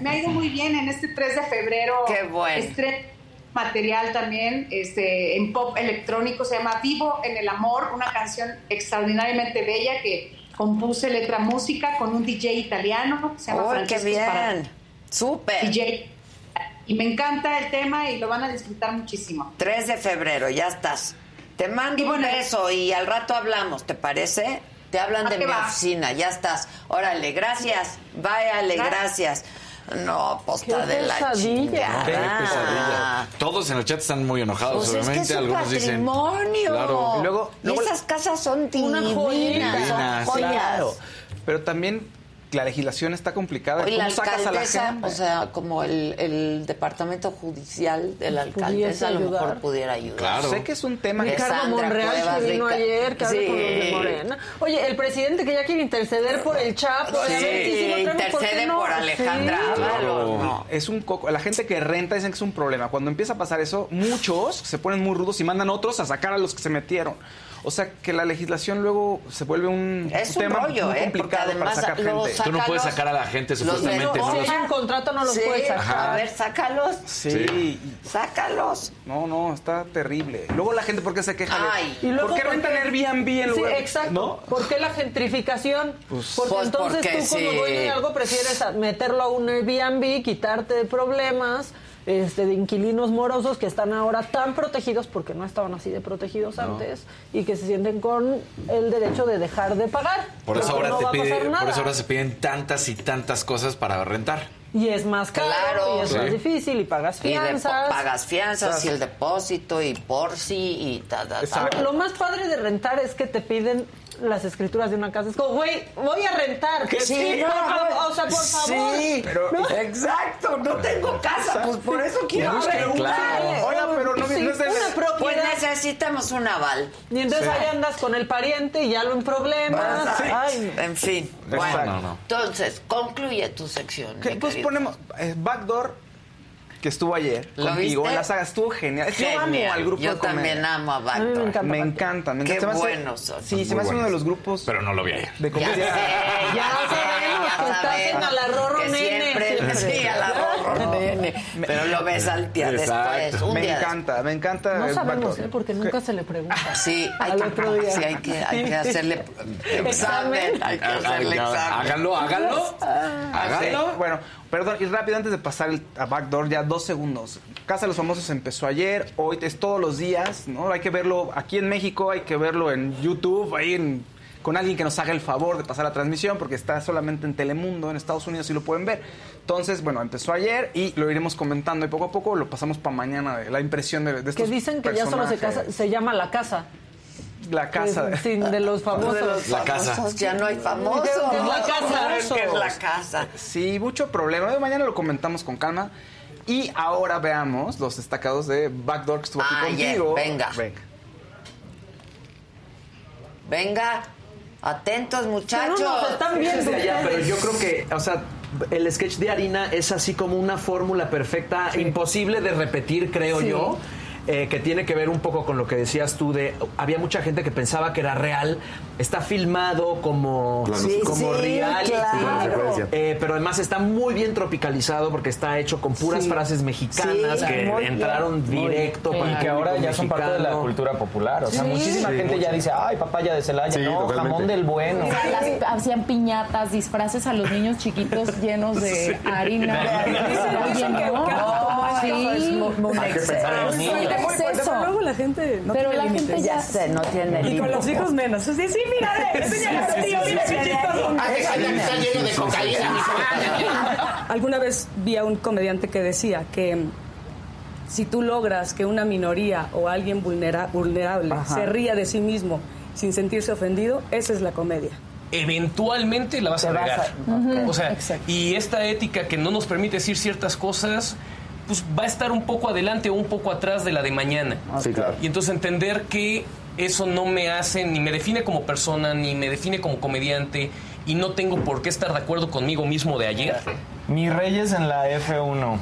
me ha ido muy bien en este 3 de febrero. Qué bueno. Estreno material también este, en pop electrónico, se llama Vivo en el Amor, una canción extraordinariamente bella que compuse letra música con un DJ italiano, se llama ¡Uy, qué Francesco bien! Sparati. ¡Súper! DJ. Y me encanta el tema y lo van a disfrutar muchísimo. 3 de febrero, ya estás. Te mando Y bueno, un beso y al rato hablamos, ¿te parece? Te hablan ¿A de mi va? oficina, ya estás. Órale, gracias. Váyale, gracias. No, posta Qué de la chingada. Qué pesadilla. Todos en el chat están muy enojados, Pues es que obviamente. es Algunos dicen. patrimonio. Claro. Y luego- Y luego- esas casas son Una divinas, joyita. son joyas. Claro. Pero también la legislación está complicada. Oye, la ¿Cómo sacas a la gente? o sea, como el, el departamento judicial de la alcaldesa, a lo ayudar. mejor pudiera ayudar. Claro. Sé que es un tema que Ricardo Monreal que vino ayer, que Sí. con los de Morena. Oye, el presidente que ya quiere interceder por el Chapo. a Sí, ver si sí ¿por qué intercede no? por Alejandra Sí. Ábalos, no. Es un coco. La gente que renta dicen que es un problema. Cuando empieza a pasar eso, muchos se ponen muy rudos y mandan otros a sacar a los que se metieron. O sea que la legislación luego se vuelve un, Es un tema rollo, muy ¿eh? complicado para sacar gente. Tú no puedes sacar a la gente Los supuestamente. de- ¿no? Si Ojalá. hay un contrato no los Sí, puedes sacar. A ver, sácalos. Sí. Sácalos. No, no, está terrible. Luego la gente, ¿por qué se queja? de- Ay. Y luego, ¿Por qué rentan Airbnb en Sí, lugar exacto. ¿No? ¿Por qué la gentrificación? Pues- porque Pues entonces porque tú como sí. dueño de algo prefieres meterlo a un Airbnb, quitarte de problemas este, de inquilinos morosos que están ahora tan protegidos porque no estaban así de protegidos antes y que se sienten con el derecho de dejar de pagar. Por eso, ahora no te pide, por eso ahora se piden tantas y tantas cosas para rentar. Y es más caro, Claro. y es Sí. más difícil, y pagas Y fianzas. pagas fianzas y el depósito y por sí y ta, ta, ta. Lo más padre de rentar es que te piden las escrituras de una casa. Es como, güey, voy a rentar. Que sí, por no, favor, no. o sea, por favor. Sí, ¿No? exacto, no tengo casa, pues por eso quiero rentar. claro. Oiga, pero no, Sí, una Pues necesitamos un aval. Y entonces Sí. ahí andas con el pariente y ya lo en problemas. Ay, Ay, En fin, bueno, No, no. entonces, concluye tu sección. ¿Qué? Pues querido. ponemos eh, Backdoor, que estuvo ayer ¿Lo contigo viste? en la saga. Estuvo genial. Yo amo Genial. al grupo Yo de comedia. también amo a A mí Backdoor. me encanta. Me encanta, me Qué encanta. Se me hace- buenos son. Sí, Muy se me hace uno de los grupos Pero no lo vi ayer. de Ya comedia. sé, ya, Ya sé, sabemos ya que estás sabemos en Alarrorro que Nene, Siempre, siempre. sí, Alarrorro Nene. Pero lo ves al día Exacto. después. Un Me día encanta, me encanta. No sabemos. ¿eh? Porque nunca se le pregunta. Sí, hay Al que, otro día. sí, hay que, hay que hacerle examen. Hay que hacerle examen. Háganlo, háganlo. Háganlo. Bueno, perdón, y rápido antes de pasar el, a Backdoor, ya dos segundos. Casa de los Famosos empezó ayer, hoy es todos los días, ¿no? Hay que verlo aquí en México, hay que verlo en YouTube, ahí en- con alguien que nos haga el favor de pasar la transmisión, porque está solamente en Telemundo, en Estados Unidos, y lo pueden ver. Entonces, bueno, empezó ayer y lo iremos comentando y poco a poco lo pasamos para mañana, de la impresión de, de estos Que dicen que ya solo se, casa, se llama La Casa. La casa. Es, sí, de los famosos. De los La casa. Ya no hay famosos. Es la casa. Que es la casa. Sí, mucho problema. Mañana lo comentamos con calma. Y ahora veamos los destacados de Backdoor que estuvo aquí Ah, yeah. contigo. Venga. Venga. Venga. Atentos, muchachos. Nos están viendo allá, pero yo creo que, o sea, el sketch de harina es así como una fórmula perfecta, imposible de repetir, creo Sí. yo. Eh, que tiene que ver un poco con lo que decías tú de había mucha gente que pensaba que era real está filmado como Claro. Sí, como sí, reality claro. eh, pero además está muy bien tropicalizado porque está hecho con puras Sí. frases mexicanas Sí, que bien. entraron directo para Y que ahora ya son parte de la cultura popular. O sea, Sí. muchísima Sí, gente ya dice, ay, papaya de Celaya. Sí, no, totalmente. jamón del bueno. Las- hacían piñatas, disfraces a los niños chiquitos llenos de harina. Oye, Dicen sí. es mu- un Hay que pensar en los niños. Exceso. pero luego la gente no Pero tiene la gente límites. ya- Ya sé, no tiene Y con límites. los hijos menos. Sí, sí, mira, ve, enséñale a tu tío, mira qué chistoso. Que está- está lleno de cocaína. Alguna vez vi a un comediante que decía que mm, si tú logras que una minoría o alguien vulnera- vulnerable Ajá. se ría de sí mismo sin sentirse ofendido, esa es la comedia. eventualmente la vas a vas regar. O sea, y esta ética que no nos permite decir ciertas cosas, pues va a estar un poco adelante o un poco atrás de la de mañana. Sí, claro. Y entonces entender que eso no me hace, ni me define como persona, ni me define como comediante, y no tengo por qué estar de acuerdo conmigo mismo de ayer. Mi Reyes en la F1.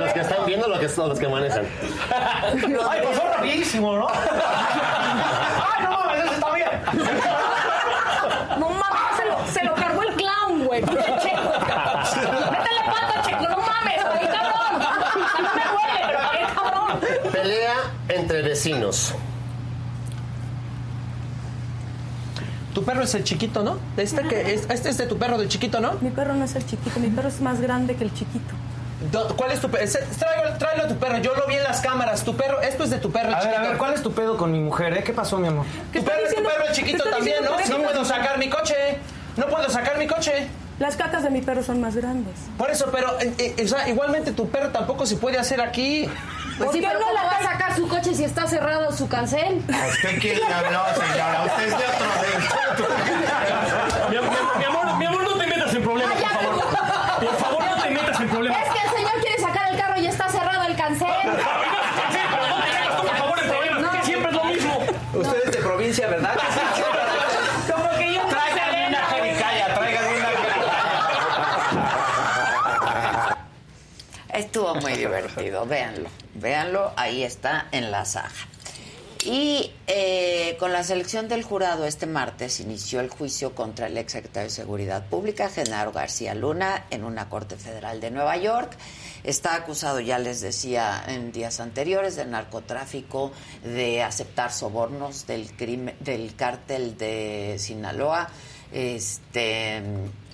Los que están viendo lo que son los que manejan. Ay, pues fue rapidísimo, ¿no? Ay, no mames, eso está bien. No mames, se lo, se lo cargó el clown, güey. pinche Checo. Métele pata, Checo, no mames, güey, cabrón. A mí me duele, pero qué cabrón. Pelea entre vecinos. Tu perro es el chiquito, ¿no? Este, que es, este es de tu perro del chiquito, ¿no? Mi perro no es el chiquito, mi perro es más grande que el chiquito. Do- ¿Cuál es tu perro? Tráelo, tráelo a tu perro. Yo lo vi en las cámaras. Tu perro, esto es de tu perro. el A ver, a chiquito. ver, ¿cuál es tu pedo con mi mujer, eh? ¿Qué pasó, mi amor? Tu perro es tu perro el chiquito también, diciendo ¿no? No puedo sacar mi coche. No puedo sacar mi coche. Las cacas de mi perro son más grandes. Por eso, pero, eh, eh, o sea, igualmente tu perro tampoco se puede hacer aquí. Pues sí, pero ¿cómo va a sacar su coche si está cerrado su cancel? ¿A usted quién le habló, señora? Usted es de otro. Mi, mi- mi amor, mi amor, no te metas en problemas, por favor. Por favor, no te metas en problemas. Es que el señor quiere sacar el carro y está cerrado el cancel. Por favor, en problemas. Siempre es lo mismo. Usted es de provincia, ¿verdad? Como que yo Tráiganme una jericaya, tráiganme una Estuvo muy divertido, véanlo, véanlo, ahí está en la saga. Y eh, con la selección del jurado este martes inició el juicio contra el exsecretario de Seguridad Pública, Genaro García Luna, en una corte federal de Nueva York. Está acusado, ya les decía en días anteriores, de narcotráfico, de aceptar sobornos del crimen, del cártel de Sinaloa, este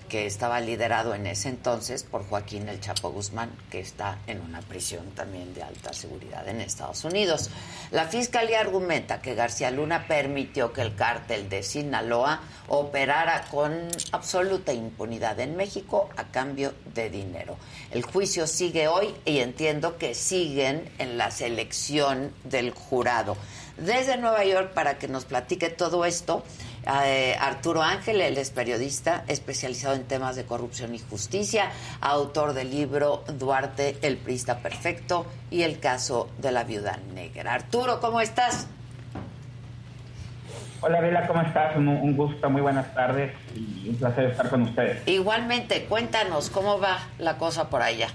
que estaba liderado en ese entonces por Joaquín El Chapo Guzmán, que está en una prisión también de alta seguridad en Estados Unidos. La fiscalía argumenta que García Luna permitió que el cártel de Sinaloa operara con absoluta impunidad en México a cambio de dinero. El juicio sigue hoy y entiendo que siguen en la selección del jurado. Desde Nueva York, para que nos platique todo esto, Arturo Ángel, él es periodista especializado en temas de corrupción y justicia, autor del libro Duarte, el Prista Perfecto y el caso de la viuda negra. Arturo, ¿cómo estás? Hola Vela, ¿cómo estás? Un, un gusto, muy buenas tardes y un placer estar con ustedes. Igualmente, cuéntanos cómo va la cosa por allá.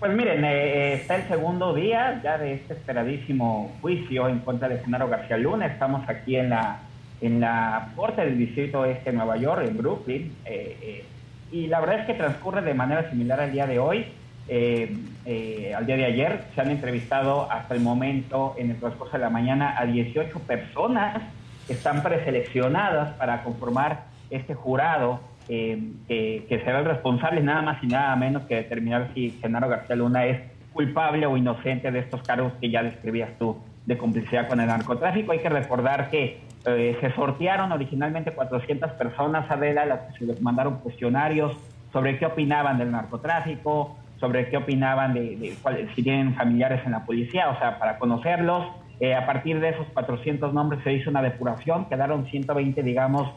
Pues miren, eh, eh, está el segundo día ya de este esperadísimo juicio en contra de Genaro García Luna. Estamos aquí en la, en la Corte del Distrito Este de Nueva York, en Brooklyn, eh, eh, y la verdad es que transcurre de manera similar al día de hoy. Eh, al día de ayer se han entrevistado hasta el momento, en el transcurso de la mañana, a 18 personas que están preseleccionadas para conformar este jurado que será el responsable nada más y nada menos que determinar si Genaro García Luna es culpable o inocente de estos cargos que ya describías tú de complicidad con el narcotráfico. Hay que recordar que eh, se sortearon originalmente 400 personas, Adela, las que se les mandaron cuestionarios sobre qué opinaban del narcotráfico, sobre qué opinaban de, de cuál- si tienen familiares en la policía, o sea, para conocerlos. Eh, a partir de esos 400 nombres se hizo una depuración, quedaron 120, digamos,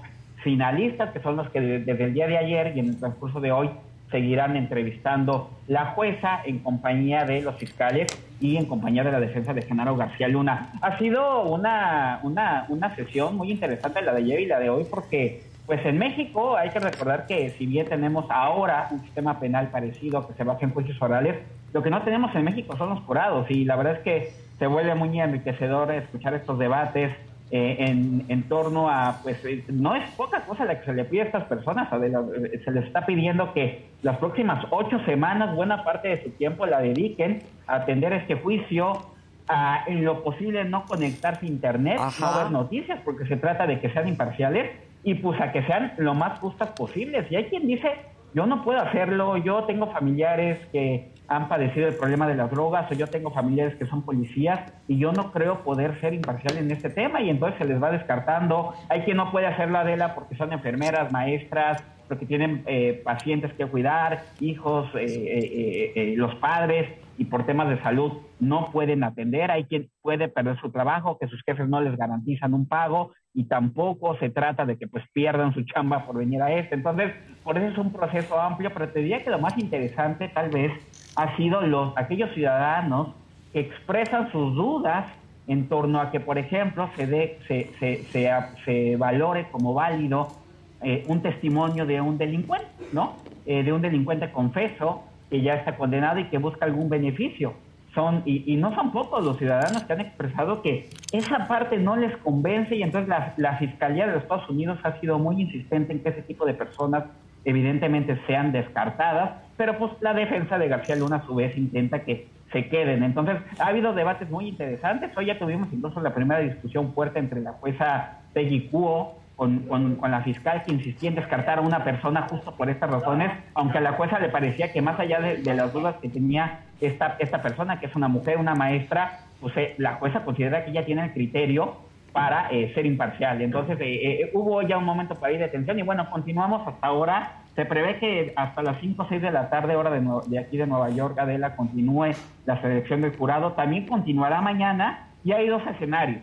finalistas, que son los que de- desde el día de ayer y en el transcurso de hoy seguirán entrevistando la jueza en compañía de los fiscales y en compañía de la defensa de Genaro García Luna. Ha sido una, una, una sesión muy interesante la de ayer y la de hoy porque pues en México hay que recordar que si bien tenemos ahora un sistema penal parecido que se basa en juicios orales, lo que no tenemos en México son los jurados y la verdad es que se vuelve muy enriquecedor escuchar estos debates eh, en, en torno a, pues eh, no es poca cosa la que se le pide a estas personas, Adela, eh, se les está pidiendo que las próximas ocho semanas, buena parte de su tiempo la dediquen a atender este juicio, a en lo posible no conectarse a internet, no ver noticias, porque se trata de que sean imparciales y pues a que sean lo más justas posibles. Y hay quien dice, yo no puedo hacerlo, yo tengo familiares que han padecido el problema de las drogas o yo tengo familiares que son policías y yo no creo poder ser imparcial en este tema y entonces se les va descartando. Hay quien no puede hacerlo, Adela, porque son enfermeras, maestras, porque tienen eh, pacientes que cuidar, hijos, eh, eh, eh, los padres y por temas de salud no pueden atender. Hay quien puede perder su trabajo, que sus jefes no les garantizan un pago y tampoco se trata de que pues pierdan su chamba por venir a este. Entonces, por eso es un proceso amplio, pero te diría que lo más interesante tal vez ha sido los aquellos ciudadanos que expresan sus dudas en torno a que, por ejemplo, se, dé, se, se, valore como válido eh, un testimonio de un delincuente, ¿no? Eh, de un delincuente confeso que ya está condenado y que busca algún beneficio. Son, y, y, no son pocos los ciudadanos que han expresado que esa parte no les convence y entonces la, la Fiscalía de los Estados Unidos ha sido muy insistente en que ese tipo de personas evidentemente sean descartadas, pero pues la defensa de García Luna a su vez intenta que se queden. Entonces, ha habido debates muy interesantes. Hoy ya tuvimos incluso la primera discusión fuerte entre la jueza Peggy Cuo con, con, con, la fiscal que insistía en descartar a una persona justo por estas razones, aunque a la jueza le parecía que más allá de, las dudas que tenía esta, esta persona, que es una mujer, una maestra, pues eh, la jueza considera que ella tiene el criterio para eh, ser imparcial. Entonces eh, eh, hubo ya un momento para ir de tensión y bueno, continuamos hasta ahora. Se prevé que hasta las 5 o 6 de la tarde, hora de, de aquí de Nueva York, Adela, continúe la selección del jurado. También continuará mañana y hay dos escenarios.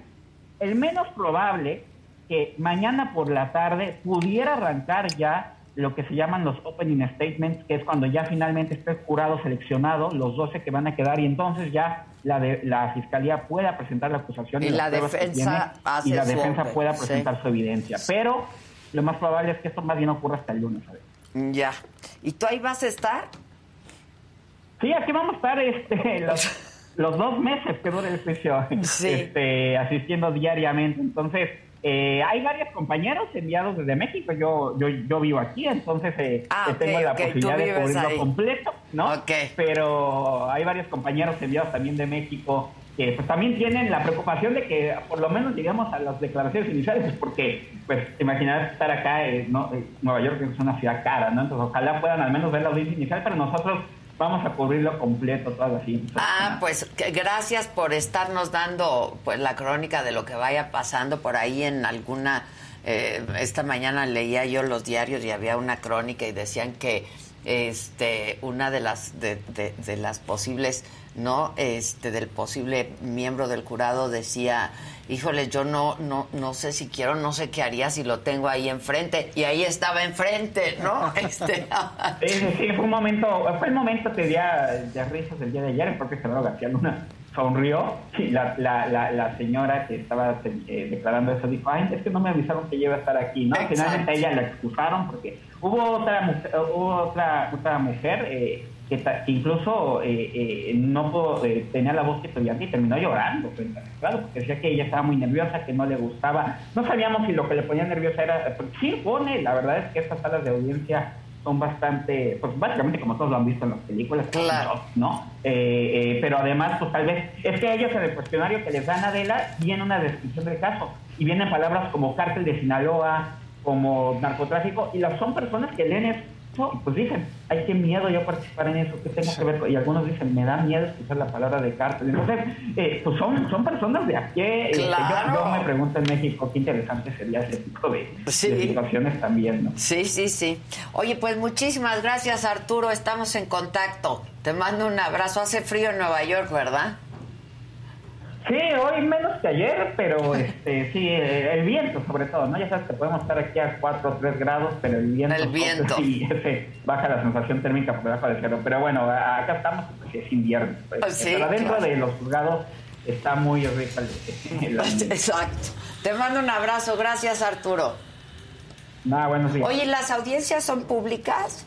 El menos probable que mañana por la tarde pudiera arrancar ya lo que se llaman los opening statements, que es cuando ya finalmente esté el jurado seleccionado, los 12 que van a quedar, y entonces ya la, de, la fiscalía pueda presentar la acusación y, y la defensa y la defensa pueda presentar sí. su evidencia. Pero lo más probable es que esto más bien ocurra hasta el lunes. ¿sabes? Ya. ¿Y tú ahí vas a estar? Sí, aquí vamos a estar este, los, los dos meses que dure el juicio, sí. este, asistiendo diariamente. Entonces, eh, hay varios compañeros enviados desde México. Yo yo, yo vivo aquí, entonces eh, ah, okay, tengo la okay. posibilidad de cubrirlo ahí. completo, ¿no? Okay. Pero hay varios compañeros enviados también de México que pues también tienen la preocupación de que por lo menos lleguemos a las declaraciones iniciales, porque pues imaginar estar acá en eh, ¿no? Nueva York es una ciudad cara, ¿no? Entonces ojalá puedan al menos ver la audiencia inicial, pero nosotros vamos a cubrirlo completo todas las Ah, pues que gracias por estarnos dando pues la crónica de lo que vaya pasando por ahí en alguna eh, esta mañana leía yo los diarios y había una crónica y decían que este una de las de, de, de las posibles no este del posible miembro del jurado decía híjole yo no no no sé si quiero no sé qué haría si lo tengo ahí enfrente y ahí estaba enfrente no este sí, sí, fue un momento fue el momento que día de risas del día de ayer porque Gerardo García Luna sonrió y la, la, la, la señora que estaba eh, declarando eso dijo ay es que no me avisaron que yo iba a estar aquí no Exacto. finalmente ella la excusaron porque hubo otra mujer, hubo otra otra mujer eh, que, que, incluso eh, eh, no pudo, eh, tenía la voz que y terminó llorando, claro, porque decía que ella estaba muy nerviosa, que no le gustaba. No sabíamos si lo que le ponía nerviosa era. Sí, pone, la verdad es que estas salas de audiencia son bastante, pues básicamente como todos lo han visto en las películas, claro. ¿no? Eh, pero además, pues tal vez, es que ellos en el cuestionario que les dan a Adela viene una descripción del caso y vienen palabras como cártel de Sinaloa, como narcotráfico, y las son personas que leen eso pues dicen, ay, qué miedo yo participar en eso, ¿qué tengo que ver? Y algunos dicen, me da miedo escuchar la palabra de cárcel. Entonces, eh, pues son, son personas de a pie. Claro. Yo, yo, me pregunto en México qué interesante sería ese tipo de, sí. de, situaciones también, ¿no? Sí, sí, sí. Oye, pues muchísimas gracias, Arturo. Estamos en contacto. Te mando un abrazo. Hace frío en Nueva York, ¿verdad? Sí, hoy menos que ayer, pero este, sí, el viento sobre todo, ¿no? Ya sabes que podemos estar aquí a 4 o 3 grados, pero el viento, El viento. sí, ese baja la sensación térmica por debajo de cero. Pero bueno, acá estamos, pues es invierno. pues. Ah, sí, pero adentro claro. de los juzgados está muy rica el, el. Exacto. Te mando un abrazo. Gracias, Arturo. Nada, buenos días. Oye, ¿las audiencias son públicas?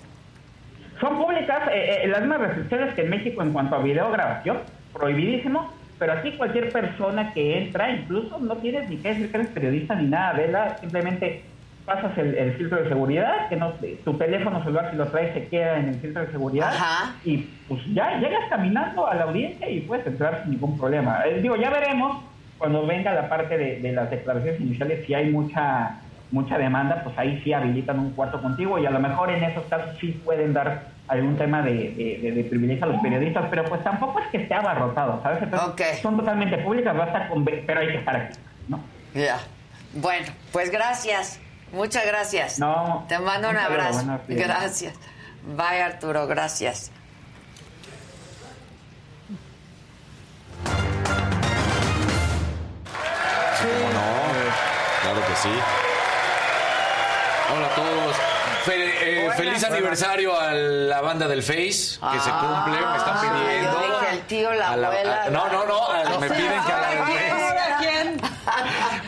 Son públicas eh, eh, las mismas restricciones que en México en cuanto a videograbación, prohibidísimo, pero aquí cualquier persona que entra, incluso no tienes ni que decir que eres periodista ni nada, vela, simplemente pasas el, el filtro de seguridad, que no, tu teléfono celular si lo traes se queda en el filtro de seguridad Ajá. y pues ya llegas caminando a la audiencia y puedes entrar sin ningún problema. Eh, digo, ya veremos cuando venga la parte de, de las declaraciones iniciales si hay mucha mucha demanda, pues ahí sí habilitan un cuarto contigo y a lo mejor en esos casos sí pueden dar algún tema de, de- de- de privilegio a los periodistas, pero pues tampoco es que esté abarrotado, ¿sabes? Entonces, Son totalmente públicas, basta con ver- pero hay que estar aquí, ¿no? Ya. Bueno, pues gracias. Muchas gracias. No. Te mando un abrazo. Gracias. Bye, Arturo. Gracias. ¿Cómo no? Claro que sí. Hola a todos. Fe- eh, feliz aniversario a la banda del Face, que se cumple, me están pidiendo. Ah, Yo dije, el tío, la, A la- abuela. a- no, no, no, a- me piden que a la del Face.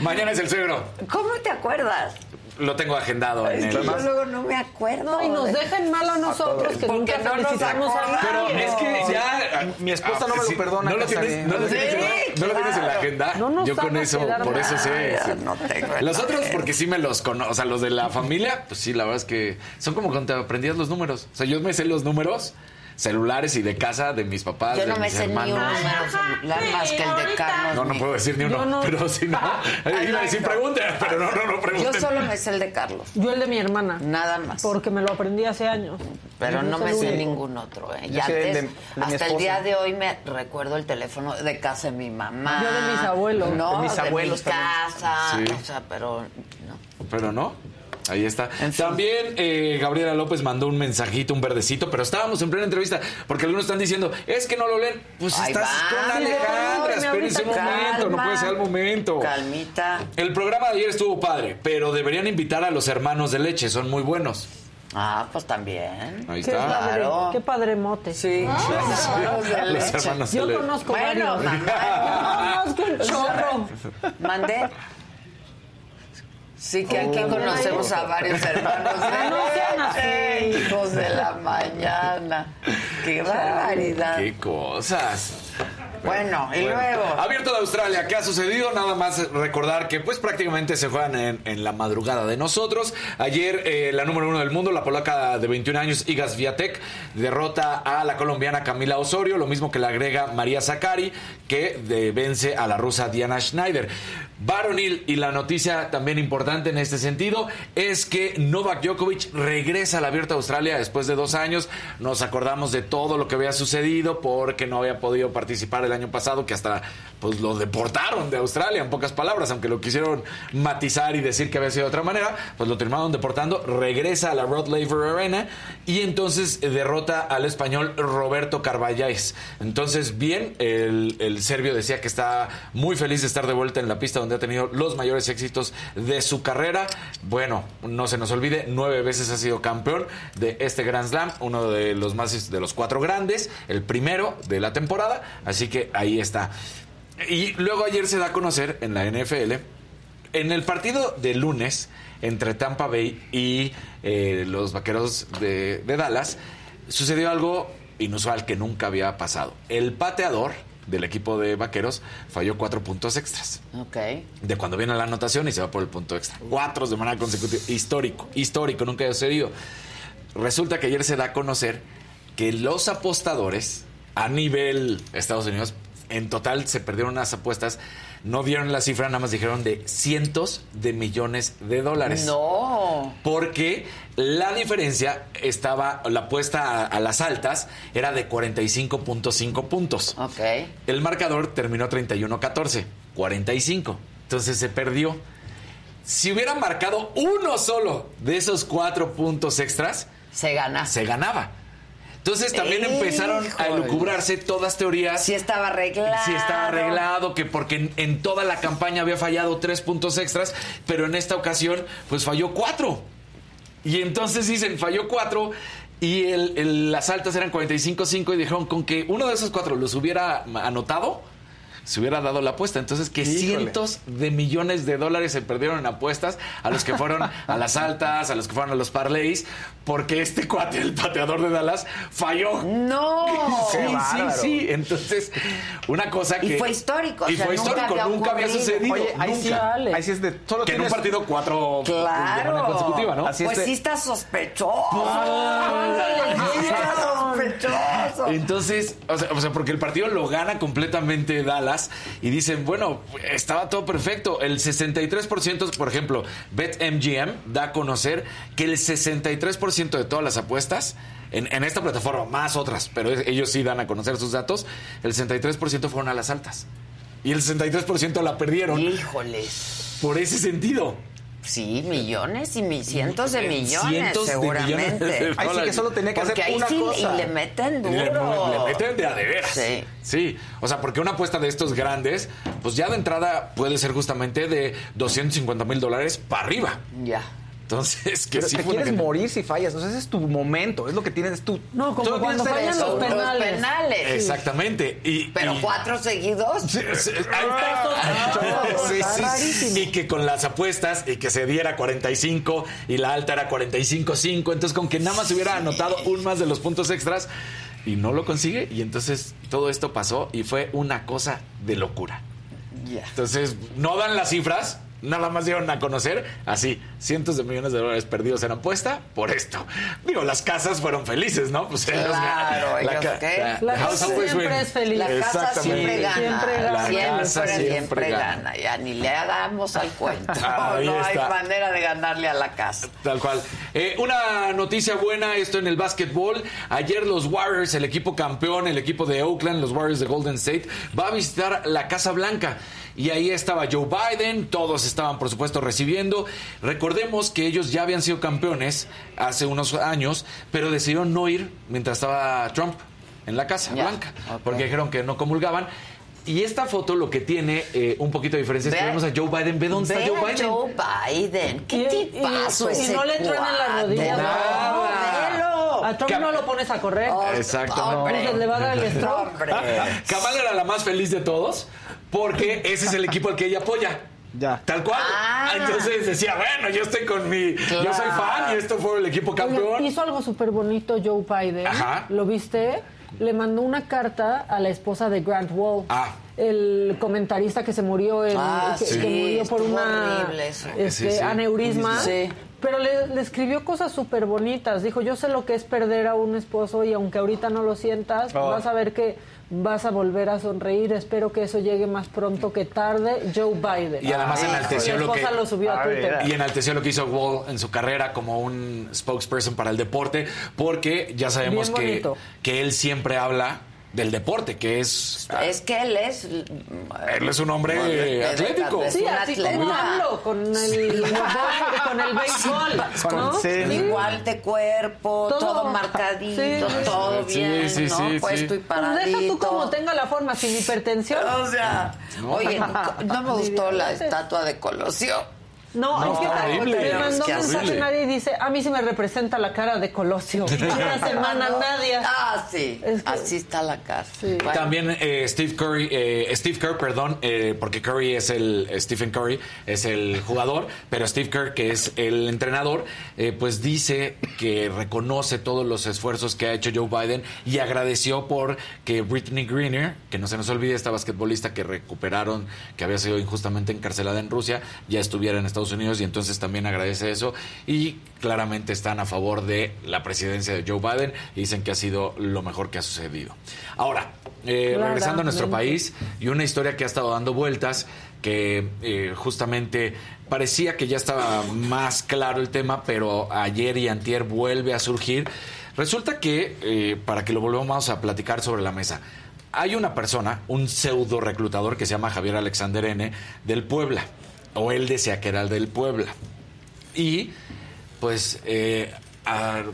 Mañana es el suegro. ¿Cómo te acuerdas? Lo tengo agendado en que el... yo luego no me acuerdo. No, y nos dejan mal a nosotros que Porque nunca no felicitamos a. Pero es que ya... Mi esposa no me lo perdona, No lo tienes, no lo Sí, tienes, no lo tienes en la claro. agenda. No nos Yo con eso, por eso sé. Sí. no tengo en Los otros agenda. porque sí me los conozco. O sea, los de la familia, pues sí, la verdad es que son como cuando te aprendías los números. O sea, yo me sé los números celulares y de casa de mis papás, Yo de no me mis sé ni un hermanos. número celular más que el de Carlos. No, no puedo decir ni uno, Yo no. pero si no, eh, iba a decir pregunten, pero no, no, no Yo pregunten. solo me sé el de Carlos. Yo el de mi hermana. Nada más. Porque me lo aprendí hace años. Pero no me sé ningún otro. ¿eh? Y Yo antes, de- de mi hasta el día de hoy me recuerdo el teléfono de casa de mi mamá. Yo de mis abuelos. No, De mis abuelos mi también. casa. Sí. O sea, pero no. Pero no. Ahí está. En fin. También eh, Gabriela López mandó un mensajito, un verdecito, pero estábamos en plena entrevista porque algunos están diciendo, es que no lo leen. Pues Ahí estás va. con Alejandra, espérense un momento, no puede ser el momento. Calmita. El programa de ayer estuvo padre, pero deberían invitar a los hermanos de leche, son muy buenos. Ah, pues también. Ahí Qué está. padre, Claro. qué padre mote. Sí. Los hermanos de Los leche. hermanos de Yo leche. conozco Bueno, varios. mamá. Yo conozco un chorro. ¿Mandé? Sí, que aquí conocemos a varios hermanos de Ah, hijos de la mañana. ¡Qué barbaridad! Qué cosas. Bueno, y Bueno, luego... Abierto de Australia, ¿qué ha sucedido? Nada más recordar que pues prácticamente se juegan en, en la madrugada de nosotros. Ayer eh, la número uno del mundo, la polaca de 21 años, Iga Swiatek, derrota a la colombiana Camila Osorio, lo mismo que le agrega María Zakari, que de- vence a la rusa Diana Schneider. Varonil, y la noticia también importante en este sentido, es que Novak Djokovic regresa al Abierto de Australia después de dos años. Nos acordamos de todo lo que había sucedido porque no había podido participar año pasado, que hasta pues lo deportaron de Australia, en pocas palabras, aunque lo quisieron matizar y decir que había sido de otra manera, pues lo terminaron deportando, regresa a la Rod Laver Arena y entonces derrota al español Roberto Carballáis. Entonces, bien, el, el serbio decía que está muy feliz de estar de vuelta en la pista donde ha tenido los mayores éxitos de su carrera. Bueno, no se nos olvide, nueve veces ha sido campeón de este Grand Slam, uno de los más de los cuatro grandes, el primero de la temporada, así que ahí está. Y luego ayer se da a conocer en la NFL, en el partido de lunes entre Tampa Bay y eh, los Vaqueros de, de Dallas, sucedió algo inusual que nunca había pasado. El pateador del equipo de Vaqueros falló cuatro puntos extras Ok. de cuando viene la anotación y se va por el punto extra. Cuatro de manera consecutiva. Histórico, histórico, nunca había sucedido. Resulta que ayer se da a conocer que los apostadores a nivel Estados Unidos, en total se perdieron unas apuestas, no dieron la cifra, nada más dijeron de cientos de millones de dólares. No. Porque la diferencia estaba, la apuesta a, a las altas era de 45.5 puntos. Ok. El marcador terminó 31-14, 45. Entonces se perdió. Si hubiera marcado uno solo de esos cuatro puntos extras, Se gana. se ganaba. Entonces también empezaron a Híjole. elucubrarse todas teorías. Si estaba arreglado. Si estaba arreglado, que porque en, en toda la campaña había fallado tres puntos extras, pero en esta ocasión, pues falló cuatro. Y entonces dicen, falló cuatro. Y el- el- las altas eran 45-5 y dijeron con que uno de esos cuatro los hubiera anotado, se hubiera dado la apuesta. Entonces que Híjole. cientos de millones de dólares se perdieron en apuestas a los que fueron a las altas, a los que fueron a los parlays, porque este cuate, el pateador de Dallas, falló. No. Sí, sí, sí. Entonces, una cosa que... Y fue histórico, o Y sea, fue nunca histórico, había nunca había sucedido. Oye, ahí sí, nunca. ahí sí es de. Solo que en un partido cuatro de Claro. manera consecutiva, ¿no? Así es pues de- sí está sospechoso. Ah. Sí está sospechoso. Entonces, o sea, o sea, porque el partido lo gana completamente Dallas y dicen, bueno, estaba todo perfecto. El 63%, por ejemplo, BetMGM da a conocer que el 63% de todas las apuestas en, en esta plataforma, más otras, pero ellos sí dan a conocer sus datos, el 63% fueron a las altas. Y el 63% la perdieron. Híjoles. Por ese sentido. Sí, millones y mi- cientos de millones, Cientos de seguramente. millones de Ahí sí que solo tenía que Porque hacer ahí una sí cosa. y le meten Y Le, duro. le meten de a de veras. Sí. Sí. O sea, porque una apuesta de estos grandes, pues ya de entrada puede ser justamente de 250 mil dólares para arriba. Ya. Entonces, que Pero sí te fue quieres morir si fallas. O sea, ese es tu momento. Es lo que tienes. Es tu. No, como cuando fallan los penales. Los penales. Exactamente. Y, Pero y- cuatro seguidos. Sí, sí. Y que con las apuestas y que se diera 45 y la alta era 45-5. Entonces, con que nada más se hubiera anotado un más de los puntos extras y no lo consigue. Y entonces todo esto pasó y fue una cosa de locura. Ya. Entonces, no dan las cifras, nada más dieron a conocer así, cientos de millones de dólares perdidos en apuesta por esto. Digo, las casas fueron felices, ¿no? Pues Claro, ellos ca- qué. La house casa siempre win. es feliz. La casa siempre gana. Siempre gana. La Siempre, casa siempre, siempre gana. gana. Ya ni le hagamos al cuento. Ahí no hay manera de ganarle a la casa. Tal cual. Eh, una noticia buena, esto en el básquetbol. Ayer los Warriors, el equipo campeón, el equipo de Oakland, los Warriors de Golden State, va a visitar la Casa Blanca. Y ahí estaba Joe Biden, todos estaban por supuesto recibiendo. Recordemos que ellos ya habían sido campeones hace unos años, pero decidieron no ir mientras estaba Trump en la Casa Blanca, porque dijeron que no comulgaban. Y esta foto lo que tiene eh, un poquito de diferencia es que Ve- vemos a Joe Biden. ¿Ve dónde Ve está Joe Biden? Joe Biden. ¿Qué tipazo y- y ese no le ¿no? No, velo. A Trump Cam- no lo pones a correr. Exacto. Hombre. Le va a dar el stroke. Hombre. Kamala era la más feliz de todos porque ese es el equipo al que ella apoya. Ya. Tal cual. Ah. Entonces decía, bueno, yo estoy con mi. Yo soy fan y esto fue el equipo campeón. hizo algo súper bonito Joe Biden. Ajá. ¿Lo viste? Le mandó una carta a la esposa de Grant Wall. Ah. El comentarista que se murió en, Ah, que, sí. que murió por Estuvo una horrible eso. este, Sí, sí. aneurisma. Sí. Pero le, le escribió cosas súper bonitas. Dijo, yo sé lo que es perder a un esposo y aunque ahorita no lo sientas, Oh. vas a ver que vas a volver a sonreír. Espero que eso llegue más pronto que tarde. Joe Biden. Y además Ah, enalteció lo que. esposa lo subió a A ver, Twitter. Y enalteció lo que hizo Wall en su carrera como un spokesperson para el deporte, porque ya sabemos que, que él siempre habla del deporte, que es. Es que él es. Él es un hombre de- atlético. de- Sí, un así atleta. como hablo con el, con el béisbol. ¿no? Sí. Igual de cuerpo, todo, Todo. marcadito, Sí. todo bien, sí, ¿no? sí, Puesto sí. y Pues deja paradito. tú como tenga la forma, sin hipertensión. O sea, oye, no me gustó la estatua de Colosio. No, No, es que está horrible. me mandó un mensaje nadie y dice, a mí sí me representa la cara de Colosio. Una semana nadie. Ah, sí. Es que- Así está la cara. Sí. Bueno, También eh, Steve Curry, eh, Steve Kerr, perdón, eh, porque Curry es el Stephen Curry es el jugador, pero Steve Kerr que es el entrenador, eh, pues dice que reconoce todos los esfuerzos que ha hecho Joe Biden y agradeció por que Britney Greener, que no se nos olvide esta basquetbolista que recuperaron, que había sido injustamente encarcelada en Rusia, ya estuviera en Estados Unidos y entonces también agradece eso y claramente están a favor de la presidencia de Joe Biden y dicen que ha sido lo mejor que ha sucedido. Ahora, eh, regresando a nuestro país y una historia que ha estado dando vueltas que eh, justamente parecía que ya estaba más claro el tema, pero ayer y antier vuelve a surgir. Resulta que, eh, para que lo volvamos a platicar sobre la mesa, hay una persona, un pseudo reclutador que se llama Javier Alexander N. del Puebla, o él decía que era el del Puebla. Y pues eh,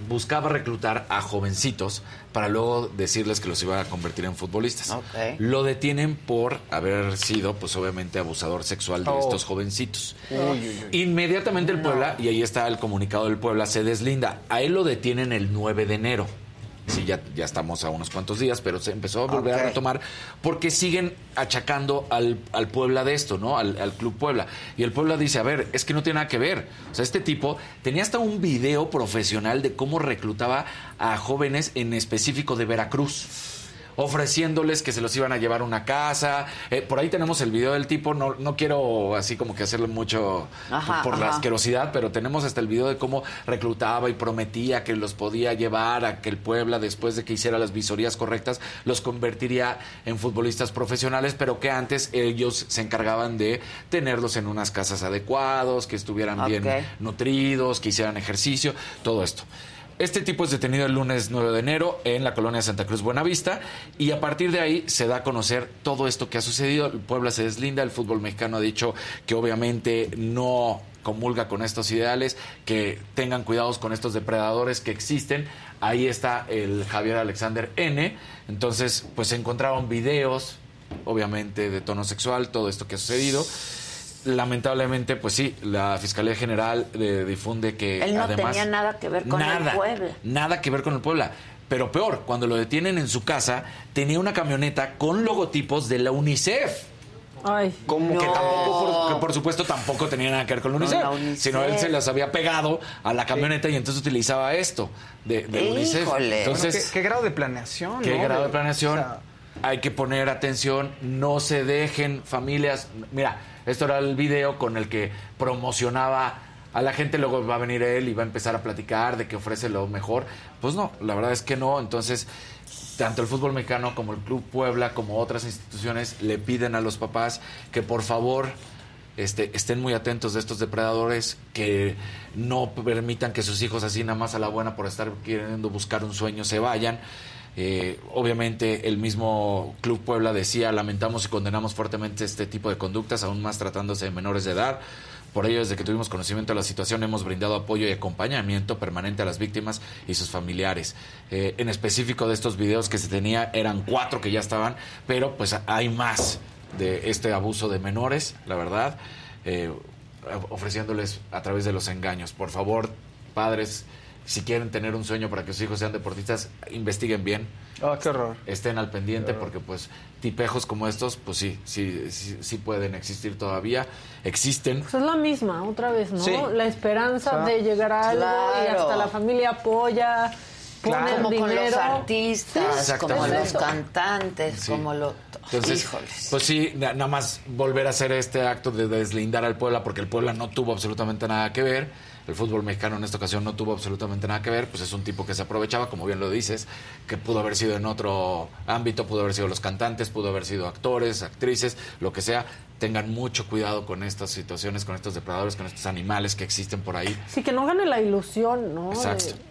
buscaba reclutar a jovencitos para luego decirles que los iba a convertir en futbolistas. Lo detienen por haber sido, pues obviamente, abusador sexual de Oh. estos jovencitos. Uy, uy, uy. Inmediatamente el Puebla, y ahí está el comunicado del Puebla, se deslinda. A él lo detienen el 9 de enero. Sí, ya, ya estamos a unos cuantos días, pero se empezó a volver Ok. a retomar porque siguen achacando al, al Puebla de esto, ¿no? Al, al Club Puebla. Y el Puebla dice, a ver, es que no tiene nada que ver. O sea, este tipo tenía hasta un video profesional de cómo reclutaba a jóvenes en específico de Veracruz ofreciéndoles que se los iban a llevar a una casa. Eh, por ahí tenemos el video del tipo, no, no quiero así como que hacerle mucho Ajá, por la asquerosidad, pero tenemos hasta el video de cómo reclutaba y prometía que los podía llevar a que el Puebla, después de que hiciera las visorías correctas, los convertiría en futbolistas profesionales, pero que antes ellos se encargaban de tenerlos en unas casas adecuados, que estuvieran bien nutridos, que hicieran ejercicio, todo esto. Este tipo es detenido el lunes 9 de enero en la colonia Santa Cruz Buenavista y a partir de ahí se da a conocer todo esto que ha sucedido. Puebla se deslinda, el fútbol mexicano ha dicho que obviamente no comulga con estos ideales, que tengan cuidados con estos depredadores que existen. Ahí está el Javier Alexander N. Entonces, pues se encontraron videos, obviamente, de tono sexual, todo esto que ha sucedido. Lamentablemente, pues sí, la Fiscalía General eh, difunde que Él no además tenía nada que ver con nada, el Puebla. Nada que ver con el Puebla. Pero peor, cuando lo detienen en su casa, tenía una camioneta con logotipos de la UNICEF. Ay, Que tampoco, por, que por supuesto, tampoco tenía nada que ver con la Con UNICEF. la UNICEF. Sino él se las había pegado a la camioneta y entonces utilizaba esto de, de la UNICEF. Bueno, Entonces, ¿qué, qué grado de planeación? ¿Qué no? grado de De- planeación? o sea, Hay que poner atención, no se dejen familias. Mira, esto era el video con el que promocionaba a la gente, luego va a venir él y va a empezar a platicar de que ofrece lo mejor. Pues no, la verdad es que no. Entonces, tanto el fútbol mexicano como el Club Puebla, como otras instituciones, le piden a los papás que por favor este, estén muy atentos de estos depredadores, que no permitan que sus hijos así nada más a la buena por estar queriendo buscar un sueño se vayan. Eh, obviamente el mismo Club Puebla decía, lamentamos y condenamos fuertemente este tipo de conductas, aún más tratándose de menores de edad. Por ello, desde que tuvimos conocimiento de la situación, hemos brindado apoyo y acompañamiento permanente a las víctimas y sus familiares. Eh, en específico de estos videos que se tenía, eran cuatro que ya estaban, pero pues hay más de este abuso de menores, la verdad, eh, ofreciéndoles a través de los engaños. Por favor, padres, si quieren tener un sueño para que sus hijos sean deportistas, investiguen bien. Oh, qué horror. Estén al pendiente porque pues tipejos como estos, pues sí, sí, sí, sí pueden existir todavía. Existen. Pues es la misma, otra vez, ¿no? Sí. La esperanza de llegar a algo y claro. hasta la familia apoya, ponen como dinero. con los artistas, como los Eso. cantantes, Sí. como lo... Entonces, Híjoles. pues sí, na- nada más volver a hacer este acto de deslindar al Puebla, porque el Puebla no tuvo absolutamente nada que ver. El fútbol mexicano en esta ocasión no tuvo absolutamente nada que ver, pues es un tipo que se aprovechaba, como bien lo dices, que pudo haber sido en otro ámbito, pudo haber sido los cantantes, pudo haber sido actores, actrices, lo que sea. Tengan mucho cuidado con estas situaciones, con estos depredadores, con estos animales que existen por ahí. Sí, que no gane la ilusión, ¿no? Exacto. De-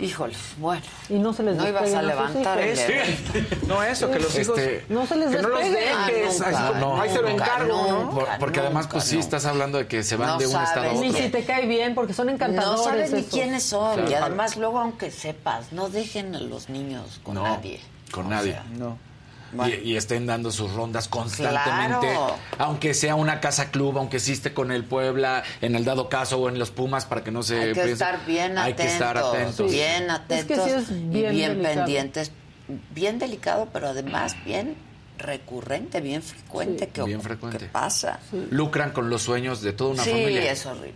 Híjole, bueno. Y no se les No ibas a levantar el hijos. dedo. No, eso, que los hijos. Este- No se les que no los dejes. Ah, así nunca, como, ahí se lo nunca, encargo, ¿no? nunca. Por- porque además, pues sí, estás hablando de que se van No de un estado a otro. Ni si te cae bien, porque son No encantadores. sabes ni estos. quiénes son. Claro. Y además, luego, aunque sepas, no dejen a los niños con No, nadie. Con O nadie. sea, No. Y, y estén dando sus rondas constantemente, Claro. aunque sea una casa club, aunque existe con el Puebla, en el dado caso o en los Pumas, para que no se Hay que piense- estar bien Hay atentos. que estar atentos. Bien atentos. sí es y bien bien delicado. pendientes. Bien delicado, pero además bien recurrente, bien frecuente. Que, Bien frecuente. que pasa. Lucran con los sueños de toda una sí, familia. es horrible.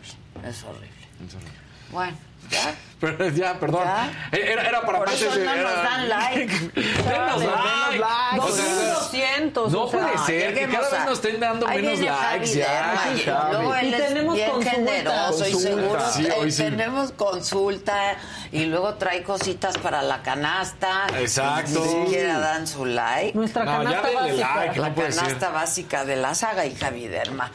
Es horrible. Es horrible. Bueno, ya. Pero ya, perdón. ¿Ya? Era, era para Por más eso no nos era- dan like. Denos like. like. O sea, 2200. no o sea, puede ser que cada vez a- nos estén dando Ahí menos likes ya. Luego él Y es tenemos bien consulta. generoso y seguro Sí, eh, hoy sí. tenemos consulta y luego trae cositas para la canasta. Exacto. Ni siquiera dan su like. Nuestra No, canasta básica. like. la no canasta ser. básica de la saga y Javi Derma.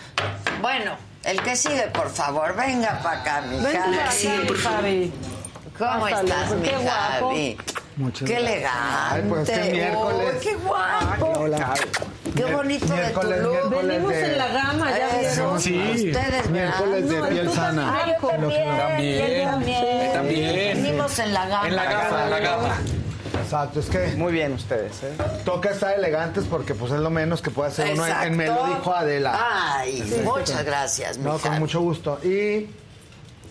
Bueno, el que sigue, por favor, venga para acá, mi Javi. para acá, Javi. ¿Cómo Hasta estás, luego. mi Qué guapo. Javi? Muchas Qué gracias. elegante. Ay, pues, qué miércoles. Qué guapo. Hola. Qué bonito de tu look. Venimos de- en la gama, ya vieron. Ustedes, Miércoles de piel sana. también. También. Venimos en la gama. En la gama, en la gama. Exacto, es que Muy bien ustedes, ¿eh? toca estar elegantes porque pues es lo menos que puede hacer uno en, en me lo Exacto. dijo Adela. Ay, muchas gracias, No, mija. con mucho gusto. Y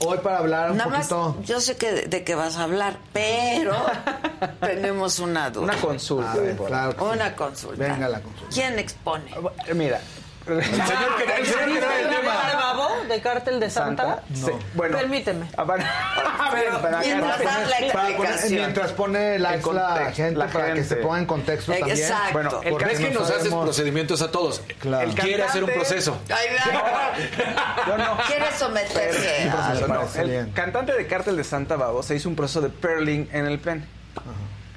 hoy para hablar un Nada más, poquito... yo sé que de, de qué vas a hablar, pero tenemos una duda. Una consulta. A ver, claro sí. Una consulta. Venga la consulta. ¿Quién expone? Mira. El señor que, el señor que trae el ¿De tema. Babo? ¿De Cártel de Santa? Sí, bueno. Permíteme. A ver, a ver, pero acá- Mientras das la Para poner- explicación. mientras pone likes la contexto, gente la para que gente. se ponga en contexto también. Exacto. Bueno, el Porque es que no nos haces sabemos- procedimientos a todos. Claro. Él quiere hacer un cantante- proceso. Ay, Yo no. ¿Quiere someterse a Me parece el bien. cantante de Cártel de Santa Babo se hizo un proceso de perling en el pene.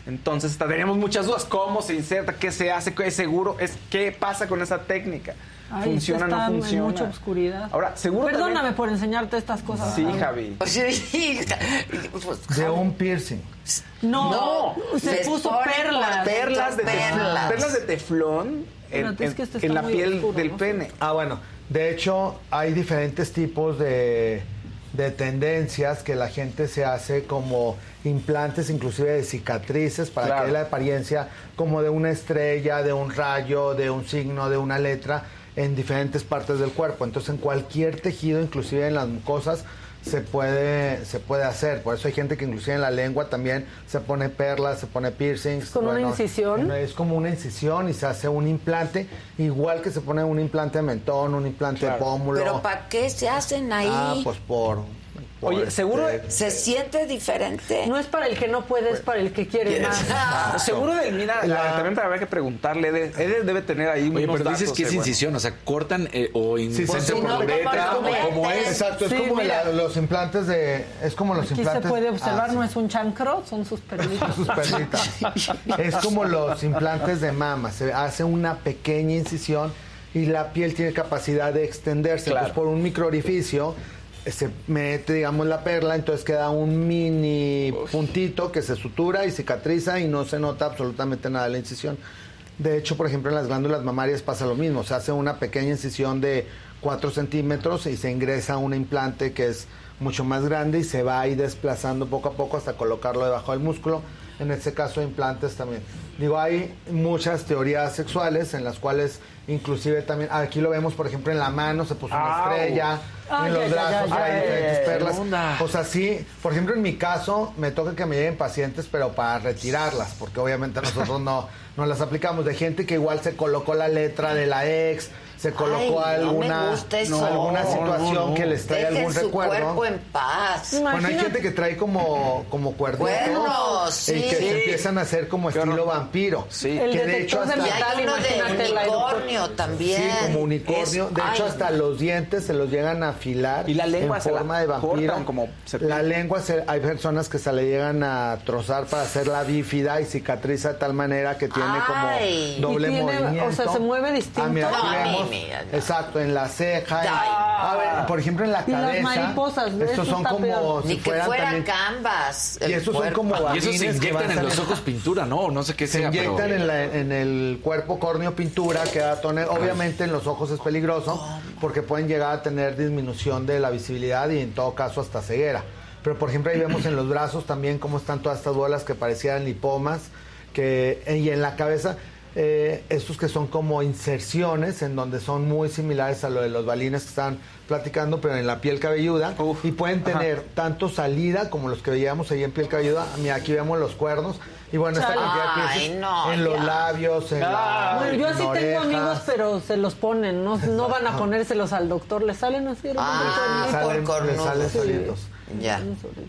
Entonces teníamos muchas dudas. ¿Cómo se inserta? ¿Qué se hace? ¿Qué es seguro? Es, ¿Qué pasa con esa técnica? Ay, ¿Funciona o esto no está funciona? En mucha oscuridad. Ahora, seguro Perdóname también- por enseñarte estas cosas. Sí, Javi. Pues, De un piercing. No, No, se puso perlas. Perlas de teflón. perlas. Perlas de teflón en, Espérate, es en- que este en está la piel oscuro, del ¿no? pene. Ah, bueno. De hecho, hay diferentes tipos de, de tendencias que la gente se hace como implantes, inclusive de cicatrices, para Claro. que dé la apariencia como de una estrella, de un rayo, de un signo, de una letra en diferentes partes del cuerpo. Entonces, en cualquier tejido, inclusive en las mucosas, se puede, se puede hacer. Por eso hay gente que inclusive en la lengua también se pone perlas, se pone piercings. ¿Con una incisión? Es como una incisión y se hace un implante, igual que se pone un implante de mentón, un implante de pómulo. Pero ¿para qué se hacen ahí? Ah, pues por... Oye, seguro- este, ¿Se siente diferente? No es para el que no puede, es para el que quiere más. Ah, Seguro de mira, La- también para haber que preguntarle, Ede, Ede debe tener ahí Oye, unos pero dices datos, que es eh, bueno. incisión, o sea, cortan eh, o Sí, insertan sí, por no, como es. Exacto, es Sí, como la- los implantes de... Es como los Aquí se implantes... puede observar, Ah, sí. no es un chancro, son sus perlitas. sus perlitas. Es como los implantes de mama. Se hace una pequeña incisión y la piel tiene capacidad de extenderse. Claro. Entonces, por un microorificio eh, se mete, digamos, la perla, entonces queda un mini puntito que se sutura y cicatriza y no se nota absolutamente nada de la incisión. De hecho, por ejemplo, en las glándulas mamarias pasa lo mismo. Se hace una pequeña incisión de 4 centímetros y se ingresa un implante que es mucho más grande y se va ahí desplazando poco a poco hasta colocarlo debajo del músculo. En este caso, implantes también. Digo, hay muchas teorías sexuales en las cuales inclusive también, aquí lo vemos, por ejemplo, en la mano se puso una Au. estrella, Ay, en los brazos ay, hay ay, diferentes perlas. O sea, sí, por ejemplo, en mi caso me toca que me lleguen pacientes, pero para retirarlas, porque obviamente nosotros no, no las aplicamos. De gente que igual se colocó la letra de la ex, se colocó Ay, no me alguna, gusta eso. alguna situación no, no. que les trae Dejen algún su recuerdo. cuerpo en paz. Bueno, hay gente que trae como, como Cuernos, sí. y que Sí. se empiezan a hacer como estilo vampiro. Sí. El que de hecho de hasta, hay uno de el aeropuerto. unicornio también. Sí, como unicornio. Es- de hecho, ay, hasta los dientes se los llegan a afilar. Y la lengua en se la forma de vampiro. como la lengua, se- hay personas que se le llegan a trozar para hacerla bífida y cicatriza de tal manera que tiene Ay. como doble tiene- movimiento. o sea, se mueve distinto. Ah, mira, aquí vemos. No. Exacto, en la ceja. en- Ay. a ver, por ejemplo, en la Y las mariposas, ¿ves? Estos son como peor. si Ni que fueran fuera también- canvas. Y el esos son cuerpo. como Y eso balines se que inyectan en los ojos pintura, ¿no? No sé qué Se sea, pero... inyectan en, la- en el cuerpo córneo pintura, queda toner. Obviamente en los ojos es peligroso porque pueden llegar a tener disminución de la visibilidad y en todo caso hasta ceguera. Pero por ejemplo ahí vemos en los brazos también cómo están todas estas bolas que parecían lipomas que, y en la cabeza eh, estos que son como inserciones en donde son muy similares a lo de los balines que están platicando, pero en la piel cabelluda y pueden tener tanto salida como los que veíamos ahí en piel cabelluda. Mira, aquí vemos los cuernos y bueno, esta cantidad de Ay, piezas no, en los ya. labios, en la Bueno, yo así tengo amigos, pero se los ponen, no, no van a ponérselos al doctor, les salen así. Ah, Le salen, por le salen Sí. solitos. Ya.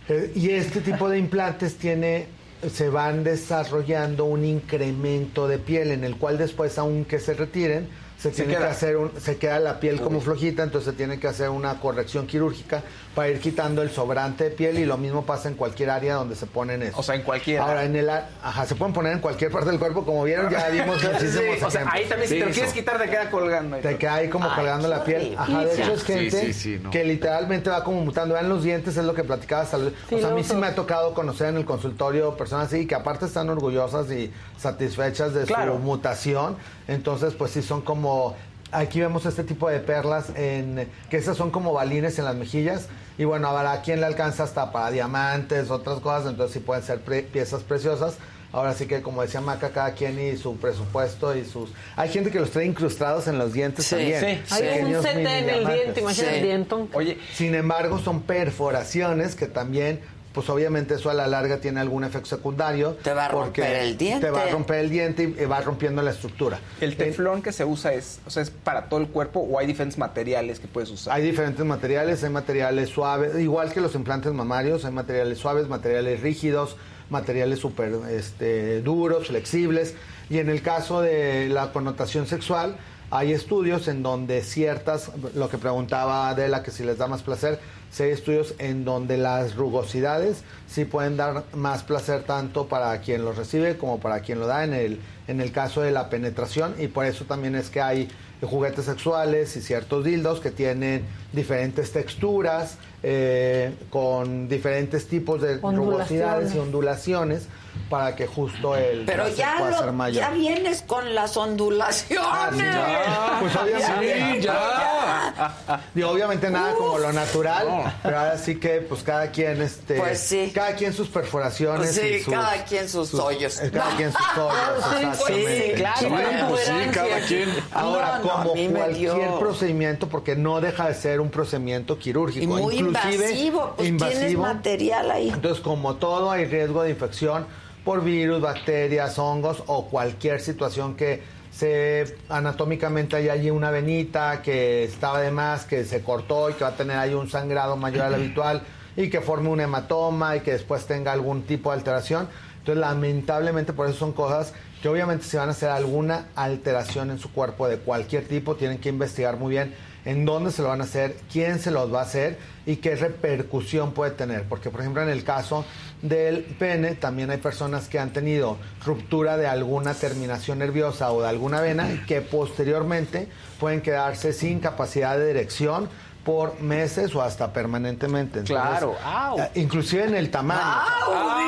Eh, Y este tipo de implantes tiene, se van desarrollando un incremento de piel en el cual después, aunque se retiren, se tiene queda. que hacer un, se queda la piel como flojita, entonces se tiene que hacer una corrección quirúrgica para ir quitando el sobrante de piel y lo mismo pasa en cualquier área donde se ponen eso. O sea, en cualquiera. Ahora en el, a- ajá, se pueden poner en cualquier parte del cuerpo, como vieron ya vimos Sí, muchísimos o sea, ahí también si te lo quieres quitar te queda colgando. ahí. Te queda ahí como Ay, colgando la piel. Ajá, de hecho es gente sí, sí, no. que literalmente va como mutando. Vean los dientes, es lo que platicabas. o sea, a mí sí me ha tocado conocer en el consultorio personas así que aparte están orgullosas y satisfechas de Claro. su mutación. Entonces, pues sí son como... Aquí vemos este tipo de perlas en que esas son como balines en las mejillas y bueno, habrá quien le alcanza hasta para diamantes, otras cosas, entonces sí pueden ser pre- piezas preciosas. Ahora sí que como decía Maca, cada quien y su presupuesto y sus... Hay gente que los trae incrustados en los dientes Sí, también. sí, Hay un CT en el diente, imagínate el dientón. Oye, sin embargo, son perforaciones que también, pues obviamente eso a la larga tiene algún efecto secundario. Te va a romper el diente. Te va a romper el diente y va rompiendo la estructura. ¿El teflón que se usa es, o sea, es para todo el cuerpo o hay diferentes materiales que puedes usar? Hay diferentes materiales, hay materiales suaves, igual que los implantes mamarios, hay materiales suaves, materiales rígidos, materiales súper este, duros, flexibles. Y en el caso de la connotación sexual, hay estudios en donde ciertas, lo que preguntaba Adela, que si les da más placer, sí hay estudios en donde las rugosidades sí pueden dar más placer tanto para quien los recibe como para quien lo da en el, en el caso de la penetración. Y por eso también es que hay juguetes sexuales y ciertos dildos que tienen diferentes texturas, eh, con diferentes tipos de rugosidades y ondulaciones para que justo el Pero ya, pueda lo- ser mayor. ya vienes con las ondulaciones. Ah, Pues obviamente. Sí, ya. Digo, obviamente nada como lo natural, pero ahora sí que pues cada quien este Pues sí. cada quien sus perforaciones Sí, y sus- cada quien sus hoyos. eh, cada quien sus hoyos, Sí, pues exactamente. sí, claro. Bueno, pues sí, cada quien. Ahora, No, no, como cualquier dio. procedimiento, porque no deja de ser un procedimiento quirúrgico. Y muy inclusive invasivo, pues tienes invasivo. material ahí. Entonces, como todo, hay riesgo de infección por virus, bacterias, hongos o cualquier situación que se anatómicamente hay allí una venita que estaba de más, que se cortó y que va a tener ahí un sangrado mayor al habitual y que forme un hematoma y que después tenga algún tipo de alteración. Entonces, lamentablemente, por eso son cosas que obviamente si van a hacer alguna alteración en su cuerpo de cualquier tipo, tienen que investigar muy bien en dónde se lo van a hacer, quién se los va a hacer y qué repercusión puede tener. Porque, por ejemplo, en el caso del pene, también hay personas que han tenido ruptura de alguna terminación nerviosa o de alguna vena que posteriormente pueden quedarse sin capacidad de erección por meses o hasta permanentemente. Entonces, Claro. Au. eh, Inclusive en el tamaño.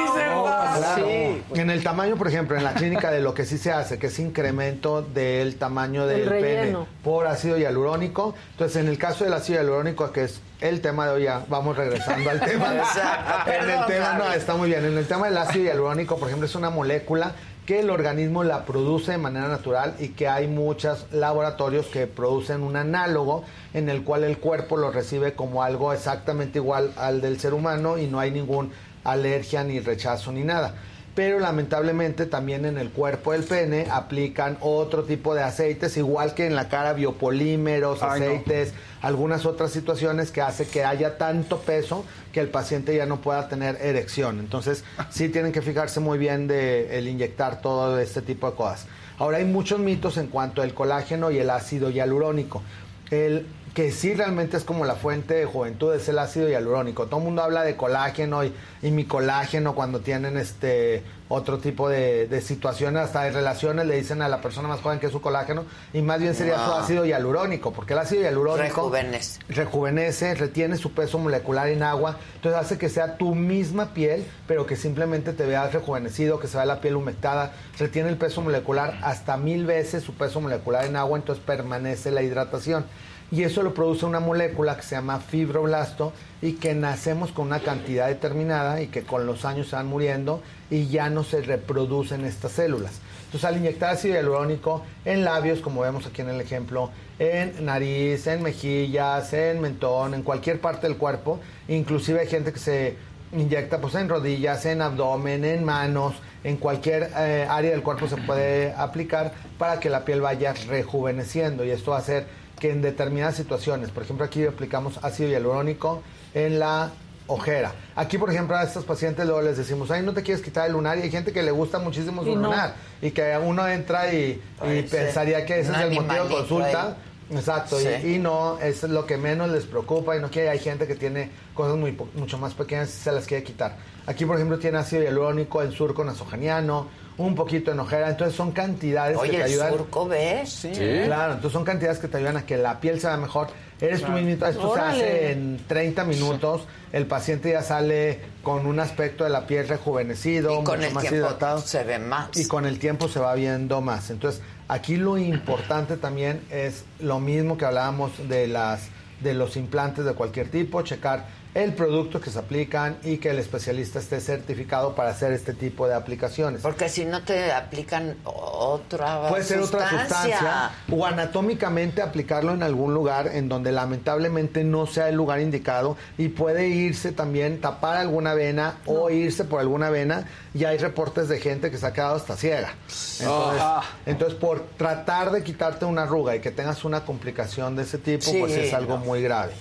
dice No, Juan. claro. Sí. En el tamaño, por ejemplo, en la clínica de lo que sí se hace, que es incremento del tamaño El del pene por ácido hialurónico. Entonces, en el caso del ácido hialurónico, que es el tema de hoy, ya vamos regresando al tema. Exacto, en el tema, no, está muy bien. En el tema del ácido hialurónico, por ejemplo, es una molécula que el organismo la produce de manera natural y que hay muchos laboratorios que producen un análogo en el cual el cuerpo lo recibe como algo exactamente igual al del ser humano y no hay ningún alergia ni rechazo ni nada. Pero lamentablemente también en el cuerpo del pene aplican otro tipo de aceites, igual que en la cara biopolímeros, Ay, no. aceites, algunas otras situaciones que hace que haya tanto peso que el paciente ya no pueda tener erección. Entonces, sí tienen que fijarse muy bien de el inyectar todo este tipo de cosas. Ahora hay muchos mitos en cuanto al colágeno y el ácido hialurónico. El que sí realmente es como la fuente de juventud es el ácido hialurónico. Todo el mundo habla de colágeno y, y mi colágeno cuando tienen este otro tipo de, de situaciones, hasta de relaciones, le dicen a la persona más joven que es su colágeno, y más bien sería su No. ácido hialurónico, porque el ácido hialurónico Rejuvenece. rejuvenece, retiene su peso molecular en agua, entonces hace que sea tu misma piel, pero que simplemente te veas rejuvenecido, que se vea la piel humectada, retiene el peso molecular hasta mil veces su peso molecular en agua, entonces permanece la hidratación. Y eso lo produce una molécula que se llama fibroblasto y que nacemos con una cantidad determinada y que con los años se van muriendo y ya no se reproducen estas células. Entonces, al inyectar ácido hialurónico en labios, como vemos aquí en el ejemplo, en nariz, en mejillas, en mentón, en cualquier parte del cuerpo, inclusive hay gente que se inyecta pues en rodillas, en abdomen, en manos, en cualquier eh, área del cuerpo se puede aplicar para que la piel vaya rejuveneciendo y esto va a hacer que en determinadas situaciones, por ejemplo aquí aplicamos ácido hialurónico en la ojera. Aquí, por ejemplo, a estos pacientes luego les decimos, ay, no te quieres quitar el lunar y hay gente que le gusta muchísimo su Y no. lunar y que uno entra y, pensaría que ese es el motivo de consulta. ahí. Exacto, y- Sí. y, no, es lo que menos les preocupa y no que hay gente que tiene cosas muy, po- mucho más pequeñas y se las quiere quitar. Aquí, por ejemplo, tiene ácido hialurónico, en surco nasogeniano, un poquito en ojera, entonces son cantidades que Oye, te el ayudan. surco, ¿ves? Sí. Claro, entonces son cantidades que te ayudan a que la piel se vea mejor. Eres tú Claro. mismo, esto Órale. se hace en 30 minutos, el paciente ya sale con un aspecto de la piel rejuvenecido, Y con mucho el más tiempo hidratado. se ve más. Y con el tiempo se va viendo más. Entonces, aquí lo importante también es lo mismo que hablábamos de las de los implantes de cualquier tipo, checar el producto que se aplican y que el especialista esté certificado para hacer este tipo de aplicaciones. Porque si no te aplican otra Puede ser otra sustancia o anatómicamente aplicarlo en algún lugar en donde lamentablemente no sea el lugar indicado y puede irse también, tapar alguna vena o irse por alguna vena y hay reportes de gente que se ha quedado hasta ciega. Entonces, Ah. entonces por tratar de quitarte una arruga y que tengas una complicación de ese tipo, Sí, pues es algo no. muy grave.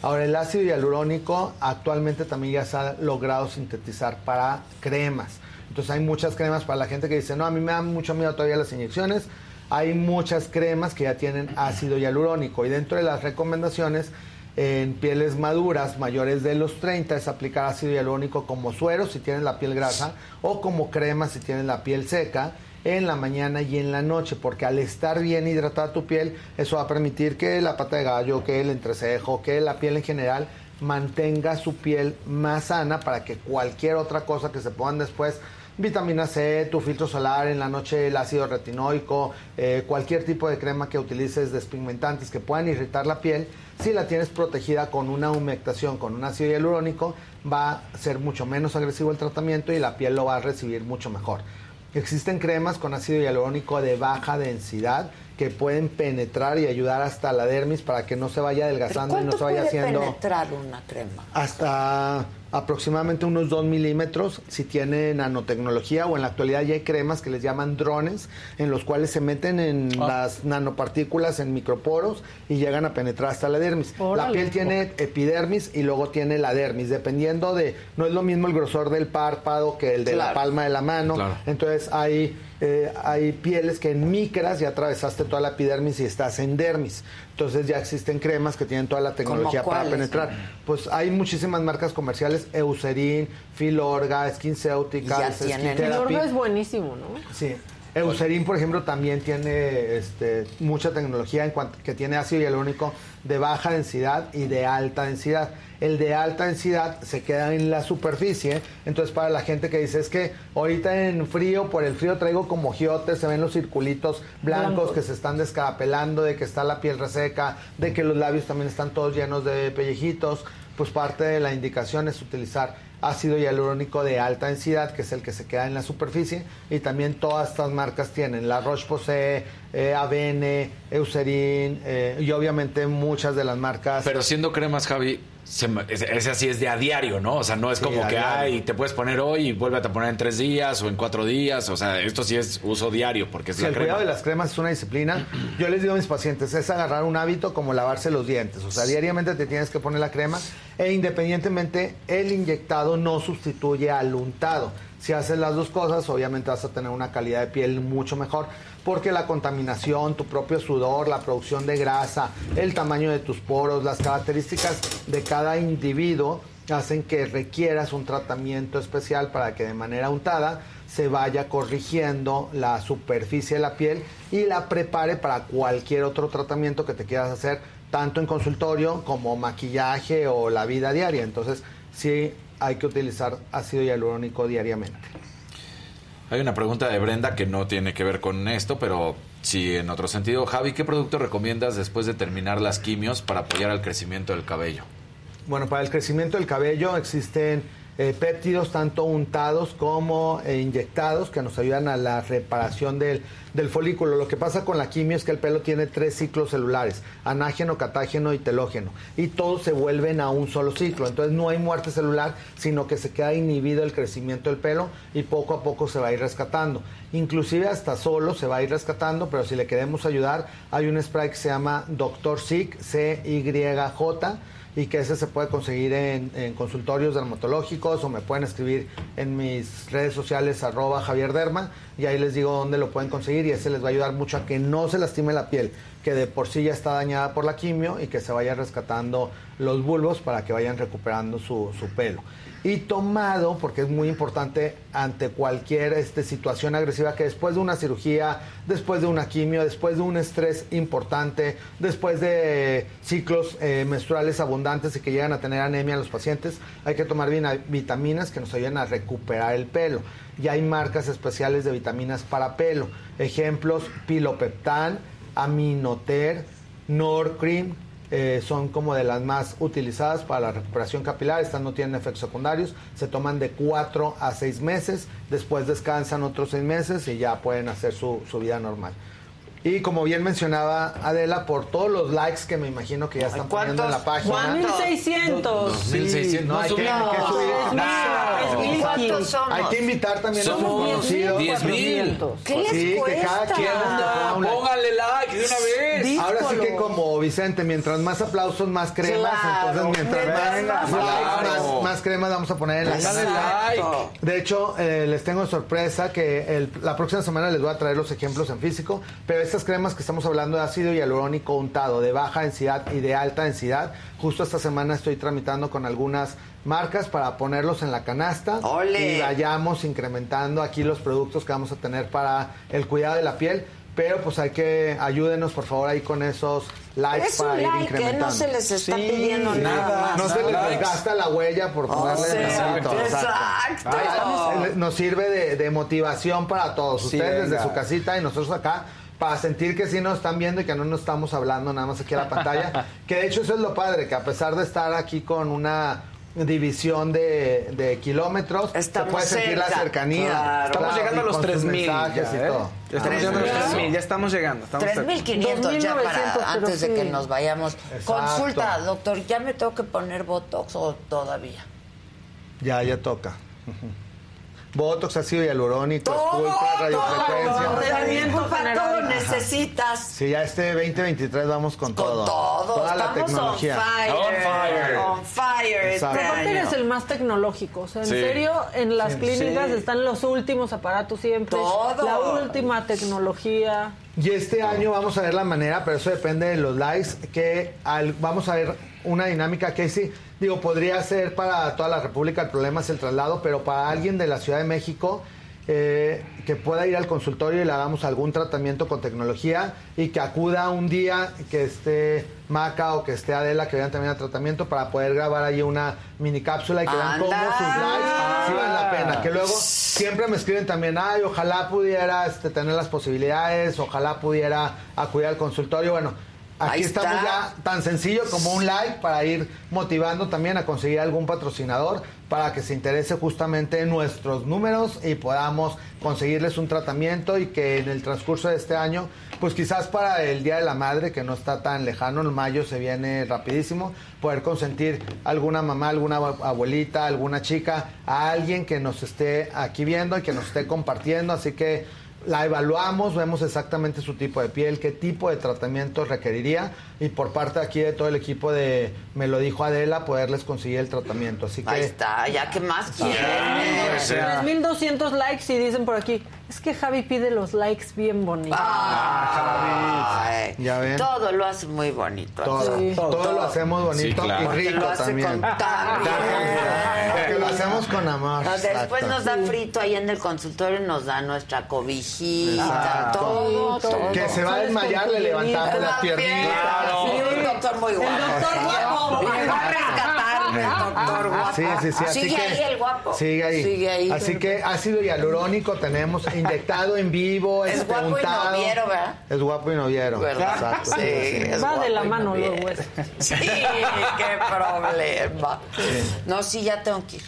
Ahora, el ácido hialurónico actualmente también ya se ha logrado sintetizar para cremas. Entonces hay muchas cremas para la gente que dice, no, a mí me da mucho miedo todavía las inyecciones. Hay muchas cremas que ya tienen ácido hialurónico y dentro de las recomendaciones en pieles maduras mayores de los 30 es aplicar ácido hialurónico como suero si tienen la piel grasa o como crema si tienen la piel seca en la mañana y en la noche, porque al estar bien hidratada tu piel, eso va a permitir que la pata de gallo, que el entrecejo, que la piel en general mantenga su piel más sana para que cualquier otra cosa que se pongan después, vitamina C, tu filtro solar, en la noche el ácido retinoico, eh, cualquier tipo de crema que utilices despigmentantes que puedan irritar la piel, si la tienes protegida con una humectación, con un ácido hialurónico, va a ser mucho menos agresivo el tratamiento y la piel lo va a recibir mucho mejor. Existen cremas con ácido hialurónico de baja densidad que pueden penetrar y ayudar hasta la dermis para que no se vaya adelgazando y no ¿Cuánto se vaya puede haciendo penetrar una crema? hasta aproximadamente unos 2 milímetros si tiene nanotecnología o en la actualidad ya hay cremas que les llaman drones en los cuales se meten en las nanopartículas en microporos y llegan a penetrar hasta la dermis. La piel tiene epidermis y luego tiene la dermis, dependiendo de, no es lo mismo el grosor del párpado que el de la palma de la mano, Claro. entonces hay, eh, hay pieles que en micras ya atravesaste toda la epidermis y estás en dermis. Entonces ya existen cremas que tienen toda la tecnología para cuáles? penetrar. Pues hay muchísimas marcas comerciales, Eucerin, Filorga, tienen. Skin Therapy. Filorga es buenísimo, ¿no? Sí. Eucerin, por ejemplo, también tiene este, mucha tecnología en cuanto que tiene ácido hialurónico de baja densidad y de alta densidad. El de alta densidad se queda en la superficie, entonces para la gente que dice es que ahorita en frío, por el frío traigo como giotes, se ven los circulitos blancos, Blancos. que se están descarapelando, de que está la piel reseca, de que los labios también están todos llenos de pellejitos, pues parte de la indicación es utilizar ácido hialurónico de alta densidad, que es el que se queda en la superficie, y también todas estas marcas tienen, la Roche-Posay, eh, Avene, Eucerin, eh, y obviamente muchas de las marcas... Pero siendo cremas, Javi, se ese así es de a diario, ¿no? O sea, no es Sí, como que, ay, te puedes poner hoy y vuelve a poner en tres días o en cuatro días. O sea, esto sí es uso diario porque es Sí, la el crema. cuidado de las cremas es una disciplina. Yo les digo a mis pacientes, es agarrar un hábito como lavarse los dientes. O sea, diariamente te tienes que poner la crema e independientemente el inyectado no sustituye al untado. Si haces las dos cosas, obviamente vas a tener una calidad de piel mucho mejor porque la contaminación, tu propio sudor, la producción de grasa, el tamaño de tus poros, las características de cada individuo hacen que requieras un tratamiento especial para que de manera untada se vaya corrigiendo la superficie de la piel y la prepare para cualquier otro tratamiento que te quieras hacer, tanto en consultorio como maquillaje o la vida diaria. Entonces, sí hay que utilizar ácido hialurónico diariamente. Hay una pregunta de Brenda que no tiene que ver con esto, pero sí en otro sentido. Javi, ¿qué producto recomiendas después de terminar las quimios para apoyar al crecimiento del cabello? Bueno, para el crecimiento del cabello existen eh, péptidos tanto untados como eh, inyectados que nos ayudan a la reparación del, del folículo. Lo que pasa con la quimio es que el pelo tiene tres ciclos celulares, anágeno, catágeno y telógeno, y todos se vuelven a un solo ciclo. Entonces no hay muerte celular, sino que se queda inhibido el crecimiento del pelo y poco a poco se va a ir rescatando. Inclusive hasta solo se va a ir rescatando, pero si le queremos ayudar, hay un spray que se llama Dr. Sig, C-Y-J, y que ese se puede conseguir en, consultorios dermatológicos o me pueden escribir en mis redes sociales arroba Javier Derma y ahí les digo dónde lo pueden conseguir y ese les va a ayudar mucho a que no se lastime la piel, que de por sí ya está dañada por la quimio y que se vaya rescatando los bulbos para que vayan recuperando su, su pelo. Y tomado, porque es muy importante ante cualquier este, situación agresiva, que después de una cirugía, después de una quimio, después de un estrés importante, después de ciclos eh, menstruales abundantes y que llegan a tener anemia los pacientes, hay que tomar vitaminas que nos ayuden a recuperar el pelo. Y hay marcas especiales de vitaminas para pelo. Ejemplos, Pilopeptan, Aminoter, Norcream, eh, son como de las más utilizadas para la recuperación capilar. Estas no tienen efectos secundarios. Se toman de 4 a 6 meses. Después descansan otros 6 meses y ya pueden hacer su, su vida normal. Y como bien mencionaba Adela, por todos los likes que me imagino que ya están poniendo en la página. 1600. Sí, no, hay que, hay que subir. No. ¿Cuántos somos? Hay que invitar también a Somos los conocidos. 10,000. ¿Qué les Sí, que cada quien un like. Póngale like de una vez. Ahora sí que como Vicente, mientras más aplausos, más cremas. Claro. entonces, mientras más, más likes, likes. más, más cremas vamos a poner en la like. De hecho, eh, les tengo sorpresa que el- la próxima semana les voy a traer los ejemplos en físico, pero estas cremas que estamos hablando de ácido hialurónico untado de baja densidad y de alta densidad, justo esta semana estoy tramitando con algunas marcas para ponerlos en la canasta ¡Ole! y vayamos incrementando aquí los productos que vamos a tener para el cuidado de la piel. Pero pues hay que ayúdenos por favor ahí con esos likes Es para un ir like, ¿eh? incrementando. No se les está Sí, pidiendo nada más. No se les Likes. desgasta la huella por ponerle sí, exacto, exacto. Eh, Nos sirve de, de motivación para todos. Sí, Ustedes desde venga. su casita y nosotros acá para sentir que sí nos están viendo y que no nos estamos hablando nada más aquí a la pantalla. que de hecho eso es lo padre, que a pesar de estar aquí con una división de, de kilómetros, Estamos se puede sentir la cerca. cercanía. Claro. Estamos Claro, llegando a los con sus 3000. mensajes Ya, y ¿eh? todo. Ya estamos llegando a los 3000, ya estamos llegando. Estamos 3.500 ya 2.900, para antes de que nos vayamos. Exacto. Consulta, doctor, ¿ya me tengo que poner Botox o todavía? Ya, ya toca. Botox, ácido hialurónico, esculpa, radiofrecuencia. Tratamiento Disculpa, general. todo necesitas. Sí, ya este 2023 vamos con, Con todo. todo. Toda la Estamos tecnología. on fire. On fire. On fire este año. eres el más tecnológico. O sea, en Sí. serio, en las Sí. clínicas Sí. están los últimos aparatos siempre. Todo. La última tecnología. Y este año vamos a ver la manera, pero eso depende de los likes, que al- vamos a ver una dinámica que sí, digo, podría ser para toda la República, el problema es el traslado, pero para alguien de la Ciudad de México eh, que pueda ir al consultorio y le hagamos algún tratamiento con tecnología y que acuda un día que esté Maca o que esté Adela, que vayan también al tratamiento para poder grabar ahí una mini cápsula y que vean cómo sus likes sí valen la pena. Que luego siempre me escriben también, ay, ojalá pudiera este, tener las posibilidades, ojalá pudiera acudir al consultorio. Bueno, aquí Ahí estamos está. ya tan sencillo como un like para ir motivando también a conseguir algún patrocinador para que se interese justamente en nuestros números y podamos conseguirles un tratamiento y que en el transcurso de este año, pues quizás para el Día de la Madre, que no está tan lejano, en mayo se viene rapidísimo, poder consentir alguna mamá, alguna abuelita, alguna chica, a alguien que nos esté aquí viendo y que nos esté compartiendo. Así que la evaluamos, vemos exactamente su tipo de piel, qué tipo de tratamiento requeriría y por parte aquí de todo el equipo de Me lo dijo Adela, poderles conseguir el tratamiento. Así que Ahí está, ya que más quieren. o sea. 3200 likes y dicen por aquí, es que Javi pide los likes bien bonitos. Ay, Ya ven. Todo lo hace muy bonito. todo, Sí. todo, lo hacemos bonito Sí, claro. y rico lo hace también. con tan bien. Porque lo hacemos con amor. Ah, Después nos da frito ahí en el consultorio y nos da nuestra cobijita, todo, todo. Que se va a desmayar, le levantamos las piernitas. Sí, un doctor muy guapo. El doctor guapo. Me va a rescatar el doctor guapo. Sí, sí, sí. Así Sigue que, ahí el guapo. Sigue ahí. Sigue ahí. Así que ácido hialurónico tenemos inyectado en vivo. Es este, guapo y noviero, ¿verdad? Es guapo y noviero. ¿Verdad? Exacto. Sí, es Va de la mano noviero. luego eso. Sí, qué problema. No, sí, ya tengo que ir.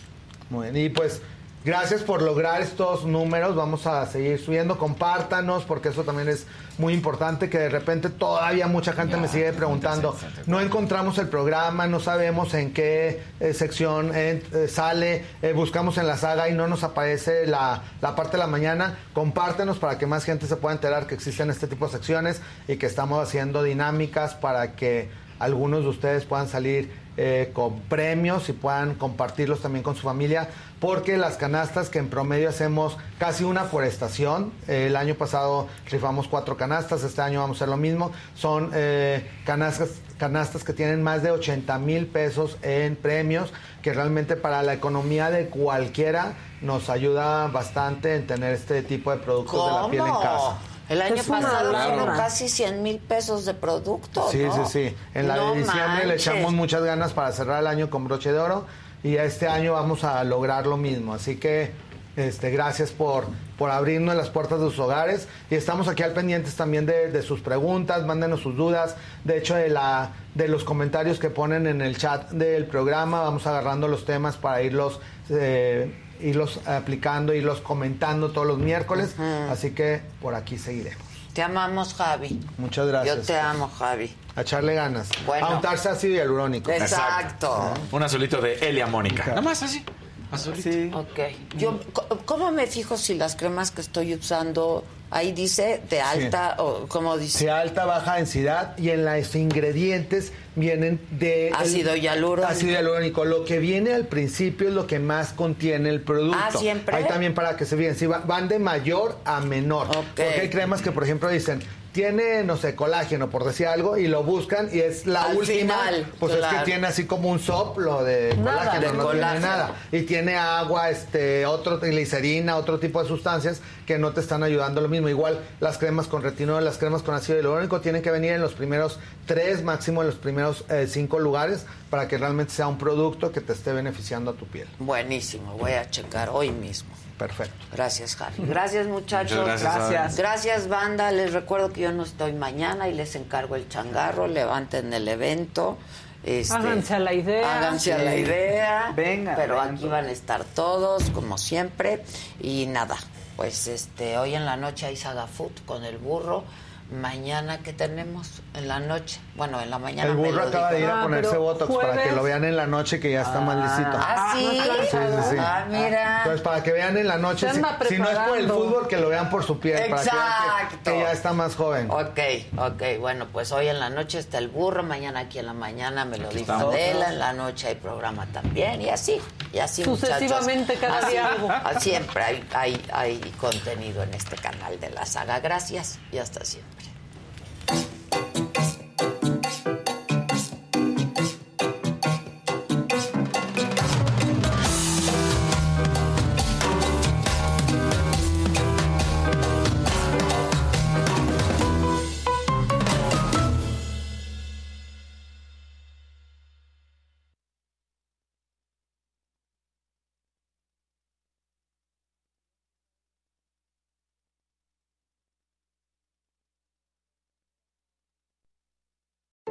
Muy bien. Y pues, gracias por lograr estos números. Vamos a seguir subiendo. Compártanos, porque eso también es muy importante. Que de repente todavía mucha gente me sigue preguntando. No encontramos el programa, no sabemos en qué eh, sección eh, eh, sale. eh, buscamos en la saga y no nos aparece la, la parte de la mañana. Compártenos para que más gente se pueda enterar que existen este tipo de secciones y que estamos haciendo dinámicas para que algunos de ustedes puedan salir eh, con premios y puedan compartirlos también con su familia, porque las canastas que en promedio hacemos casi una por estación, eh, el año pasado rifamos cuatro canastas, este año vamos a hacer lo mismo, son eh, canastas, canastas que tienen más de 80 mil pesos en premios, que realmente para la economía de cualquiera nos ayuda bastante en tener este tipo de productos de la piel en casa. El año pasado fueron casi 100 mil pesos de productos. Sí, ¿no? sí, sí. En la No de diciembre le echamos muchas ganas para cerrar el año con broche de oro y este año vamos a lograr lo mismo. Así que este, gracias por, por abrirnos las puertas de sus hogares y estamos aquí al pendientes también de, de sus preguntas, mándenos sus dudas. De hecho, de, la, de los comentarios que ponen en el chat del programa, vamos agarrando los temas para irlos... eh, irlos aplicando, irlos comentando todos los miércoles, así que por aquí seguiremos. Te amamos, Javi. Muchas gracias. Yo te amo, Javi. A echarle ganas. Bueno. A untarse ácido hialurónico. Exacto. Un azulito de Elia Mónica. Nada más así. Azulito. Ok. Yo, co- ¿Cómo me fijo si las cremas que estoy usando, ahí dice de alta o cómo dice? De alta, baja densidad y en los ingredientes vienen de... Ácido hialurónico. Ácido hialurónico. Lo que viene al principio es lo que más contiene el producto. Ah, ¿siempre? Hay también para que se vean, sí, va- van de mayor a menor. Porque hay cremas que, por ejemplo, dicen... Tiene, no sé, colágeno, por decir algo, y lo buscan y es la Al última. final, pues es que tiene así como un soplo de Nada. colágeno, no colágeno. tiene nada. Y tiene agua, este, otro glicerina, otro tipo de sustancias que no te están ayudando lo mismo. Igual las cremas con retinol, las cremas con ácido hialurónico tienen que venir en los primeros tres, máximo en los primeros eh, cinco lugares para que realmente sea un producto que te esté beneficiando a tu piel. Buenísimo, voy a checar hoy mismo. Perfecto. Gracias, Javi. Gracias, muchachos. Muchas gracias, gracias. Gracias, banda. Les recuerdo que yo no estoy mañana y les encargo el changarro. Levanten el evento. Este, Háganse a la idea. Háganse a la idea. Venga, Pero venga. aquí van a estar todos, como siempre. Y nada, pues este hoy en la noche hay Saga Food con el burro. Mañana, ¿qué tenemos? En la noche. Bueno, en la mañana. El me burro lo acaba de ir a ponerse botox para que lo vean en la noche que ya está más lisito. Ah, ¿sí? Sí, sí, sí. Ah, mira. Entonces, para que vean en la noche, si, no es por el fútbol, que lo vean por su piel. Para que, vean Exacto. que, que ya está más joven. Ok, ok. Bueno, pues hoy en la noche está el burro, mañana aquí en la mañana me lo dijo en la noche hay programa también, y así, y así, Sucesivamente, muchachos. cada Así, día algo. ah, Siempre hay, hay, hay contenido en este canal de la saga. Gracias y hasta siempre.